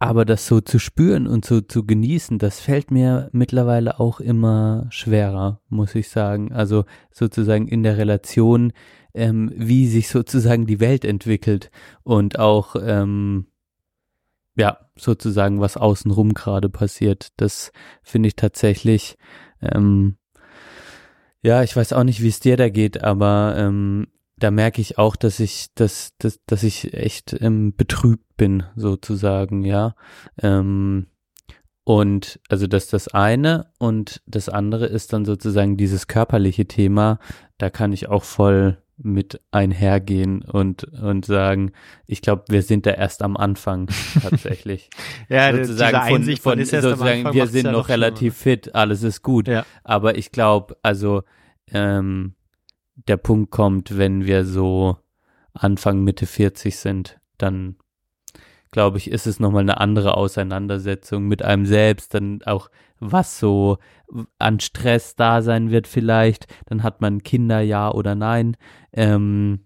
aber das so zu spüren und so zu genießen, das fällt mir mittlerweile auch immer schwerer, muss ich sagen. Also sozusagen in der Relation, ähm, wie sich sozusagen die Welt entwickelt und auch, ähm, ja, sozusagen, was außenrum gerade passiert. Das finde ich tatsächlich, ähm, ja, ich weiß auch nicht, wie es dir da geht, aber ähm, da merke ich auch, dass ich, dass, dass, dass ich echt ähm, betrübt bin, sozusagen, ja. Ähm, und also das ist das eine und das andere ist dann sozusagen dieses körperliche Thema, da kann ich auch voll mit einhergehen und, und sagen, ich glaube, wir sind da erst am Anfang <laughs> tatsächlich. Ja, sozusagen diese Einsicht von, von, von ist sozusagen, Anfang wir sind ja noch schlimmer. relativ fit, alles ist gut. Ja. Aber ich glaube, also ähm, der Punkt kommt, wenn wir so Anfang, Mitte 40 sind, dann glaube ich, ist es nochmal eine andere Auseinandersetzung mit einem selbst, dann auch was so an Stress da sein wird vielleicht, dann hat man Kinder, ja oder nein. Ähm,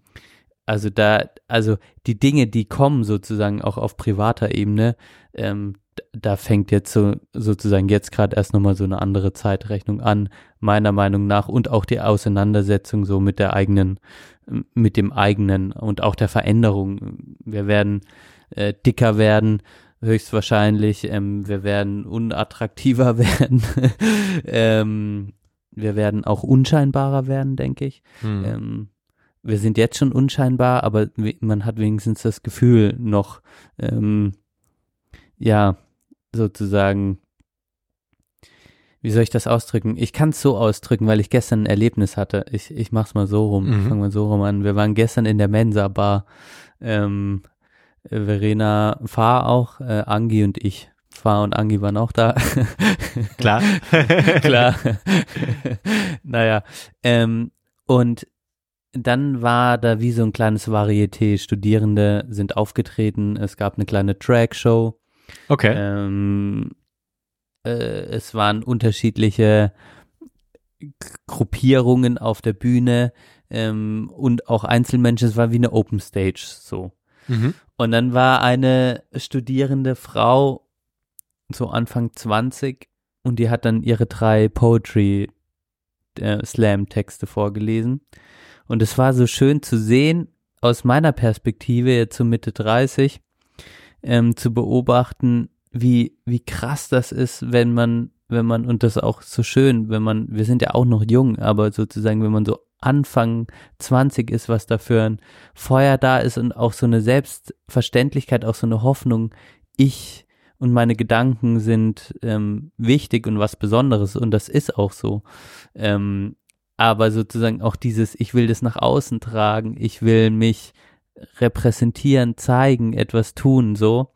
also da, also die Dinge, die kommen sozusagen auch auf privater Ebene, ähm, da fängt jetzt so sozusagen jetzt gerade erst nochmal so eine andere Zeitrechnung an, meiner Meinung nach, und auch die Auseinandersetzung so mit der eigenen, mit dem eigenen und auch der Veränderung. Wir werden äh, dicker werden, höchstwahrscheinlich, ähm, wir werden unattraktiver <laughs> werden, ähm, wir werden auch unscheinbarer werden, denke ich. Hm. Ähm, wir sind jetzt schon unscheinbar, aber man hat wenigstens das Gefühl noch, ähm, ja, sozusagen, wie soll ich das ausdrücken? Ich kann es so ausdrücken, weil ich gestern ein Erlebnis hatte. Ich, ich mach's mal so rum, Mhm. ich fang mal so rum an. Wir waren gestern in der Mensa-Bar, ähm, äh, Verena Fahr auch, äh, Angi und ich. Fahr und Angi waren auch da. <laughs> Klar. <laughs> Klar. naja, ähm, und dann war da wie so ein kleines Varieté. Studierende sind aufgetreten. Es gab eine kleine Drag-Show. Okay. Ähm, äh, es waren unterschiedliche Gruppierungen auf der Bühne ähm, und auch Einzelmenschen. Es war wie eine Open Stage so. Mhm. Und dann war eine studierende Frau, so Anfang 20, und die hat dann ihre drei Poetry äh, vorgelesen. Und es war so schön zu sehen, aus meiner Perspektive, jetzt so Mitte 30, ähm, zu beobachten, wie, wie krass das ist, wenn man, wenn man, und das auch so schön, wenn man, wir sind ja auch noch jung, aber sozusagen, wenn man so Anfang 20 ist, was da für ein Feuer da ist und auch so eine Selbstverständlichkeit, auch so eine Hoffnung, ich und meine Gedanken sind ähm, wichtig und was Besonderes und das ist auch so. Ähm, aber sozusagen auch dieses, ich will das nach außen tragen, ich will mich repräsentieren, zeigen, etwas tun, so.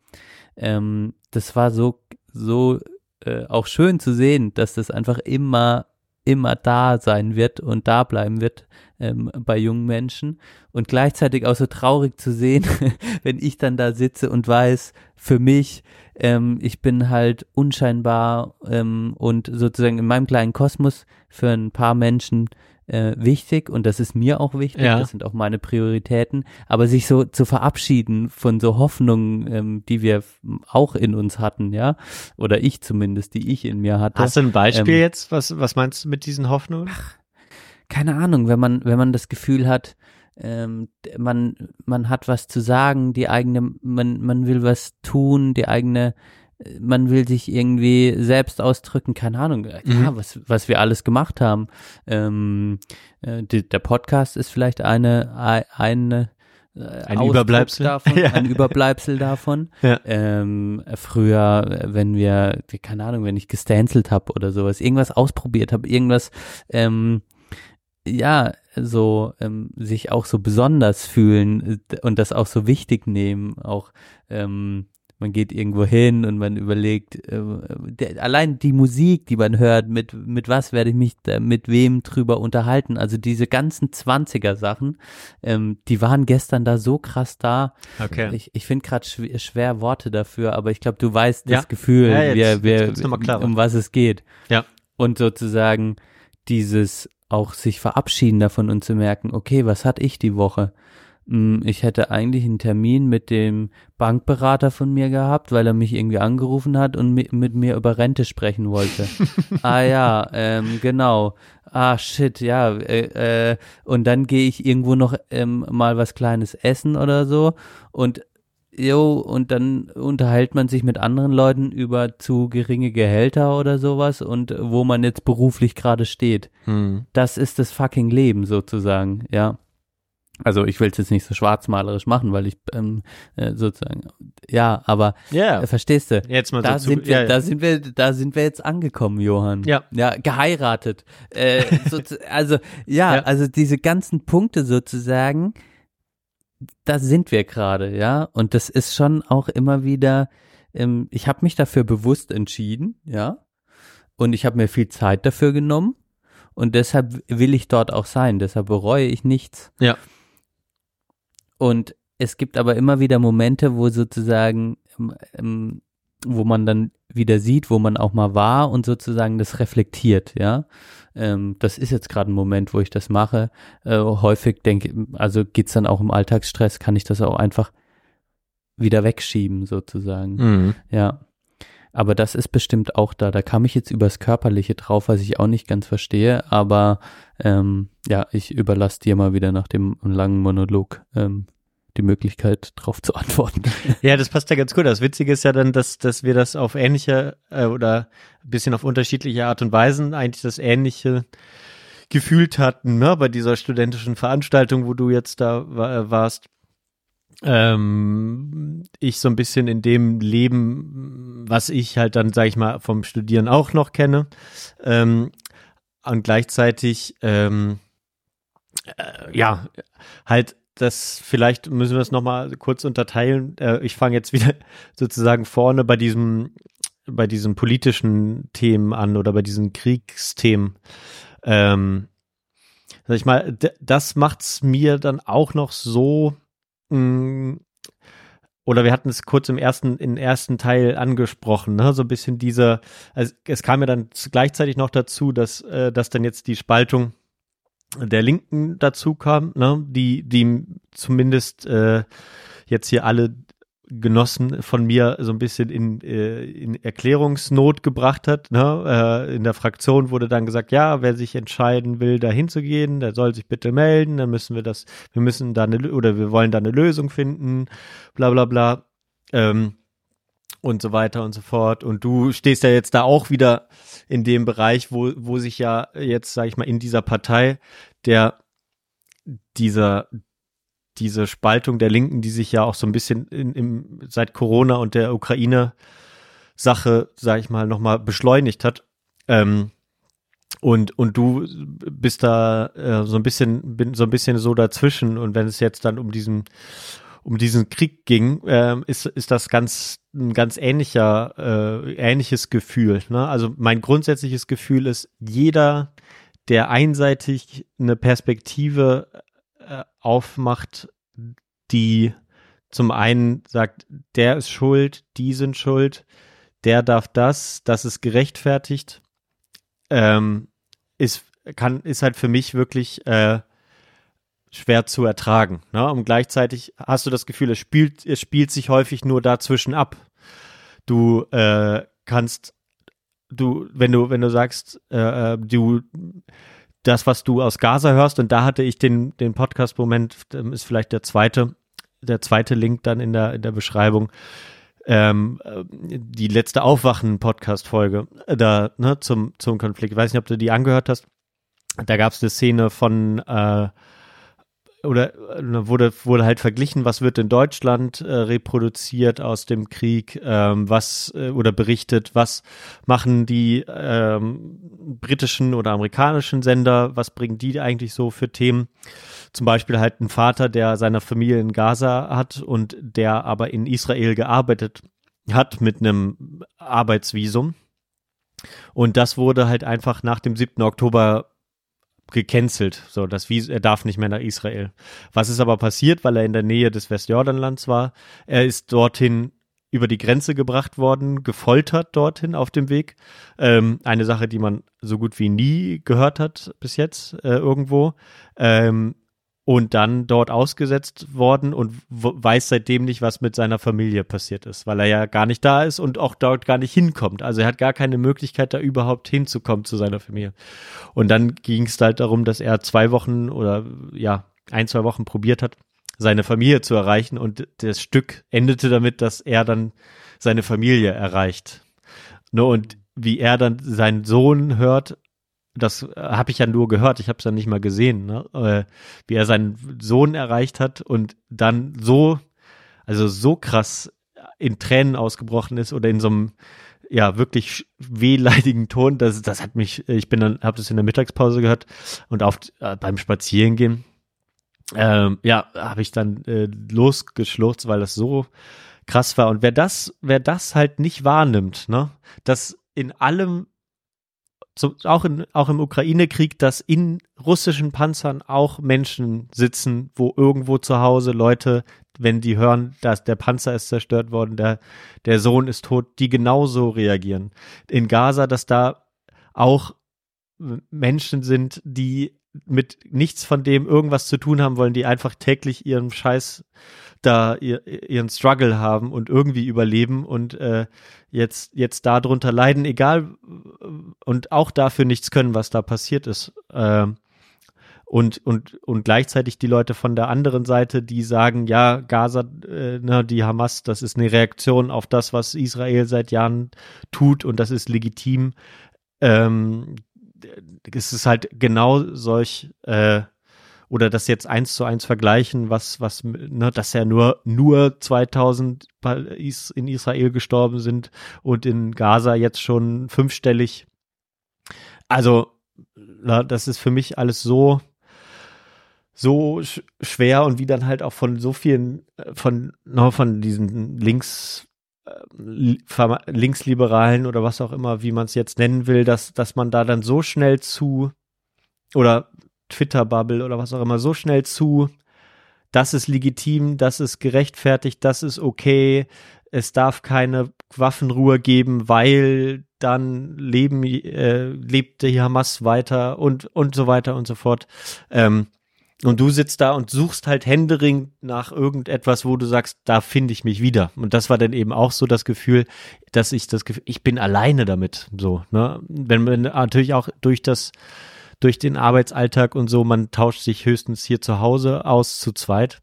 Ähm, das war so, so äh, auch schön zu sehen, dass das einfach immer, immer da sein wird und da bleiben wird ähm, bei jungen Menschen. Und gleichzeitig auch so traurig zu sehen, <laughs> wenn ich dann da sitze und weiß, für mich, ähm, ich bin halt unscheinbar ähm, und sozusagen in meinem kleinen Kosmos für ein paar Menschen äh, wichtig und das ist mir auch wichtig, Ja. das sind auch meine Prioritäten, aber sich so zu verabschieden von so Hoffnungen, ähm, die wir auch in uns hatten, ja, oder ich zumindest, die ich in mir hatte. Hast du ein Beispiel Ähm, jetzt? Was, was meinst du mit diesen Hoffnungen? keine Ahnung, wenn man, wenn man das Gefühl hat, ähm, man, man hat was zu sagen, die eigene, man, man will was tun, die eigene, man will sich irgendwie selbst ausdrücken, keine Ahnung, ja, Mhm. was, was wir alles gemacht haben. Ähm, äh, die, der Podcast ist vielleicht eine, ei- eine, äh, Ein Ausdruck Überbleibsel. davon, <laughs> Ja. ein Überbleibsel davon. Ja. Ähm, früher, wenn wir, keine Ahnung, wenn ich gestanzelt habe oder sowas, irgendwas ausprobiert habe, irgendwas, ähm, ja, so ähm, sich auch so besonders fühlen äh, und das auch so wichtig nehmen, auch ähm, man geht irgendwo hin und man überlegt, äh, der, allein die Musik, die man hört, mit, mit was werde ich mich da, mit wem drüber unterhalten, also diese ganzen 20er Sachen, ähm, die waren gestern da so krass da. Okay. Ich, ich finde gerade schwer, schwer Worte dafür, aber ich glaube, du weißt Ja. das Gefühl, Ja, jetzt- wir, wir, um was es geht. Ja. Und sozusagen dieses auch sich verabschieden davon und zu merken, okay, was hatte ich die Woche? Hm, Ich hätte eigentlich einen Termin mit dem Bankberater von mir gehabt, weil er mich irgendwie angerufen hat und mit, mit mir über Rente sprechen wollte. <laughs> ah ja, ähm, genau. Ah shit, ja. Äh, äh, und dann gehe ich irgendwo noch ähm, mal was Kleines essen oder so und Jo, und dann unterhält man sich mit anderen Leuten über zu geringe Gehälter oder sowas und wo man jetzt beruflich gerade steht. Hm. Das ist das fucking Leben sozusagen, ja. Also ich will es jetzt nicht so schwarzmalerisch machen, weil ich ähm, äh, sozusagen, ja, aber Ja. äh, verstehst du? Jetzt mal Da so zu, sind wir, ja, ja. da sind wir, da sind wir jetzt angekommen, Johann. Ja. Ja, geheiratet. Äh, so, also ja, Ja. also diese ganzen Punkte sozusagen, da sind wir gerade, ja. Und das ist schon auch immer wieder. Ähm, ich habe mich dafür bewusst entschieden, ja. Und ich habe mir viel Zeit dafür genommen. Und deshalb will ich dort auch sein. Deshalb bereue ich nichts. Ja. Und es gibt aber immer wieder Momente, wo sozusagen, ähm, ähm, wo man dann wieder sieht, wo man auch mal war und sozusagen das reflektiert, ja. Ähm, das ist jetzt gerade ein Moment, wo ich das mache. Äh, häufig denke, also geht's dann auch im Alltagsstress, kann ich das auch einfach wieder wegschieben, sozusagen. Mhm. Ja. Aber das ist bestimmt auch da. Da kam ich jetzt übers Körperliche drauf, was ich auch nicht ganz verstehe. Aber ähm, ja, ich überlasse dir mal wieder nach dem langen Monolog ähm, die Möglichkeit, drauf zu <laughs> antworten. Ja, das passt ja ganz gut. Das Witzige ist ja dann, dass, dass wir das auf ähnliche äh, oder ein bisschen auf unterschiedliche Art und Weisen eigentlich das Ähnliche gefühlt hatten, ne, bei dieser studentischen Veranstaltung, wo du jetzt da wa- warst. Ähm, ich so ein bisschen in dem Leben, was ich halt dann, sag ich mal, vom Studieren auch noch kenne. Ähm, und gleichzeitig, ähm, äh, ja, halt das, vielleicht müssen wir es nochmal kurz unterteilen. Äh, ich fange jetzt wieder <laughs> sozusagen vorne bei diesem, bei diesen politischen Themen an oder bei diesen Kriegsthemen. Ähm, sag ich mal, das macht's mir dann auch noch so, mh, oder wir hatten es kurz im ersten, im ersten Teil angesprochen, ne? so ein bisschen diese, also es kam ja dann gleichzeitig noch dazu, dass, äh, dass dann jetzt die Spaltung der Linken dazu kam, ne, die, die zumindest äh, jetzt hier alle Genossen von mir so ein bisschen in, äh, in Erklärungsnot gebracht hat. Ne? Äh, in der Fraktion wurde dann gesagt, ja, wer sich entscheiden will, da hinzugehen, der soll sich bitte melden, dann müssen wir das, wir müssen da eine, oder wir wollen da eine Lösung finden, bla bla bla. Ähm, und so weiter und so fort. Und du stehst ja jetzt da auch wieder in dem Bereich, wo, wo sich ja jetzt, sag ich mal, in dieser Partei der dieser diese Spaltung der Linken, die sich ja auch so ein bisschen in, im, seit Corona und der Ukraine-Sache, sag ich mal, nochmal beschleunigt hat. Ähm, und, und du bist da äh, so ein bisschen, bin so ein bisschen so dazwischen. Und wenn es jetzt dann um diesen, um diesen Krieg ging, äh, ist, ist das ganz, ein ganz ähnlicher, äh, ähnliches Gefühl. Ne? Also mein grundsätzliches Gefühl ist, jeder, der einseitig eine Perspektive äh, aufmacht, die zum einen sagt, der ist schuld, die sind schuld, der darf das, das ist gerechtfertigt, ähm, ist, kann, ist halt für mich wirklich äh, schwer zu ertragen. Ne? Und gleichzeitig hast du das Gefühl, es spielt, es spielt sich häufig nur dazwischen ab. Du äh, kannst, du, wenn du, wenn du sagst, äh, äh du das, was du aus Gaza hörst, und da hatte ich den, den Podcast-Moment, ist vielleicht der zweite, der zweite Link dann in der, in der Beschreibung, ähm, die letzte Aufwachen-Podcast-Folge da, ne, zum, zum Konflikt. Ich weiß nicht, ob du die angehört hast. Da gab es eine Szene von äh, oder äh, wurde, wurde halt verglichen, was wird in Deutschland äh, reproduziert aus dem Krieg, ähm, was äh, oder berichtet, was machen die ähm, britischen oder amerikanischen Sender, was bringen die eigentlich so für Themen? Zum Beispiel halt ein Vater, der seine Familie in Gaza hat und der aber in Israel gearbeitet hat mit einem Arbeitsvisum. Und das wurde halt einfach nach dem 7. Oktober gecancelt. So, das er darf nicht mehr nach Israel. Was ist aber passiert, weil er in der Nähe des Westjordanlands war? Er ist dorthin über die Grenze gebracht worden, gefoltert dorthin auf dem Weg. Ähm, eine Sache, die man so gut wie nie gehört hat bis jetzt äh, irgendwo. Ähm, und dann dort ausgesetzt worden und weiß seitdem nicht, was mit seiner Familie passiert ist, weil er ja gar nicht da ist und auch dort gar nicht hinkommt. Also er hat gar keine Möglichkeit, da überhaupt hinzukommen zu seiner Familie. Und dann ging es halt darum, dass er zwei Wochen oder ja, ein, zwei Wochen probiert hat, seine Familie zu erreichen und das Stück endete damit, dass er dann seine Familie erreicht. Ne, und wie er dann seinen Sohn hört das äh, habe ich ja nur gehört, ich habe es ja nicht mal gesehen, ne? Äh, wie er seinen Sohn erreicht hat und dann so, also so krass in Tränen ausgebrochen ist oder in so einem ja wirklich wehleidigen Ton, das, das hat mich, ich bin dann, habe das in der Mittagspause gehört und auf äh, beim Spazierengehen, ähm, ja, habe ich dann äh, losgeschlurzt, weil das so krass war. Und wer das, wer das halt nicht wahrnimmt, ne, dass in allem so, auch, in, auch im Ukraine-Krieg, dass in russischen Panzern auch Menschen sitzen, wo irgendwo zu Hause Leute, wenn die hören, dass der Panzer ist zerstört worden, der, der Sohn ist tot, die genauso reagieren. In Gaza, dass da auch Menschen sind, die mit nichts von dem irgendwas zu tun haben wollen, die einfach täglich ihren Scheiß da ihr, ihren Struggle haben und irgendwie überleben und äh, jetzt jetzt darunter leiden, egal und auch dafür nichts können, was da passiert ist. Äh, und und und gleichzeitig die Leute von der anderen Seite, die sagen, ja, Gaza, äh, ne, die Hamas, das ist eine Reaktion auf das, was Israel seit Jahren tut und das ist legitim. Ähm, es ist halt genau solch äh, oder das jetzt eins zu eins vergleichen, was, was, ne, dass ja nur, nur 2000 in Israel gestorben sind und in Gaza jetzt schon fünfstellig. Also, na, das ist für mich alles so, so sch schwer und wie dann halt auch von so vielen, äh, von, no, von diesen Links, äh, Linksliberalen oder was auch immer, wie man es jetzt nennen will, dass, dass man da dann so schnell zu oder Twitter-Bubble oder was auch immer so schnell zu, das ist legitim, das ist gerechtfertigt, das ist okay, es darf keine Waffenruhe geben, weil dann leben, äh, lebt die Hamas weiter und, und so weiter und so fort. Ähm, Und du sitzt da und suchst halt händeringend nach irgendetwas, wo du sagst, da finde ich mich wieder. Und das war dann eben auch so das Gefühl, dass ich das Gefühl, ich bin alleine damit. So, ne? Wenn man natürlich auch durch das, durch den Arbeitsalltag und so, man tauscht sich höchstens hier zu Hause aus zu zweit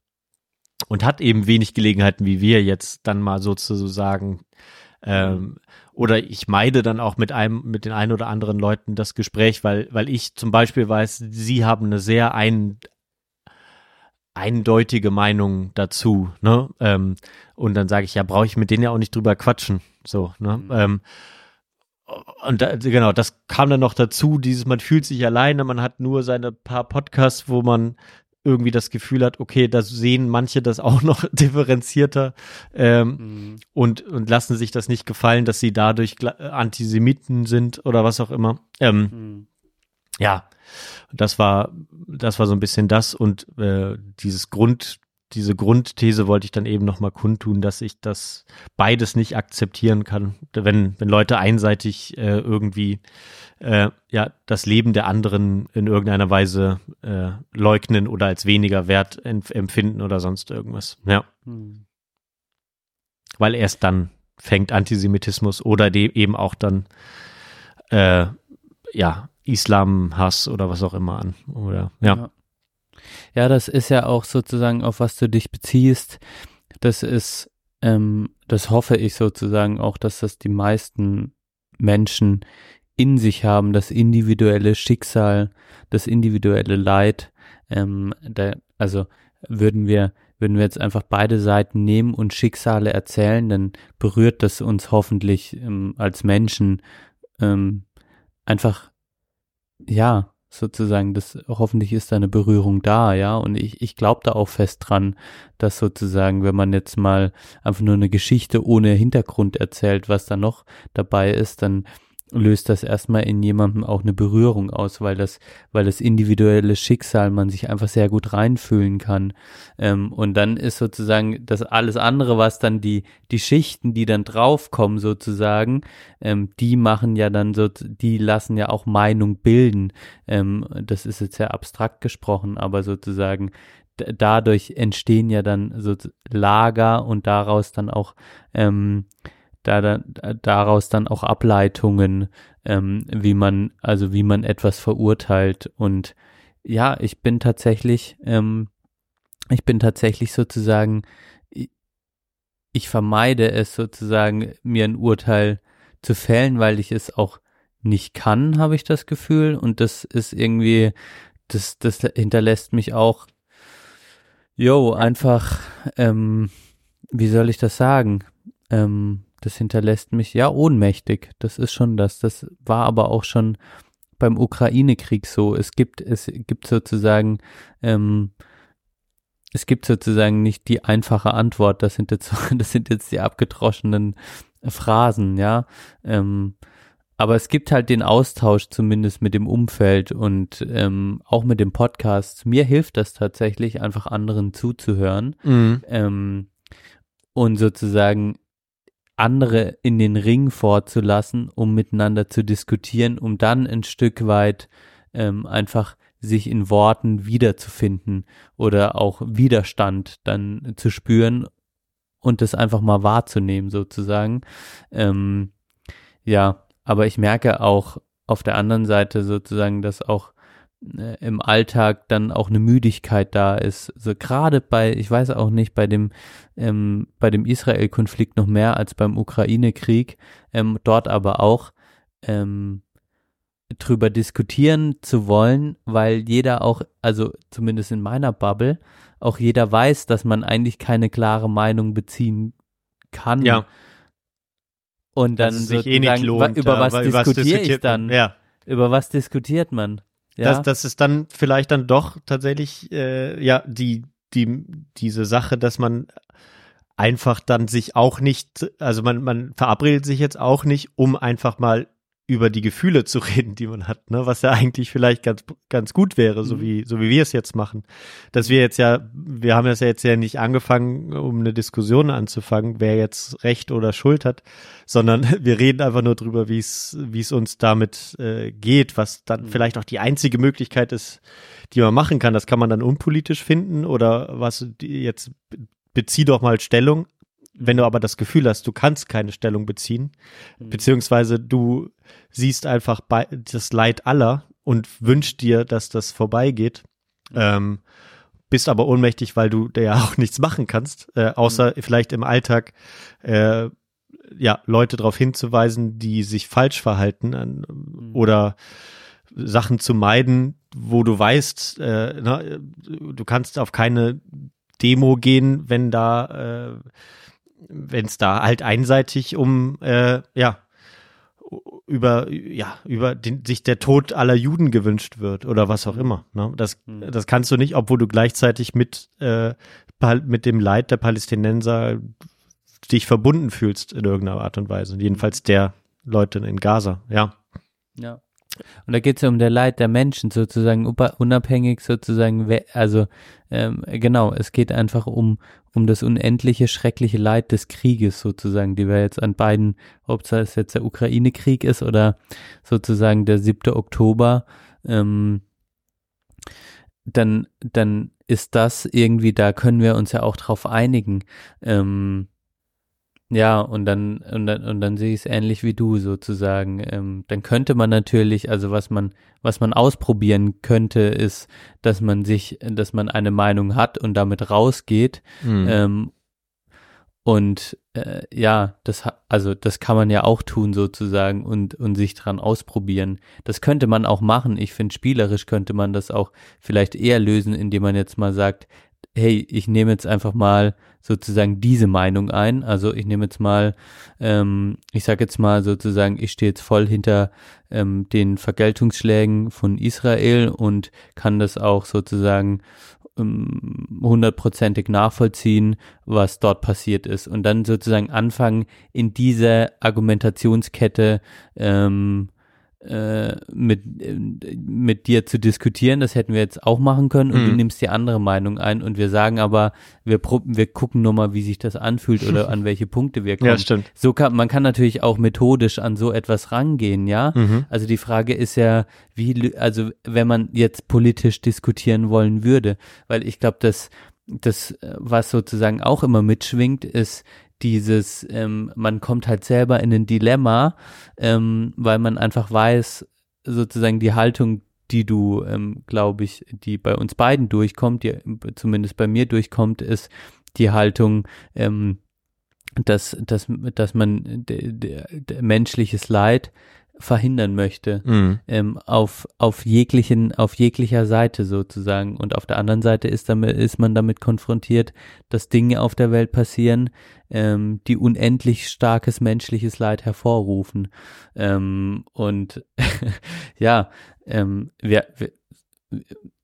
und hat eben wenig Gelegenheiten wie wir jetzt dann mal sozusagen ähm, oder ich meide dann auch mit einem, mit den einen oder anderen Leuten das Gespräch, weil, weil ich zum Beispiel weiß, sie haben eine sehr ein, eindeutige Meinung dazu, ne? Ähm, und dann sage ich, ja, brauche ich mit denen ja auch nicht drüber quatschen. So, ne? Mhm. Ähm, und da, genau, das kam dann noch dazu, dieses, man fühlt sich alleine, man hat nur seine paar Podcasts, wo man irgendwie das Gefühl hat, okay, da sehen manche das auch noch <laughs> differenzierter ähm, Mhm. und, und lassen sich das nicht gefallen, dass sie dadurch äh, Antisemiten sind oder was auch immer. Ähm, Mhm. ja, das war, das war so ein bisschen das und äh, dieses Grund, diese Grundthese wollte ich dann eben nochmal kundtun, dass ich das beides nicht akzeptieren kann, wenn, wenn Leute einseitig äh, irgendwie äh, ja das Leben der anderen in irgendeiner Weise äh, leugnen oder als weniger wert empf- empfinden oder sonst irgendwas. Ja, Mhm. weil erst dann fängt Antisemitismus oder de eben auch dann äh, ja Islamhass oder was auch immer an oder ja. Ja. Ja, das ist ja auch sozusagen, auf was du dich beziehst. Das ist, ähm, das hoffe ich sozusagen auch, dass das die meisten Menschen in sich haben, das individuelle Schicksal, das individuelle Leid. Ähm, da, also würden wir, würden wir jetzt einfach beide Seiten nehmen und Schicksale erzählen, dann berührt das uns hoffentlich ähm, als Menschen ähm, einfach, ja, sozusagen, das hoffentlich ist da eine Berührung da, ja. Und ich, ich glaube da auch fest dran, dass sozusagen, wenn man jetzt mal einfach nur eine Geschichte ohne Hintergrund erzählt, was da noch dabei ist, dann löst das erstmal in jemandem auch eine Berührung aus, weil das, weil das individuelle Schicksal man sich einfach sehr gut reinfühlen kann. Ähm, und dann ist sozusagen das alles andere, was dann die, die Schichten, die dann draufkommen sozusagen, ähm, die machen ja dann so, die lassen ja auch Meinung bilden. Ähm, das ist jetzt sehr abstrakt gesprochen, aber sozusagen dadurch entstehen ja dann so Lager und daraus dann auch ähm, da, da, daraus dann auch Ableitungen, ähm, wie man, also wie man etwas verurteilt. Und ja, ich bin tatsächlich, ähm, ich bin tatsächlich sozusagen, ich, vermeide es sozusagen, mir ein Urteil zu fällen, weil ich es auch nicht kann, habe ich das Gefühl. Und das ist irgendwie, das, das hinterlässt mich auch, yo, einfach, ähm, wie soll ich das sagen? Ähm, das hinterlässt mich ja ohnmächtig. Das ist schon das. Das war aber auch schon beim Ukraine-Krieg so. Es gibt, es gibt sozusagen, ähm, es gibt sozusagen nicht die einfache Antwort. Das sind jetzt, <laughs> das sind jetzt die abgedroschenen Phrasen, ja. Ähm, aber es gibt halt den Austausch zumindest mit dem Umfeld und ähm, auch mit dem Podcast. Mir hilft das tatsächlich, einfach anderen zuzuhören Mhm. ähm, und sozusagen andere in den Ring vorzulassen, um miteinander zu diskutieren, um dann ein Stück weit ähm, einfach sich in Worten wiederzufinden oder auch Widerstand dann zu spüren und das einfach mal wahrzunehmen sozusagen. Ähm, ja, aber ich merke auch auf der anderen Seite sozusagen, dass auch äh, im Alltag dann auch eine Müdigkeit da ist. So gerade bei, ich weiß auch nicht, bei dem ähm, bei dem Israel-Konflikt noch mehr als beim Ukraine-Krieg, ähm, dort aber auch ähm, drüber diskutieren zu wollen, weil jeder auch, also zumindest in meiner Bubble, auch jeder weiß, dass man eigentlich keine klare Meinung beziehen kann. Ja. Und dann es sich eh nicht lohnt. über ja, was was diskutiere ich diskutiert man? dann? Ja. Über was diskutiert man? Ja. Das, das ist dann vielleicht dann doch tatsächlich äh, ja die die diese Sache, dass man einfach dann sich auch nicht, also man man verabredet sich jetzt auch nicht, um einfach mal über die Gefühle zu <laughs> reden, die man hat, ne? was ja eigentlich vielleicht ganz, ganz gut wäre, so Mhm. wie, so wie wir es jetzt machen. Dass wir jetzt ja, wir haben das ja jetzt ja nicht angefangen, um eine Diskussion anzufangen, wer jetzt Recht oder Schuld hat, sondern <laughs> wir reden einfach nur drüber, wie es, wie es uns damit äh, geht, was dann Mhm. vielleicht auch die einzige Möglichkeit ist, die man machen kann. Das kann man dann unpolitisch finden oder was jetzt bezieh doch mal Stellung. Wenn du aber das Gefühl hast, du kannst keine Stellung beziehen, Mhm. beziehungsweise du siehst einfach bei, das Leid aller und wünschst dir, dass das vorbeigeht, ähm, bist aber ohnmächtig, weil du da ja <laughs> auch nichts machen kannst, äh, außer vielleicht im Alltag äh, ja Leute darauf hinzuweisen, die sich falsch verhalten an, oder Sachen zu meiden, wo du weißt, äh, na, du kannst auf keine Demo gehen, wenn da äh, wenn es da halt einseitig um äh, ja über ja über den, sich der Tod aller Juden gewünscht wird oder was auch immer. Ne? Das Mhm. das kannst du nicht, obwohl du gleichzeitig mit äh, mit dem Leid der Palästinenser dich verbunden fühlst in irgendeiner Art und Weise. Jedenfalls der Leute in Gaza. Ja. Ja. Und da geht es ja um der Leid der Menschen sozusagen, unabhängig sozusagen, also ähm, genau, es geht einfach um, um das unendliche, schreckliche Leid des Krieges sozusagen, die wir jetzt an beiden, ob es jetzt der Ukraine-Krieg ist oder sozusagen der 7. Oktober, ähm, dann, dann ist das irgendwie, da können wir uns ja auch drauf einigen. Ähm, ja, und dann, und dann, und dann sehe ich es ähnlich wie du sozusagen. Ähm, dann könnte man natürlich, also was man, was man ausprobieren könnte, ist, dass man sich, dass man eine Meinung hat und damit rausgeht. Mhm. Ähm, und äh, ja, das also das kann man ja auch tun sozusagen und und sich dran ausprobieren. Das könnte man auch machen. Ich finde spielerisch könnte man das auch vielleicht eher lösen, indem man jetzt mal sagt, hey, ich nehme jetzt einfach mal sozusagen diese Meinung ein. Also ich nehme jetzt mal, ähm, ich sage jetzt mal sozusagen, ich stehe jetzt voll hinter ähm, den Vergeltungsschlägen von Israel und kann das auch sozusagen ähm, hundertprozentig nachvollziehen, was dort passiert ist. Und dann sozusagen anfangen, in dieser Argumentationskette ähm, äh, mit, äh, mit dir zu diskutieren. Das hätten wir jetzt auch machen können. Und du Mhm. nimmst die andere Meinung ein. Und wir sagen aber, wir, wir gucken nur mal, wie sich das anfühlt oder <laughs> an welche Punkte wir kommen. ja, stimmt. So kann, man kann natürlich auch methodisch an so etwas rangehen, ja. Mhm. Also die Frage ist ja, wie, also wenn man jetzt politisch diskutieren wollen würde, weil ich glaube, dass das, äh, was sozusagen auch immer mitschwingt, ist dieses, ähm, man kommt halt selber in ein Dilemma, ähm, weil man einfach weiß, sozusagen die Haltung, die du, ähm, glaube ich, die bei uns beiden durchkommt, die zumindest bei mir durchkommt, ist die Haltung, ähm, dass, dass, dass man menschliches Leid verhindern möchte Mhm. ähm, auf auf jeglichen auf jeglicher Seite sozusagen und auf der anderen Seite ist damit ist man damit konfrontiert, dass Dinge auf der Welt passieren, ähm, die unendlich starkes menschliches Leid hervorrufen ähm, und <laughs> ja ähm, wir, wir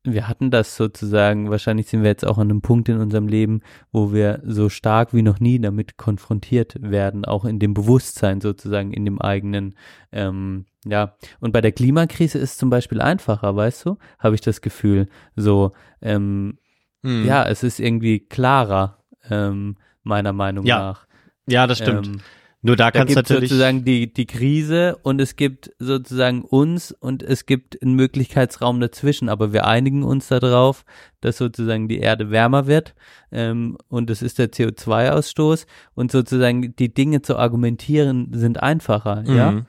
wir hatten das sozusagen, wahrscheinlich sind wir jetzt auch an einem Punkt in unserem Leben, wo wir so stark wie noch nie damit konfrontiert werden, auch in dem Bewusstsein sozusagen, in dem eigenen, ähm, ja. Und bei der Klimakrise ist es zum Beispiel einfacher, weißt du, habe ich das Gefühl. So, ähm, Mhm. ja, es ist irgendwie klarer, ähm, meiner Meinung Ja, nach. ja, das stimmt. Ähm, Nur da da kannst du gibt natürlich sozusagen die, die Krise und es gibt sozusagen uns und es gibt einen Möglichkeitsraum dazwischen, aber wir einigen uns darauf, dass sozusagen die Erde wärmer wird ähm, und es ist der CO2-Ausstoß und sozusagen die Dinge zu argumentieren sind einfacher, ja. Mhm.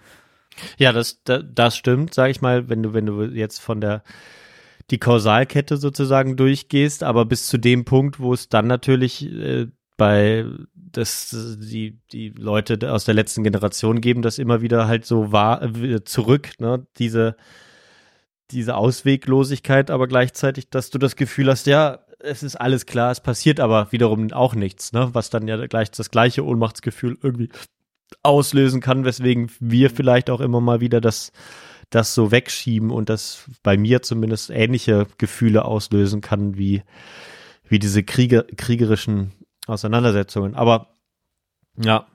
Ja, das, das, das stimmt, sag ich mal, wenn du, wenn du jetzt von der die Kausalkette sozusagen durchgehst, aber bis zu dem Punkt, wo es dann natürlich äh, bei das die die Leute aus der letzten Generation geben das immer wieder halt so war äh, zurück, ne, diese diese Ausweglosigkeit, aber gleichzeitig, dass du das Gefühl hast, ja, es ist alles klar, es passiert aber wiederum auch nichts, ne, was dann ja gleich das gleiche Ohnmachtsgefühl irgendwie auslösen kann, weswegen wir vielleicht auch immer mal wieder das, das so wegschieben und das bei mir zumindest ähnliche Gefühle auslösen kann wie, wie diese Kriege, kriegerischen Auseinandersetzungen. Aber ja,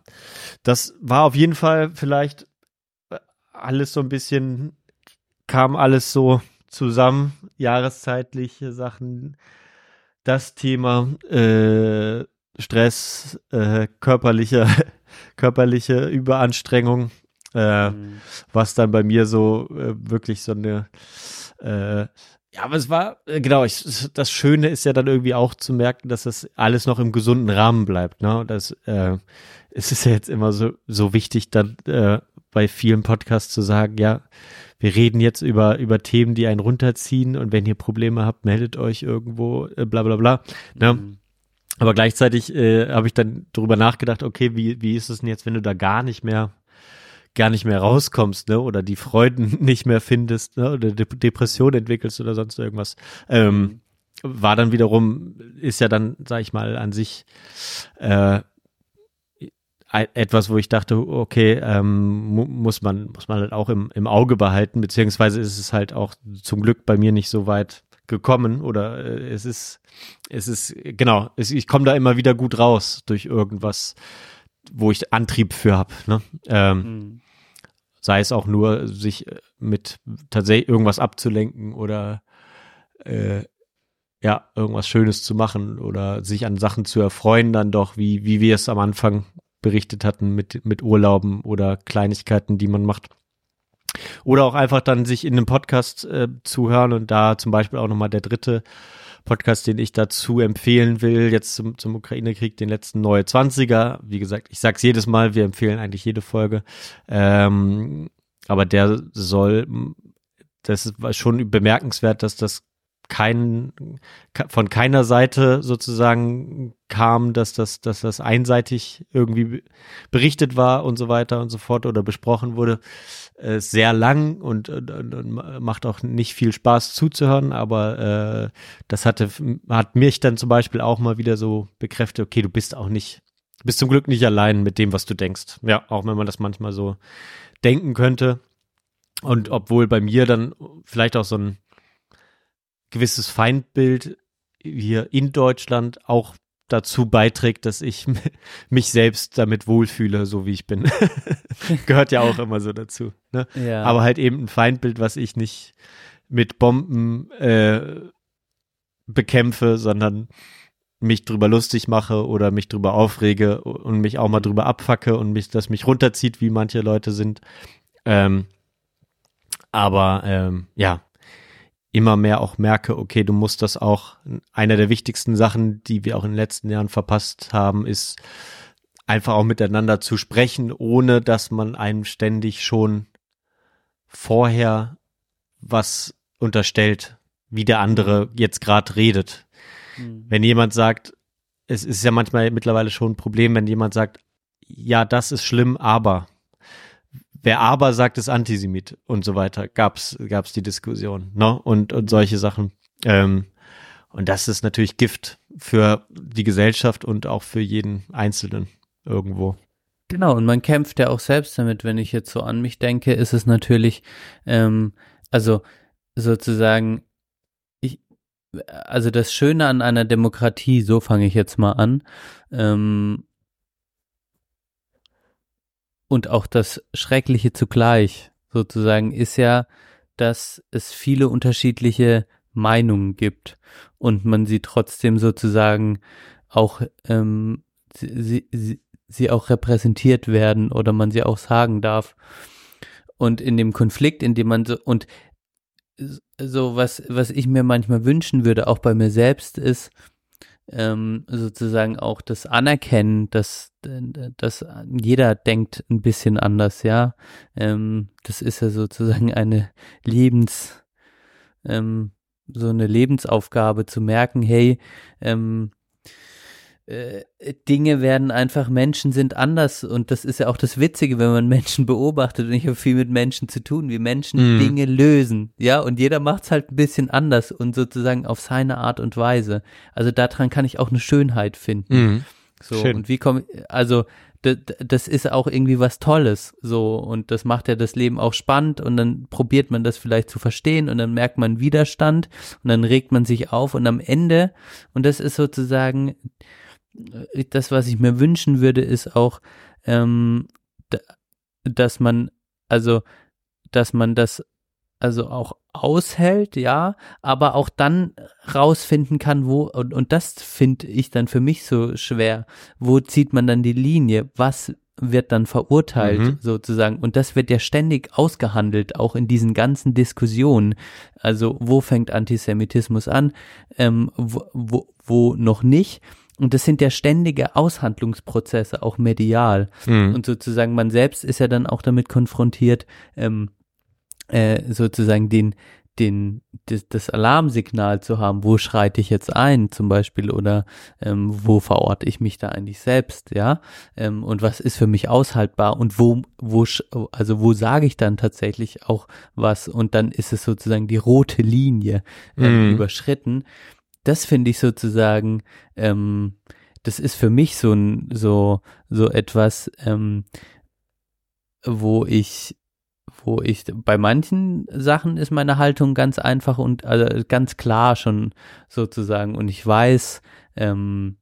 das war auf jeden Fall vielleicht alles so ein bisschen, kam alles so zusammen, jahreszeitliche Sachen, das Thema äh, Stress, äh, körperliche, <laughs> körperliche Überanstrengung, äh, Mhm. was dann bei mir so äh, wirklich so eine äh, ja, aber es war, äh, genau, ich, das Schöne ist ja dann irgendwie auch zu merken, dass das alles noch im gesunden Rahmen bleibt. Ne? Das, äh, es ist ja jetzt immer so, so wichtig, dann äh, bei vielen Podcasts zu sagen, ja, wir reden jetzt über, über Themen, die einen runterziehen und wenn ihr Probleme habt, meldet euch irgendwo, äh, bla bla bla. Ne? Mhm. Aber gleichzeitig äh, habe ich dann darüber nachgedacht, okay, wie, wie ist es denn jetzt, wenn du da gar nicht mehr gar nicht mehr rauskommst, ne, oder die Freuden <laughs> nicht mehr findest, ne, oder De Depression entwickelst oder sonst irgendwas. Ähm, war dann wiederum, ist ja dann, sag ich mal, an sich äh, ein- etwas, wo ich dachte, okay, ähm, mu muss man, muss man halt auch im, im Auge behalten, beziehungsweise ist es halt auch zum Glück bei mir nicht so weit gekommen oder äh, es ist, es ist, genau, es, ich komme da immer wieder gut raus durch irgendwas, wo ich Antrieb für habe. Ne? Ähm, Mhm. Sei es auch nur, sich äh, mit tatsächlich irgendwas abzulenken oder äh, ja, irgendwas Schönes zu machen oder sich an Sachen zu erfreuen, dann doch, wie, wie wir es am Anfang berichtet hatten mit, mit Urlauben oder Kleinigkeiten, die man macht. Oder auch einfach dann sich in einem Podcast äh, zuhören und da zum Beispiel auch nochmal der dritte Podcast, den ich dazu empfehlen will, jetzt zum, zum Ukraine-Krieg, den letzten Neue 20er. Wie gesagt, ich sag's jedes Mal, wir empfehlen eigentlich jede Folge. Ähm, aber der soll, das war schon bemerkenswert, dass das kein, ke- von keiner Seite sozusagen kam, dass das, dass das einseitig irgendwie berichtet war und so weiter und so fort oder besprochen wurde. Äh, sehr lang und, und, und, und macht auch nicht viel Spaß zuzuhören, aber äh, das hatte, hat mich dann zum Beispiel auch mal wieder so bekräftigt, okay, du bist auch nicht, bist zum Glück nicht allein mit dem, was du denkst. Ja, auch wenn man das manchmal so denken könnte. Und obwohl bei mir dann vielleicht auch so ein gewisses Feindbild hier in Deutschland auch dazu beiträgt, dass ich <laughs> mich selbst damit wohlfühle, so wie ich bin. <laughs> Gehört ja auch immer so dazu. Ne? Ja. Aber halt eben ein Feindbild, was ich nicht mit Bomben äh, bekämpfe, sondern mich drüber lustig mache oder mich drüber aufrege und mich auch mal drüber abfacke und mich, das mich runterzieht, wie manche Leute sind. Ähm, aber ähm, ja, immer mehr auch merke, okay, du musst das auch, einer der wichtigsten Sachen, die wir auch in den letzten Jahren verpasst haben, ist einfach auch miteinander zu sprechen, ohne dass man einem ständig schon vorher was unterstellt, wie der andere jetzt gerade redet. Mhm. Wenn jemand sagt, es ist ja manchmal mittlerweile schon ein Problem, wenn jemand sagt, ja, das ist schlimm, aber wer aber sagt, ist Antisemit und so weiter, gab's gab's die Diskussion, ne? Und und solche Sachen. Ähm, und das ist natürlich Gift für die Gesellschaft und auch für jeden Einzelnen irgendwo. Genau, und man kämpft ja auch selbst damit. Wenn ich jetzt so an mich denke, ist es natürlich, ähm, also sozusagen, ich, also das Schöne an einer Demokratie, so fange ich jetzt mal an, ähm, und auch das Schreckliche zugleich, sozusagen, ist ja, dass es viele unterschiedliche Meinungen gibt und man sie trotzdem sozusagen auch ähm, sie, sie, sie auch repräsentiert werden oder man sie auch sagen darf. Und in dem Konflikt, in dem man so, und so was, was ich mir manchmal wünschen würde, auch bei mir selbst, ist ähm, sozusagen auch das Anerkennen, dass, dass jeder denkt ein bisschen anders, ja. Ähm, das ist ja sozusagen eine Lebens, ähm, so eine Lebensaufgabe zu merken, hey, ähm, äh, Dinge werden einfach, Menschen sind anders und das ist ja auch das Witzige, wenn man Menschen beobachtet und ich habe viel mit Menschen zu tun, wie Menschen Mhm. Dinge lösen, ja, und jeder macht es halt ein bisschen anders und sozusagen auf seine Art und Weise. Also daran kann ich auch eine Schönheit finden. So, Schön. und wie komme also das ist auch irgendwie was Tolles, so, und das macht ja das Leben auch spannend und dann probiert man das vielleicht zu verstehen und dann merkt man Widerstand und dann regt man sich auf und am Ende, und das ist sozusagen äh, das, was ich mir wünschen würde, ist auch, ähm, dass man, also dass man das also auch aushält, ja, aber auch dann rausfinden kann, wo, und, und das finde ich dann für mich so schwer, wo zieht man dann die Linie, was wird dann verurteilt Mhm. sozusagen und das wird ja ständig ausgehandelt, auch in diesen ganzen Diskussionen. Also wo fängt Antisemitismus an, ähm, wo, wo, wo noch nicht. Und das sind ja ständige Aushandlungsprozesse, auch medial. Mhm. Und sozusagen man selbst ist ja dann auch damit konfrontiert, ähm, äh, sozusagen den, den, das, das Alarmsignal zu haben, wo schreite ich jetzt ein zum Beispiel oder ähm, wo verorte ich mich da eigentlich selbst, ja, ähm, und was ist für mich aushaltbar und wo, wo, sch- also wo sage ich dann tatsächlich auch was und dann ist es sozusagen die rote Linie ähm, Mhm. überschritten. Das finde ich sozusagen, ähm, das ist für mich so ein, so, so etwas, ähm, wo ich, wo ich, bei manchen Sachen ist meine Haltung ganz einfach und also ganz klar schon sozusagen. Und ich weiß, ähm,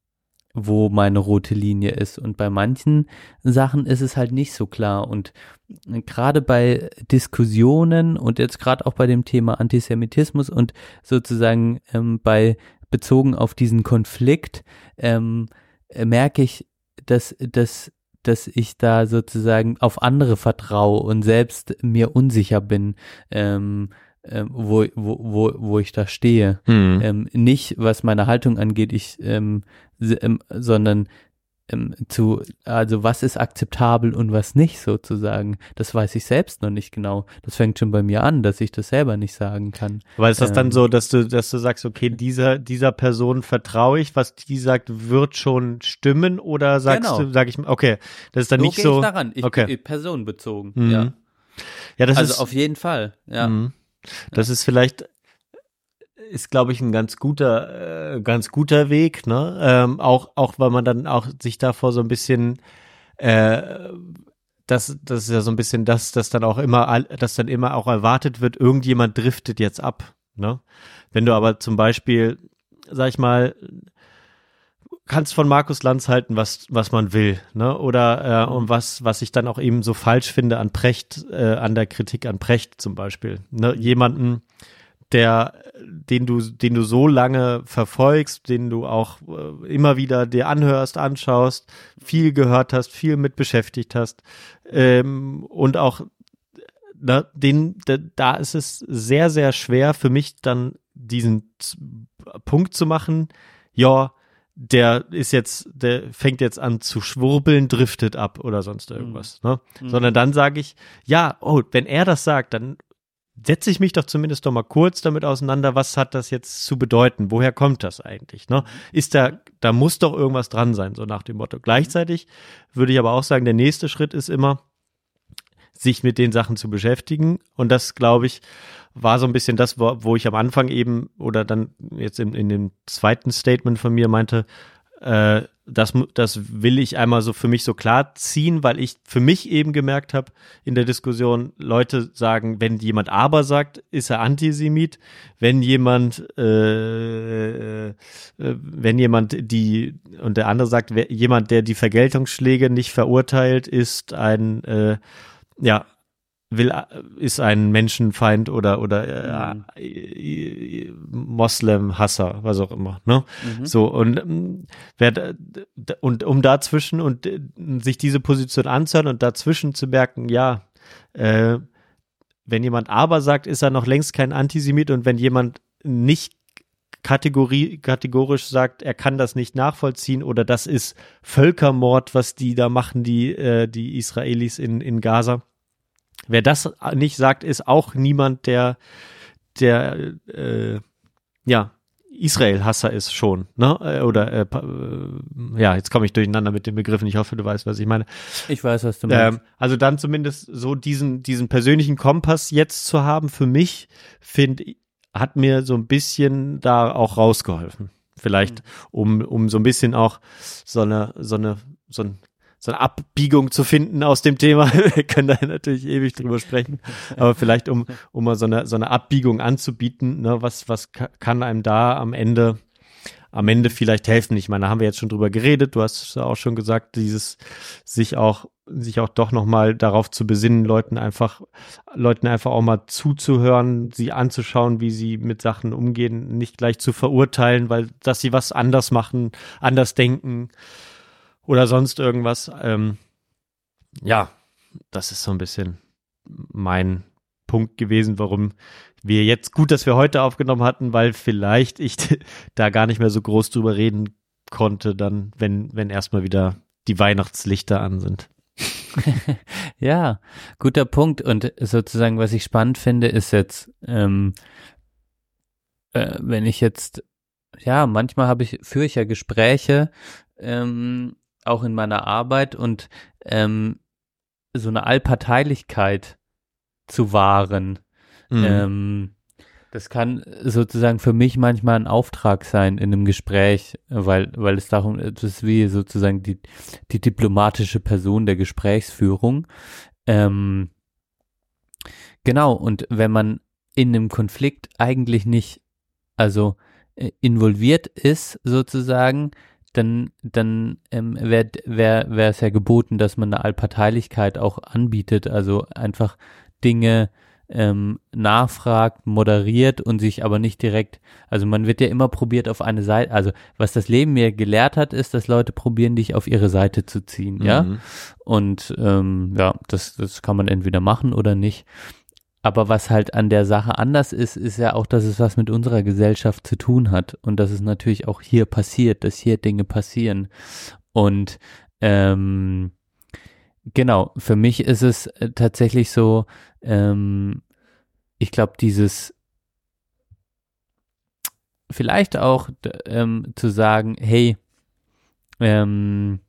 wo meine rote Linie ist. Und bei manchen Sachen ist es halt nicht so klar. Und gerade bei Diskussionen und jetzt gerade auch bei dem Thema Antisemitismus und sozusagen ähm, bei bezogen auf diesen Konflikt ähm, äh, merke ich, dass, dass, dass ich da sozusagen auf andere vertraue und selbst mir unsicher bin, ähm, ähm, wo, wo, wo, wo ich da stehe. Mhm. Ähm, nicht, was meine Haltung angeht, ich, ähm, ähm, sondern ähm, zu, also was ist akzeptabel und was nicht sozusagen. Das weiß ich selbst noch nicht genau. Das fängt schon bei mir an, dass ich das selber nicht sagen kann. Aber ist das dann Ähm. so, dass du, dass du sagst, okay, dieser, dieser Person vertraue ich, was die sagt, wird schon stimmen oder sagst Genau. du, sag ich, okay, das ist dann so nicht so. ich daran. Ich, okay. ich personenbezogen. Mhm. Ja. Ja, das also ist, auf jeden Fall. Ja. Mhm. Das ist vielleicht, ist glaube ich ein ganz guter, äh, ganz guter Weg, ne? Ähm, auch, auch weil man dann auch sich davor so ein bisschen, äh, das, das ist ja so ein bisschen das, dass dann auch immer, dass dann immer auch erwartet wird, irgendjemand driftet jetzt ab, ne? Wenn du aber zum Beispiel, sag ich mal, kannst von Markus Lanz halten, was, was man will, ne? Oder äh, und was, was ich dann auch eben so falsch finde an Precht, äh, an der Kritik an Precht zum Beispiel. Ne? Jemanden, der, den du, den du so lange verfolgst, den du auch äh, immer wieder dir anhörst, anschaust, viel gehört hast, viel mit beschäftigt hast ähm, und auch ne, den, da, da ist es sehr, sehr schwer für mich dann diesen Punkt zu machen, ja, der ist jetzt, der fängt jetzt an zu schwurbeln, driftet ab oder sonst irgendwas. Ne? Sondern dann sage ich, ja, oh, wenn er das sagt, dann setze ich mich doch zumindest doch mal kurz damit auseinander, was hat das jetzt zu bedeuten? Woher kommt das eigentlich? Ne? Ist da, da muss doch irgendwas dran sein, so nach dem Motto. Gleichzeitig würde ich aber auch sagen, der nächste Schritt ist immer, sich mit den Sachen zu beschäftigen. Und das, glaube ich, war so ein bisschen das, wo, wo ich am Anfang eben oder dann jetzt in, in dem zweiten Statement von mir meinte, äh, das, das will ich einmal so für mich so klar ziehen, weil ich für mich eben gemerkt habe in der Diskussion, Leute sagen, wenn jemand aber sagt, ist er Antisemit. Wenn jemand, äh, äh, wenn jemand die, und der andere sagt, wer, jemand, der die Vergeltungsschläge nicht verurteilt, ist ein, äh, ja, will, ist ein Menschenfeind oder, oder äh, äh, Moslem-Hasser, was auch immer, ne? So, und, ähm, wer, und um dazwischen und äh, sich diese Position anzuhören und dazwischen zu merken, ja, äh, wenn jemand aber sagt, ist er noch längst kein Antisemit und wenn jemand nicht Kategorie, kategorisch sagt, er kann das nicht nachvollziehen oder das ist Völkermord, was die da machen, die, äh, die Israelis in, in Gaza. Wer das nicht sagt, ist auch niemand, der, der, äh, ja, Israel-Hasser ist schon, ne? Äh, Oder, äh, äh, ja, jetzt komme ich durcheinander mit den Begriffen. Ich hoffe, du weißt, was ich meine. Ich weiß, was du meinst. Ähm, also dann zumindest so diesen, diesen persönlichen Kompass jetzt zu haben, für mich, finde hat mir so ein bisschen da auch rausgeholfen. Vielleicht, um, um so ein bisschen auch so eine, so eine, so ein, so eine Abbiegung zu finden aus dem Thema. <laughs> Wir können da natürlich ewig drüber sprechen. Aber vielleicht, um, um mal so eine, so eine Abbiegung anzubieten, ne, was, was ka- kann einem da am Ende am Ende vielleicht helfen. Ich meine, da haben wir jetzt schon drüber geredet. Du hast auch schon gesagt, dieses sich auch sich auch doch noch mal darauf zu besinnen, Leuten einfach Leuten einfach auch mal zuzuhören, sie anzuschauen, wie sie mit Sachen umgehen, nicht gleich zu verurteilen, weil dass sie was anders machen, anders denken oder sonst irgendwas. Ähm, ja, das ist so ein bisschen mein Punkt gewesen, warum wir jetzt gut, dass wir heute aufgenommen hatten, weil vielleicht ich <laughs> da gar nicht mehr so groß drüber reden konnte, dann, wenn, wenn erstmal wieder die Weihnachtslichter an sind. <laughs> ja, guter Punkt. Und sozusagen, was ich spannend finde, ist jetzt, ähm, äh, wenn ich jetzt, ja, manchmal habe ich, führe ich ja Gespräche, ähm, auch in meiner Arbeit und ähm, so eine Allparteilichkeit zu wahren. Mhm. Ähm, das kann sozusagen für mich manchmal ein Auftrag sein in einem Gespräch, weil, weil es darum, das ist wie sozusagen die, die diplomatische Person der Gesprächsführung. Ähm, genau, und wenn man in einem Konflikt eigentlich nicht, also äh, involviert ist sozusagen, dann, dann ähm, wäre wär, wär es ja geboten, dass man eine Allparteilichkeit auch anbietet, also einfach Dinge ähm, nachfragt, moderiert und sich aber nicht direkt, also man wird ja immer probiert auf eine Seite, also was das Leben mir gelehrt hat, ist, dass Leute probieren, dich auf ihre Seite zu ziehen, mhm. ja. Und ähm, ja, das, das kann man entweder machen oder nicht. Aber was halt an der Sache anders ist, ist ja auch, dass es was mit unserer Gesellschaft zu tun hat und dass es natürlich auch hier passiert, dass hier Dinge passieren. Und ähm, genau, für mich ist es äh, tatsächlich so, ähm, ich glaube, dieses vielleicht auch ähm, zu sagen, hey, ähm,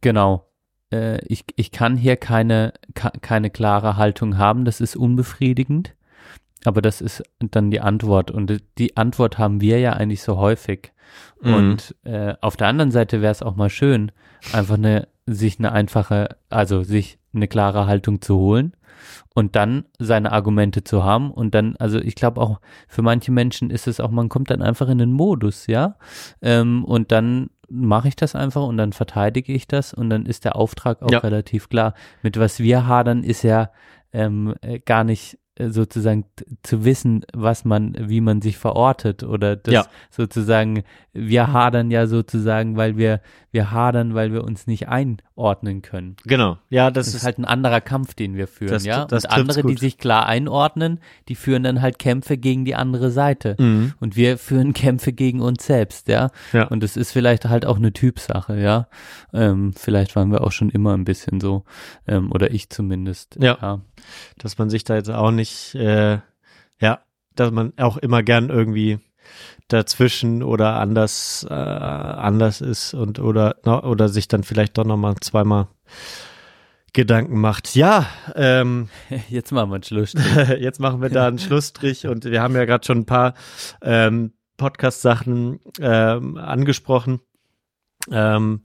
genau, äh, ich, ich kann hier keine, keine klare Haltung haben, das ist unbefriedigend. Aber das ist dann die Antwort. Und die Antwort haben wir ja eigentlich so häufig. Mhm. Und äh, auf der anderen Seite wäre es auch mal schön, einfach eine, sich eine einfache, also sich eine klare Haltung zu holen und dann seine Argumente zu haben und dann, also ich glaube auch für manche Menschen ist es auch, man kommt dann einfach in den Modus, ja, ähm, und dann mache ich das einfach und dann verteidige ich das und dann ist der Auftrag auch ja. relativ klar. Mit was wir hadern, ist ja ähm, äh, gar nicht sozusagen zu wissen, was man, wie man sich verortet oder das ja. sozusagen, wir hadern ja sozusagen, weil wir, wir hadern, weil wir uns nicht einordnen können. Genau, ja, das, das ist, ist, halt ein anderer Kampf, den wir führen, das, ja. Das Und andere, gut. die sich klar einordnen, die führen dann halt Kämpfe gegen die andere Seite. Mhm. Und wir führen Kämpfe gegen uns selbst, ja. ja. Und es ist vielleicht halt auch eine Typsache, ja. Ähm, vielleicht waren wir auch schon immer ein bisschen so, ähm, oder ich zumindest. Ja. ja. Dass man sich da jetzt auch nicht, äh, ja, dass man auch immer gern irgendwie dazwischen oder anders äh, anders ist und oder oder sich dann vielleicht doch noch mal zweimal Gedanken macht. Ja, ähm, <laughs> jetzt machen wir einen Schlussstrich. <laughs> jetzt machen wir da einen Schlussstrich und wir haben ja gerade schon ein paar ähm, Podcast-Sachen ähm, angesprochen. Ähm,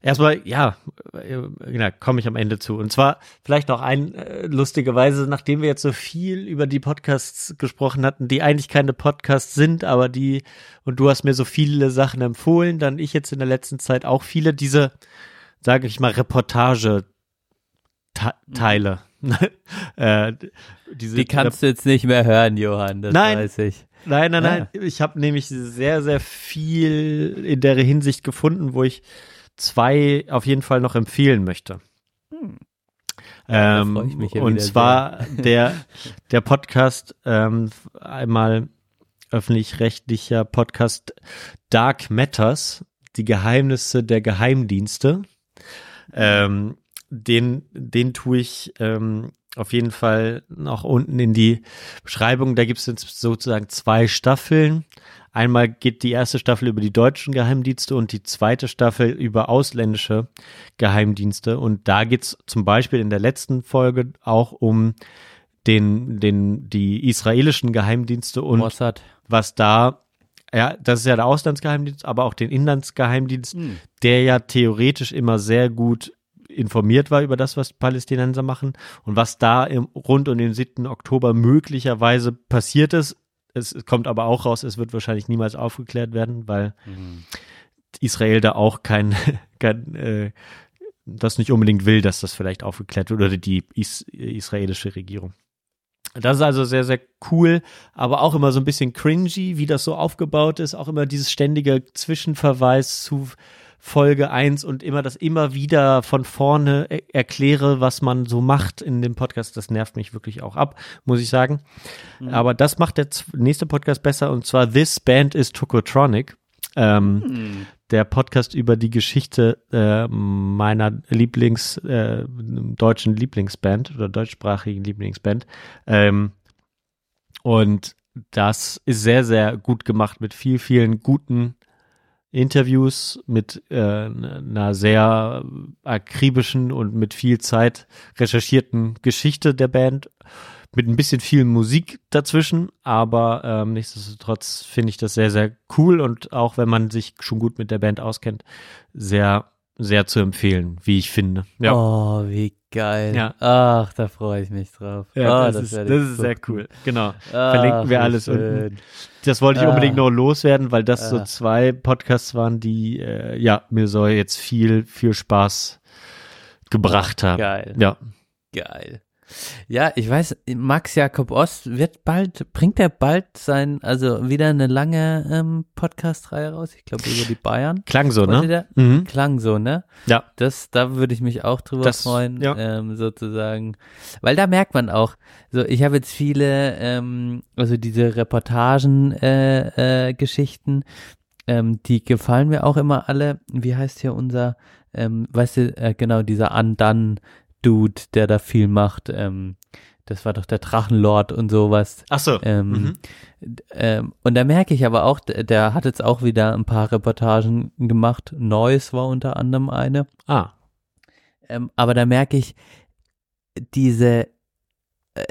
Erstmal, ja, genau, komme ich am Ende zu. Und zwar vielleicht noch ein äh, lustigerweise, nachdem wir jetzt so viel über die Podcasts gesprochen hatten, die eigentlich keine Podcasts sind, aber die, und du hast mir so viele Sachen empfohlen, dann ich jetzt in der letzten Zeit auch viele diese, sage ich mal, Reportage Teile. <laughs> äh, diese, die kannst du jetzt nicht mehr hören, Johann, das nein, weiß ich. Nein, nein, nein. Ja. Ich habe nämlich sehr, sehr viel in der Hinsicht gefunden, wo ich zwei auf jeden Fall noch empfehlen möchte. Hm. Ja, ähm, und zwar sehr. der, <laughs> der Podcast, ähm, einmal öffentlich-rechtlicher Podcast Dark Matters, die Geheimnisse der Geheimdienste. Ähm, den, den tue ich ähm, auf jeden Fall noch unten in die Beschreibung. Da gibt es jetzt sozusagen zwei Staffeln. Einmal geht die erste Staffel über die deutschen Geheimdienste und die zweite Staffel über ausländische Geheimdienste. Und da geht es zum Beispiel in der letzten Folge auch um den, den, die israelischen Geheimdienste und Mossad. was da ja, das ist ja der Auslandsgeheimdienst, aber auch den Inlandsgeheimdienst, hm. der ja theoretisch immer sehr gut informiert war über das, was Palästinenser machen und was da im, rund um den 7. Oktober möglicherweise passiert ist, Es kommt aber auch raus, es wird wahrscheinlich niemals aufgeklärt werden, weil Mhm. Israel da auch kein, <laughs> kein äh, das nicht unbedingt will, dass das vielleicht aufgeklärt wird oder die is israelische Regierung. Das ist also sehr, sehr cool, aber auch immer so ein bisschen cringy, wie das so aufgebaut ist. Auch immer dieses ständige Zwischenverweis zu Folge 1 und immer das immer wieder von vorne er erkläre, was man so macht in dem Podcast. Das nervt mich wirklich auch ab, muss ich sagen. Aber das macht der nächste Podcast besser und zwar This Band is Tokotronic. Ähm, Hm. der Podcast über die Geschichte äh, meiner Lieblings, äh, deutschen Lieblingsband oder deutschsprachigen Lieblingsband. Ähm, und das ist sehr, sehr gut gemacht mit viel, vielen guten Interviews, mit äh, einer sehr akribischen und mit viel Zeit recherchierten Geschichte der Band mit ein bisschen viel Musik dazwischen, aber ähm, nichtsdestotrotz finde ich das sehr, sehr cool und auch wenn man sich schon gut mit der Band auskennt, sehr, sehr zu empfehlen, wie ich finde. Ja, Oh, wie geil. Ja. Ach, da freue ich mich drauf. ja oh, das, ist, werde das ist so sehr cool. Genau. Ach, Verlinken wir alles schön. unten. Das wollte ich Ah. unbedingt noch loswerden, weil das so Ah. zwei Podcasts waren, die äh, ja mir so jetzt viel, viel Spaß gebracht haben. Geil. Ja. Geil. Ja, ich weiß, Max Jakob Ost wird bald, bringt er bald sein, also wieder eine lange ähm, Podcast-Reihe raus, ich glaube über die Bayern. Klang so, Wollte ne? Mhm. Klang so, ne? Ja. Das, da würde ich mich auch drüber Das- freuen, ja. ähm, sozusagen. Weil da merkt man auch, so ich habe jetzt viele, ähm, also diese Reportagen, äh, äh, Geschichten, ähm, die gefallen mir auch immer alle. Wie heißt hier unser, ähm, weißt du, äh, genau, dieser Undone Dude, der da viel macht, ähm, das war doch der Drachenlord und sowas. Ach so. Ähm, Mhm. ähm, und da merke ich aber auch, der, der hat jetzt auch wieder ein paar Reportagen gemacht. Neues war unter anderem eine. Ah. Ähm, aber da merke ich, diese äh,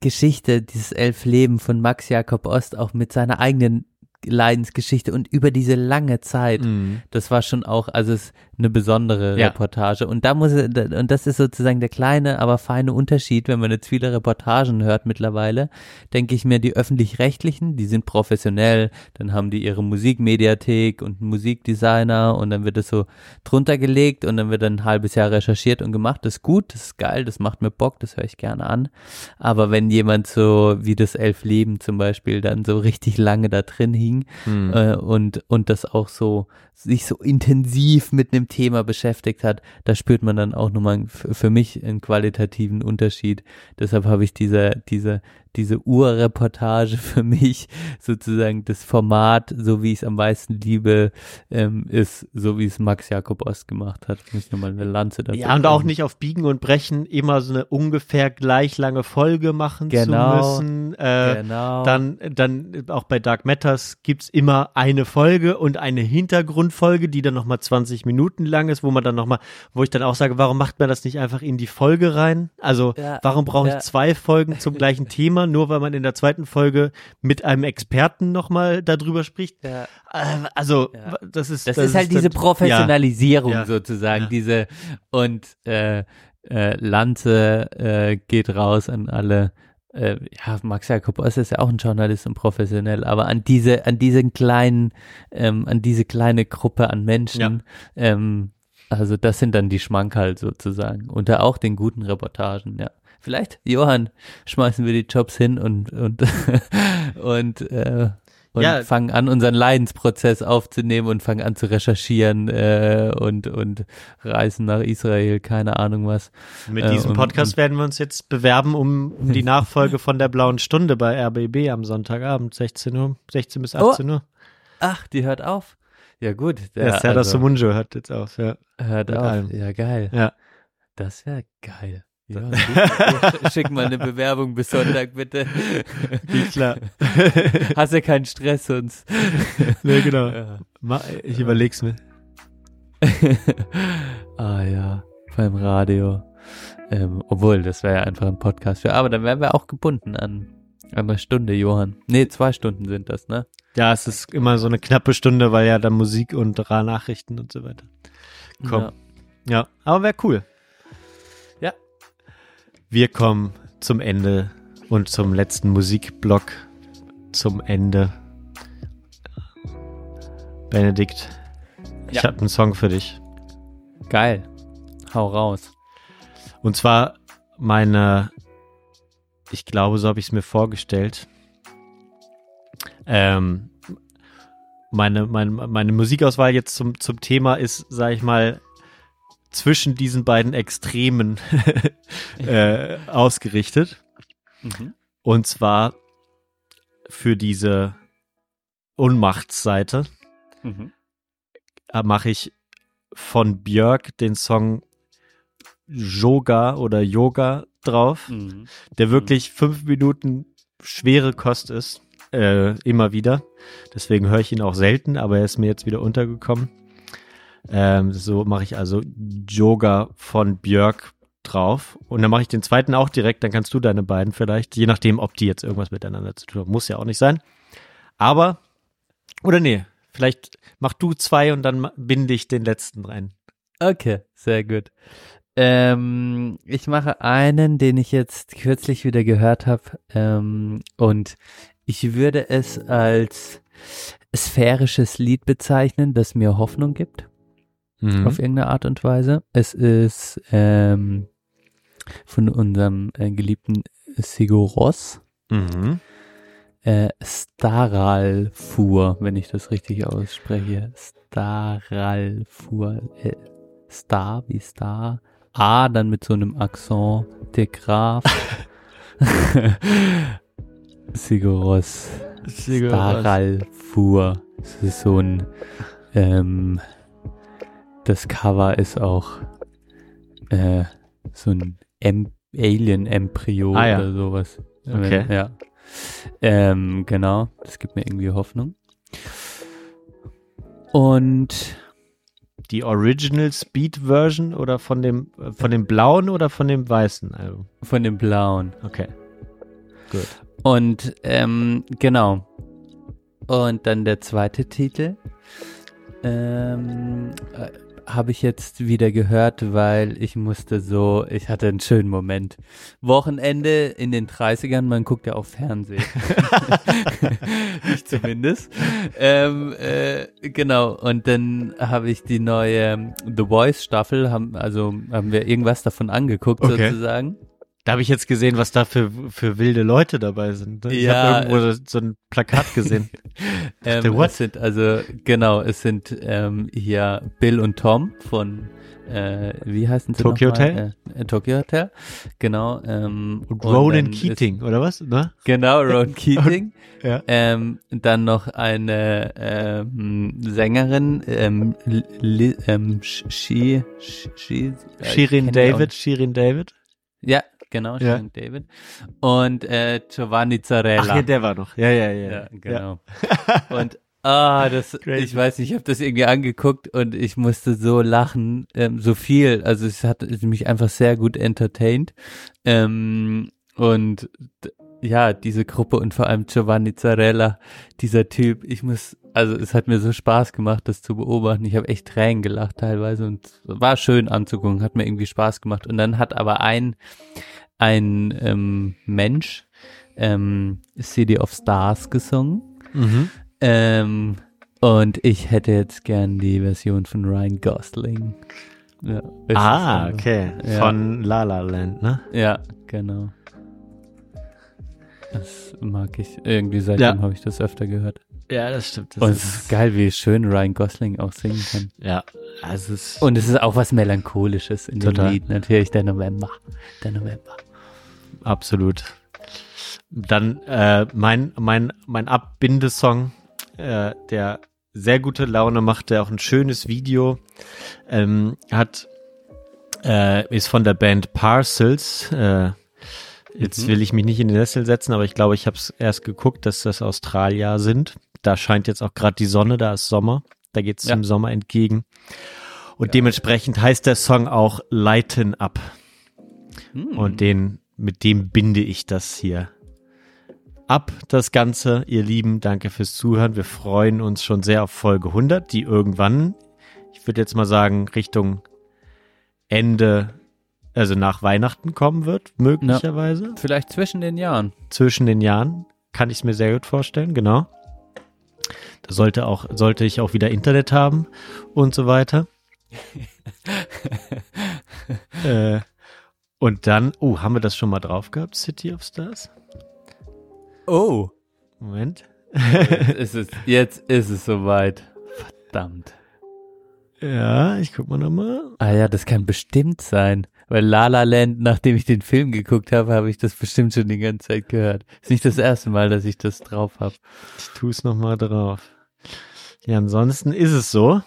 Geschichte, dieses Elfleben von Max Jakob Ost auch mit seiner eigenen Leidensgeschichte und über diese lange Zeit, Mhm. das war schon auch, also es ist eine besondere Ja. Reportage. Und da muss, und das ist sozusagen der kleine, aber feine Unterschied, wenn man jetzt viele Reportagen hört mittlerweile, denke ich mir, die öffentlich-rechtlichen, die sind professionell, dann haben die ihre Musikmediathek und Musikdesigner und dann wird es so drunter gelegt und dann wird dann ein halbes Jahr recherchiert und gemacht. Das ist gut, das ist geil, das macht mir Bock, das höre ich gerne an. Aber wenn jemand so wie das Elf Leben zum Beispiel dann so richtig lange da drin hing, Mhm. äh, und, und das auch so, sich so intensiv mit einem Thema beschäftigt hat, da spürt man dann auch nochmal für mich einen qualitativen Unterschied. Deshalb habe ich diese, diese, diese Urreportage <laughs> für mich sozusagen das Format, so wie ich es am meisten liebe, ähm, ist, so wie es Max Jakob Ost gemacht hat. Muss ich nochmal eine Lanze dafür Ja, und auch nicht auf Biegen und Brechen immer so eine ungefähr gleich lange Folge machen Genau. zu müssen. Äh, Genau. Dann, dann auch bei Dark Matters gibt's immer eine Folge und eine Hintergrundfolge, die dann nochmal 20 Minuten lang ist, wo man dann nochmal, wo ich dann auch sage, warum macht man das nicht einfach in die Folge rein? Also Ja, warum brauche ich ja. zwei Folgen zum gleichen <laughs> Thema, nur weil man in der zweiten Folge mit einem Experten nochmal darüber spricht? ja. Äh, Also, Ja. das ist Das, ist halt diese Professionalisierung Ja. sozusagen, diese und äh, äh, Lanze äh, geht raus an alle. Äh, ja, Max Jakob Ost ist ja auch ein Journalist und professionell, aber an diese, an diesen kleinen, ähm, an diese kleine Gruppe an Menschen, ähm, also das sind dann die Schmankerl sozusagen. Unter auch den guten Reportagen, ja. Vielleicht, Johann, schmeißen wir die Jobs hin und und <laughs> und äh, und Ja. fangen an, unseren Leidensprozess aufzunehmen und fangen an zu recherchieren äh, und und reisen nach Israel, keine Ahnung was. Mit Äh, diesem und- Podcast und- werden wir uns jetzt bewerben um, um die <laughs> Nachfolge von der Blauen Stunde bei RBB am Sonntagabend, 16 Uhr, 16 bis Oh, 18 Uhr. Ach, die hört auf. Ja gut, Der der Serdar also, Sumunjo hört jetzt auf, ja. hört mit auf. allem. Ja geil. Ja. Das wäre geil. Ja, <laughs> schick mal eine Bewerbung bis Sonntag bitte. Geht klar. <laughs> Hast ja keinen Stress sonst. <laughs> nee, genau. Ja. Ich überleg's mir. ah ja, beim Radio. Ähm, obwohl, das wäre ja einfach ein Podcast für. Aber dann wären wir auch gebunden an, an eine Stunde, Johann. Nee, zwei Stunden sind das, ne? Ja, es ist immer so eine knappe Stunde, weil ja dann Musik und Nachrichten und so weiter kommen. Ja. Ja, aber wäre cool. Wir kommen zum Ende und zum letzten Musikblock zum Ende. Benedikt, ich Ja. habe einen Song für dich. Geil. Hau raus. Und zwar meine, ich glaube, so habe ich es mir vorgestellt. Ähm, meine, meine, meine Musikauswahl jetzt zum, zum Thema ist, sage ich mal, zwischen diesen beiden Extremen <laughs> äh, ausgerichtet. Mhm. Und zwar für diese Unmachtsseite Mhm. äh, mache ich von Björk den Song Yoga oder Yoga drauf, Mhm. der wirklich fünf Minuten schwere Kost ist. Äh, immer wieder. Deswegen höre ich ihn auch selten, aber er ist mir jetzt wieder untergekommen. Ähm, so mache ich also Yoga von Björk drauf. Und dann mache ich den zweiten auch direkt, dann kannst du deine beiden vielleicht, je nachdem, ob die jetzt irgendwas miteinander zu tun haben. Muss ja auch nicht sein. Aber, oder nee, vielleicht mach du zwei und dann binde ich den letzten rein. Okay, sehr gut. Ähm, ich mache einen, den ich jetzt kürzlich wieder gehört habe. Ähm, und ich würde es als sphärisches Lied bezeichnen, das mir Hoffnung gibt. Mhm. auf irgendeine Art und Weise. Es ist ähm, von unserem äh, geliebten Sigur Ross, Mhm. äh, Staralfur, wenn ich das richtig ausspreche. Staralfur. Äh, Star wie Star. A, dann mit so einem Akzent, der Graf. <laughs> Sigur Ross. Staralfur. Das ist so ein, ähm, das Cover ist auch äh, so ein em Alien-Embryo Ah, ja. oder sowas. Okay. Ja. Ähm, genau, das gibt mir irgendwie Hoffnung. Und Die Original Speed Version oder von dem von dem blauen oder von dem weißen Album? von dem Blauen. Okay. Gut. Und ähm, genau. Und dann der zweite Titel. Ähm, äh, habe ich jetzt wieder gehört, weil ich musste so, ich hatte einen schönen Moment. Wochenende in den 30ern, man guckt ja auch Fernsehen. <laughs> ich zumindest. Ähm, äh, genau, und dann habe ich die neue The Voice Staffel, haben, also haben wir irgendwas davon angeguckt Okay. sozusagen. Da habe ich jetzt gesehen, was da für, für wilde Leute dabei sind. ne? Ich Ja, habe irgendwo so- so ein Plakat gesehen. <laughs> Ähm, The what? es sind also, genau, es sind ähm, hier Bill und Tom von, äh, wie heißen sie Tokyo? Hotel? Äh, äh, Tokyo Hotel, genau. Ähm, Und Ronan ist- Keating, oder was? Ne? Genau, Ronan <laughs> Keating. Ja. Ähm, dann noch eine ähm, Sängerin, ähm, Li, ähm, Shi, Shi, äh, Shirin David, Shirin David. Ja, genau, Ja. Shirin David. Und äh, Giovanni Zarella. Ach ja, der war noch. Ja, ja, ja. Ja, genau. <laughs> Und ah, das, Crazy. ich weiß nicht, ich habe das irgendwie angeguckt und ich musste so lachen, ähm, so viel. Also es hat mich einfach sehr gut entertained. Ähm, und ja, diese Gruppe und vor allem Giovanni Zarella, dieser Typ, ich muss, also es hat mir so Spaß gemacht, das zu beobachten. Ich habe echt Tränen gelacht teilweise und war schön anzugucken, hat mir irgendwie Spaß gemacht. Und dann hat aber ein, ein ähm, Mensch ähm, City of Stars gesungen. Mhm. Ähm, und ich hätte jetzt gern die Version von Ryan Gosling. Ja, Ah, okay. Ja. Von La La Land, ne? Ja, genau. Das mag ich. Irgendwie seitdem Ja. habe ich das öfter gehört. Ja, das stimmt. Das Und es ist geil, wie schön Ryan Gosling auch singen kann. Ja, also es ist Und es ist auch was Melancholisches in Total. dem Lied. Natürlich der November. Der November. absolut. Dann äh, mein, mein, mein Abbindesong, äh, der sehr gute Laune macht, der auch ein schönes Video ähm, hat, äh, ist von der Band Parcels. Äh, jetzt Mhm. will ich mich nicht in den Sessel setzen, aber ich glaube, ich habe es erst geguckt, dass das Australier sind. Da scheint jetzt auch gerade die Sonne, da ist Sommer. Da geht es Ja. dem Sommer entgegen. Und dementsprechend heißt der Song auch Lighten Up. Hm. Und den, mit dem binde ich das hier ab, das Ganze. Ihr Lieben, danke fürs Zuhören. Wir freuen uns schon sehr auf Folge 100, die irgendwann, ich würde jetzt mal sagen, Richtung Ende, also nach Weihnachten kommen wird, möglicherweise. Vielleicht zwischen den Jahren. Zwischen den Jahren. kann ich es mir sehr gut vorstellen, genau. Da sollte auch, sollte ich auch wieder Internet haben und so weiter. <laughs> äh, und dann, oh, haben wir das schon mal drauf gehabt, City of Stars? Oh. Moment. Jetzt ist es, <laughs> jetzt ist es soweit. Verdammt. Ja, ich guck mal nochmal. Ah ja, das kann bestimmt sein. Weil La La Land, nachdem ich den Film geguckt habe, habe ich das bestimmt schon die ganze Zeit gehört. Ist nicht das erste Mal, dass ich das drauf habe. Ich tue es nochmal drauf. Ja, ansonsten ist es so.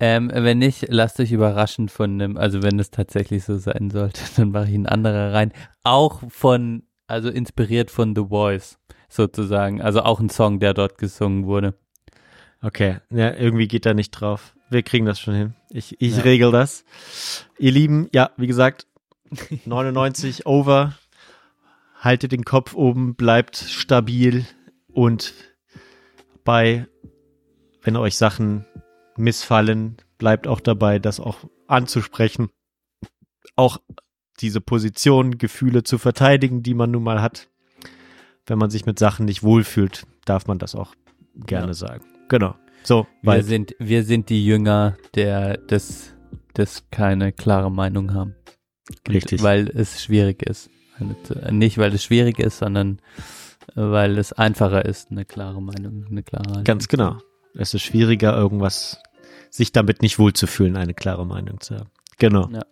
Ähm, wenn nicht, lasst euch überraschen von einem, also wenn es tatsächlich so sein sollte, <laughs> dann mache ich einen anderer rein. Auch von, also inspiriert von The Voice, sozusagen. Also auch ein Song, der dort gesungen wurde. Okay, ja, irgendwie geht da nicht drauf. Wir kriegen das schon hin. Ich, ich Ja. regel das. Ihr Lieben, ja, wie gesagt, <laughs> 99 over. Haltet den Kopf oben, bleibt stabil und bei, wenn euch Sachen missfallen, bleibt auch dabei, das auch anzusprechen. Auch diese Position, Gefühle zu verteidigen, die man nun mal hat. Wenn man sich mit Sachen nicht wohlfühlt, darf man das auch gerne Ja. sagen. Genau. So, Wir sind, wir sind die Jünger, der das, das keine klare Meinung haben. Und Richtig. Weil es schwierig ist. Nicht, weil es schwierig ist, sondern weil es einfacher ist, eine klare Meinung, eine klare Haltung Ganz genau. Es ist schwieriger, irgendwas, sich damit nicht wohlzufühlen, eine klare Meinung zu haben. Genau. Ja.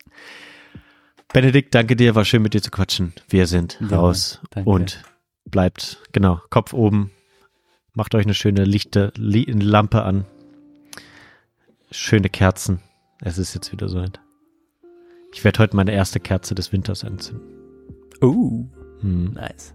Benedikt, danke dir, war schön mit dir zu quatschen. Wir sind Ja, raus danke. und bleibt, genau, Kopf oben. Macht euch eine schöne Lichte, Li Lampe an. Schöne Kerzen. Es ist jetzt wieder so. Ich werde heute meine erste Kerze des Winters anzünden. Oh, Hm. nice.